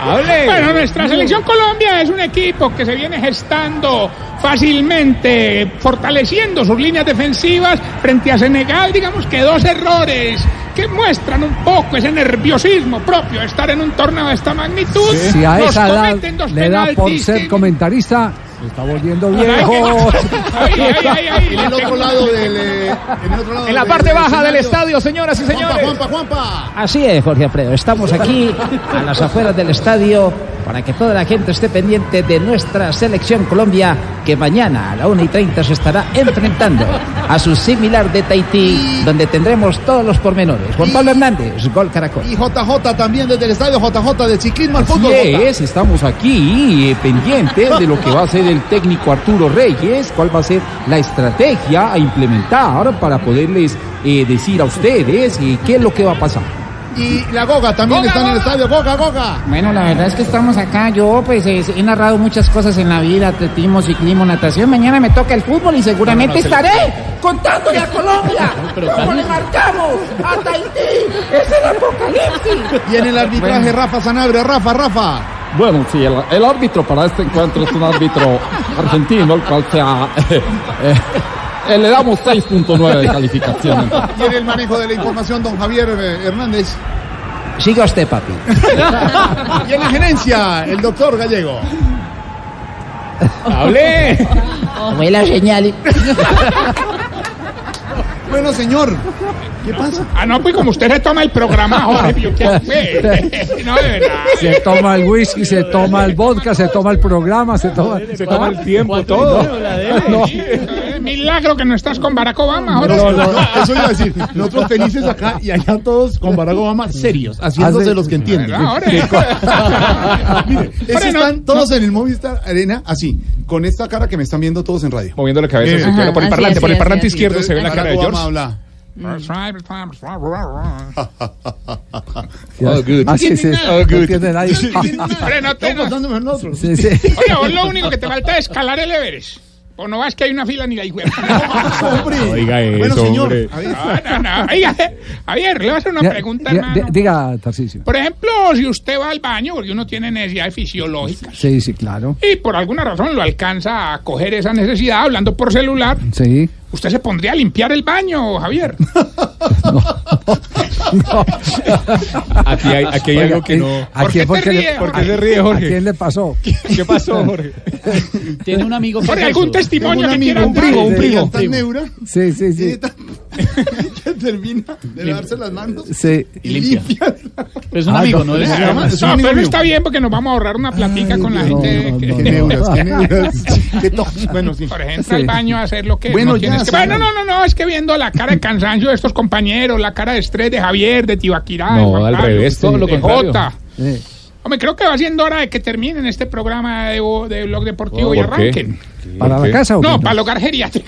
hable. Bueno, nuestra selección Colombia es un equipo que se viene gestando fácilmente, fortaleciendo sus líneas defensivas frente a Senegal. Digamos que dos errores que muestran un poco ese nerviosismo propio de estar en un torneo de esta magnitud. Si a esa edad le da por ser comentarista, se está volviendo viejo. Ay, En el otro lado del... eh, En, el otro lado En la del- parte baja del estadio, señoras y Juanpa, señores. Juanpa, Juanpa. Así es, Jorge Alfredo. Estamos aquí a las afueras del estadio para que toda la gente esté pendiente de nuestra selección Colombia, que mañana a la 1 y 30 se estará enfrentando a su similar de Tahití, donde tendremos todos los pormenores. Juan Pablo Hernández, Gol Caracol. Y JJ también desde el estadio JJ de ciclismo al fútbol. Así Jota. es, estamos aquí eh, pendientes de lo que va a ser el técnico Arturo Reyes, cuál va a ser la estrategia a implementar para poderles eh, decir a ustedes eh, qué es lo que va a pasar. Y la Goga también está en el estadio. Goga, Goga. Bueno, la verdad es que estamos acá. Yo, pues, eh, he narrado muchas cosas en la vida: atletismo, ciclismo, natación. Mañana me toca el fútbol y seguramente estaré contándole a Colombia cómo le marcamos a Tahití. Es el apocalipsis. Y en el arbitraje Rafa Sanabria. Rafa, Rafa. Bueno, sí, el, el árbitro para este encuentro es un árbitro argentino, el cual se ha, eh, eh, le damos 6.9 de calificación. Y en el manejo de la información, don Javier eh, Hernández. Siga usted, papi. Y en la gerencia, el doctor Gallego. ¡Hable! Fue la señal. Bueno, señor, ¿qué pasa? Ah, no, pues como usted se toma el programa, Jorge, yo. No, de verdad. Se toma el whisky, se toma el vodka, se toma el programa, se toma, Se toma el tiempo, todo. No, Milagro que no estás con Barack Obama. No, ahora no, sí. no, eso iba a decir. Nosotros felices acá y allá todos con Barack Obama serios, haciéndose los que entienden. Mire, no- están todos en el Movistar Arena así, con esta cara que me están viendo todos en radio. Moviendo la cabeza, por el así, parlante, así, por el así, parlante así. izquierdo se ve la cara de George. habla. Oh, good. Ah, sí, sí. Oh, No entiende nadie. No. Oye, vos lo único que te falta es escalar el Everest. O no vas que hay una fila ni la hijo. Oiga eso, Bueno, señor, hombre. No, no, no. Oiga, Javier, le voy a hacer una pregunta, diga- hermano. Diga, Tarcisio. Por ejemplo, si usted va al baño, porque uno tiene necesidades fisiológicas, Sí, sí, claro. y por alguna razón lo alcanza a coger esa necesidad hablando por celular, Sí. Usted se pondría a limpiar el baño, Javier. Aquí hay, aquí hay Oiga, algo que no. ¿A quién, por qué le- ¿Por qué se ríe, Jorge? ¿A quién le pasó? ¿Qué pasó, Jorge? Tiene un amigo que Jorge, algún testimonio Tengo un que quiera amigo, un primo, un primo. Sí, Tan sí. neura Sí, sí, sí. que termina de lavarse las manos Sí. y limpia. Es un Ah, amigo, no, ¿no? Es- No, amigo pero está bien porque nos vamos a ahorrar una platica con la no, gente. no, que- no, Qué neuras, qué neuras. Qué tos. Bueno, sí. Por ejemplo, Sí. al baño a hacer lo que Bueno, no ya, que... Bueno, no, no, no, es que viendo la cara de cansancio de estos compañeros, la cara de estrés de Javier, de Tibaquirá, de No, Juan al Carlos, revés, todo lo de contrario. Jota. Hombre, creo que va siendo hora de que terminen este programa de, de Blog Deportivo Oh, y arranquen. ¿Para ¿Por la casa o qué? No, para el hogar geriátrico.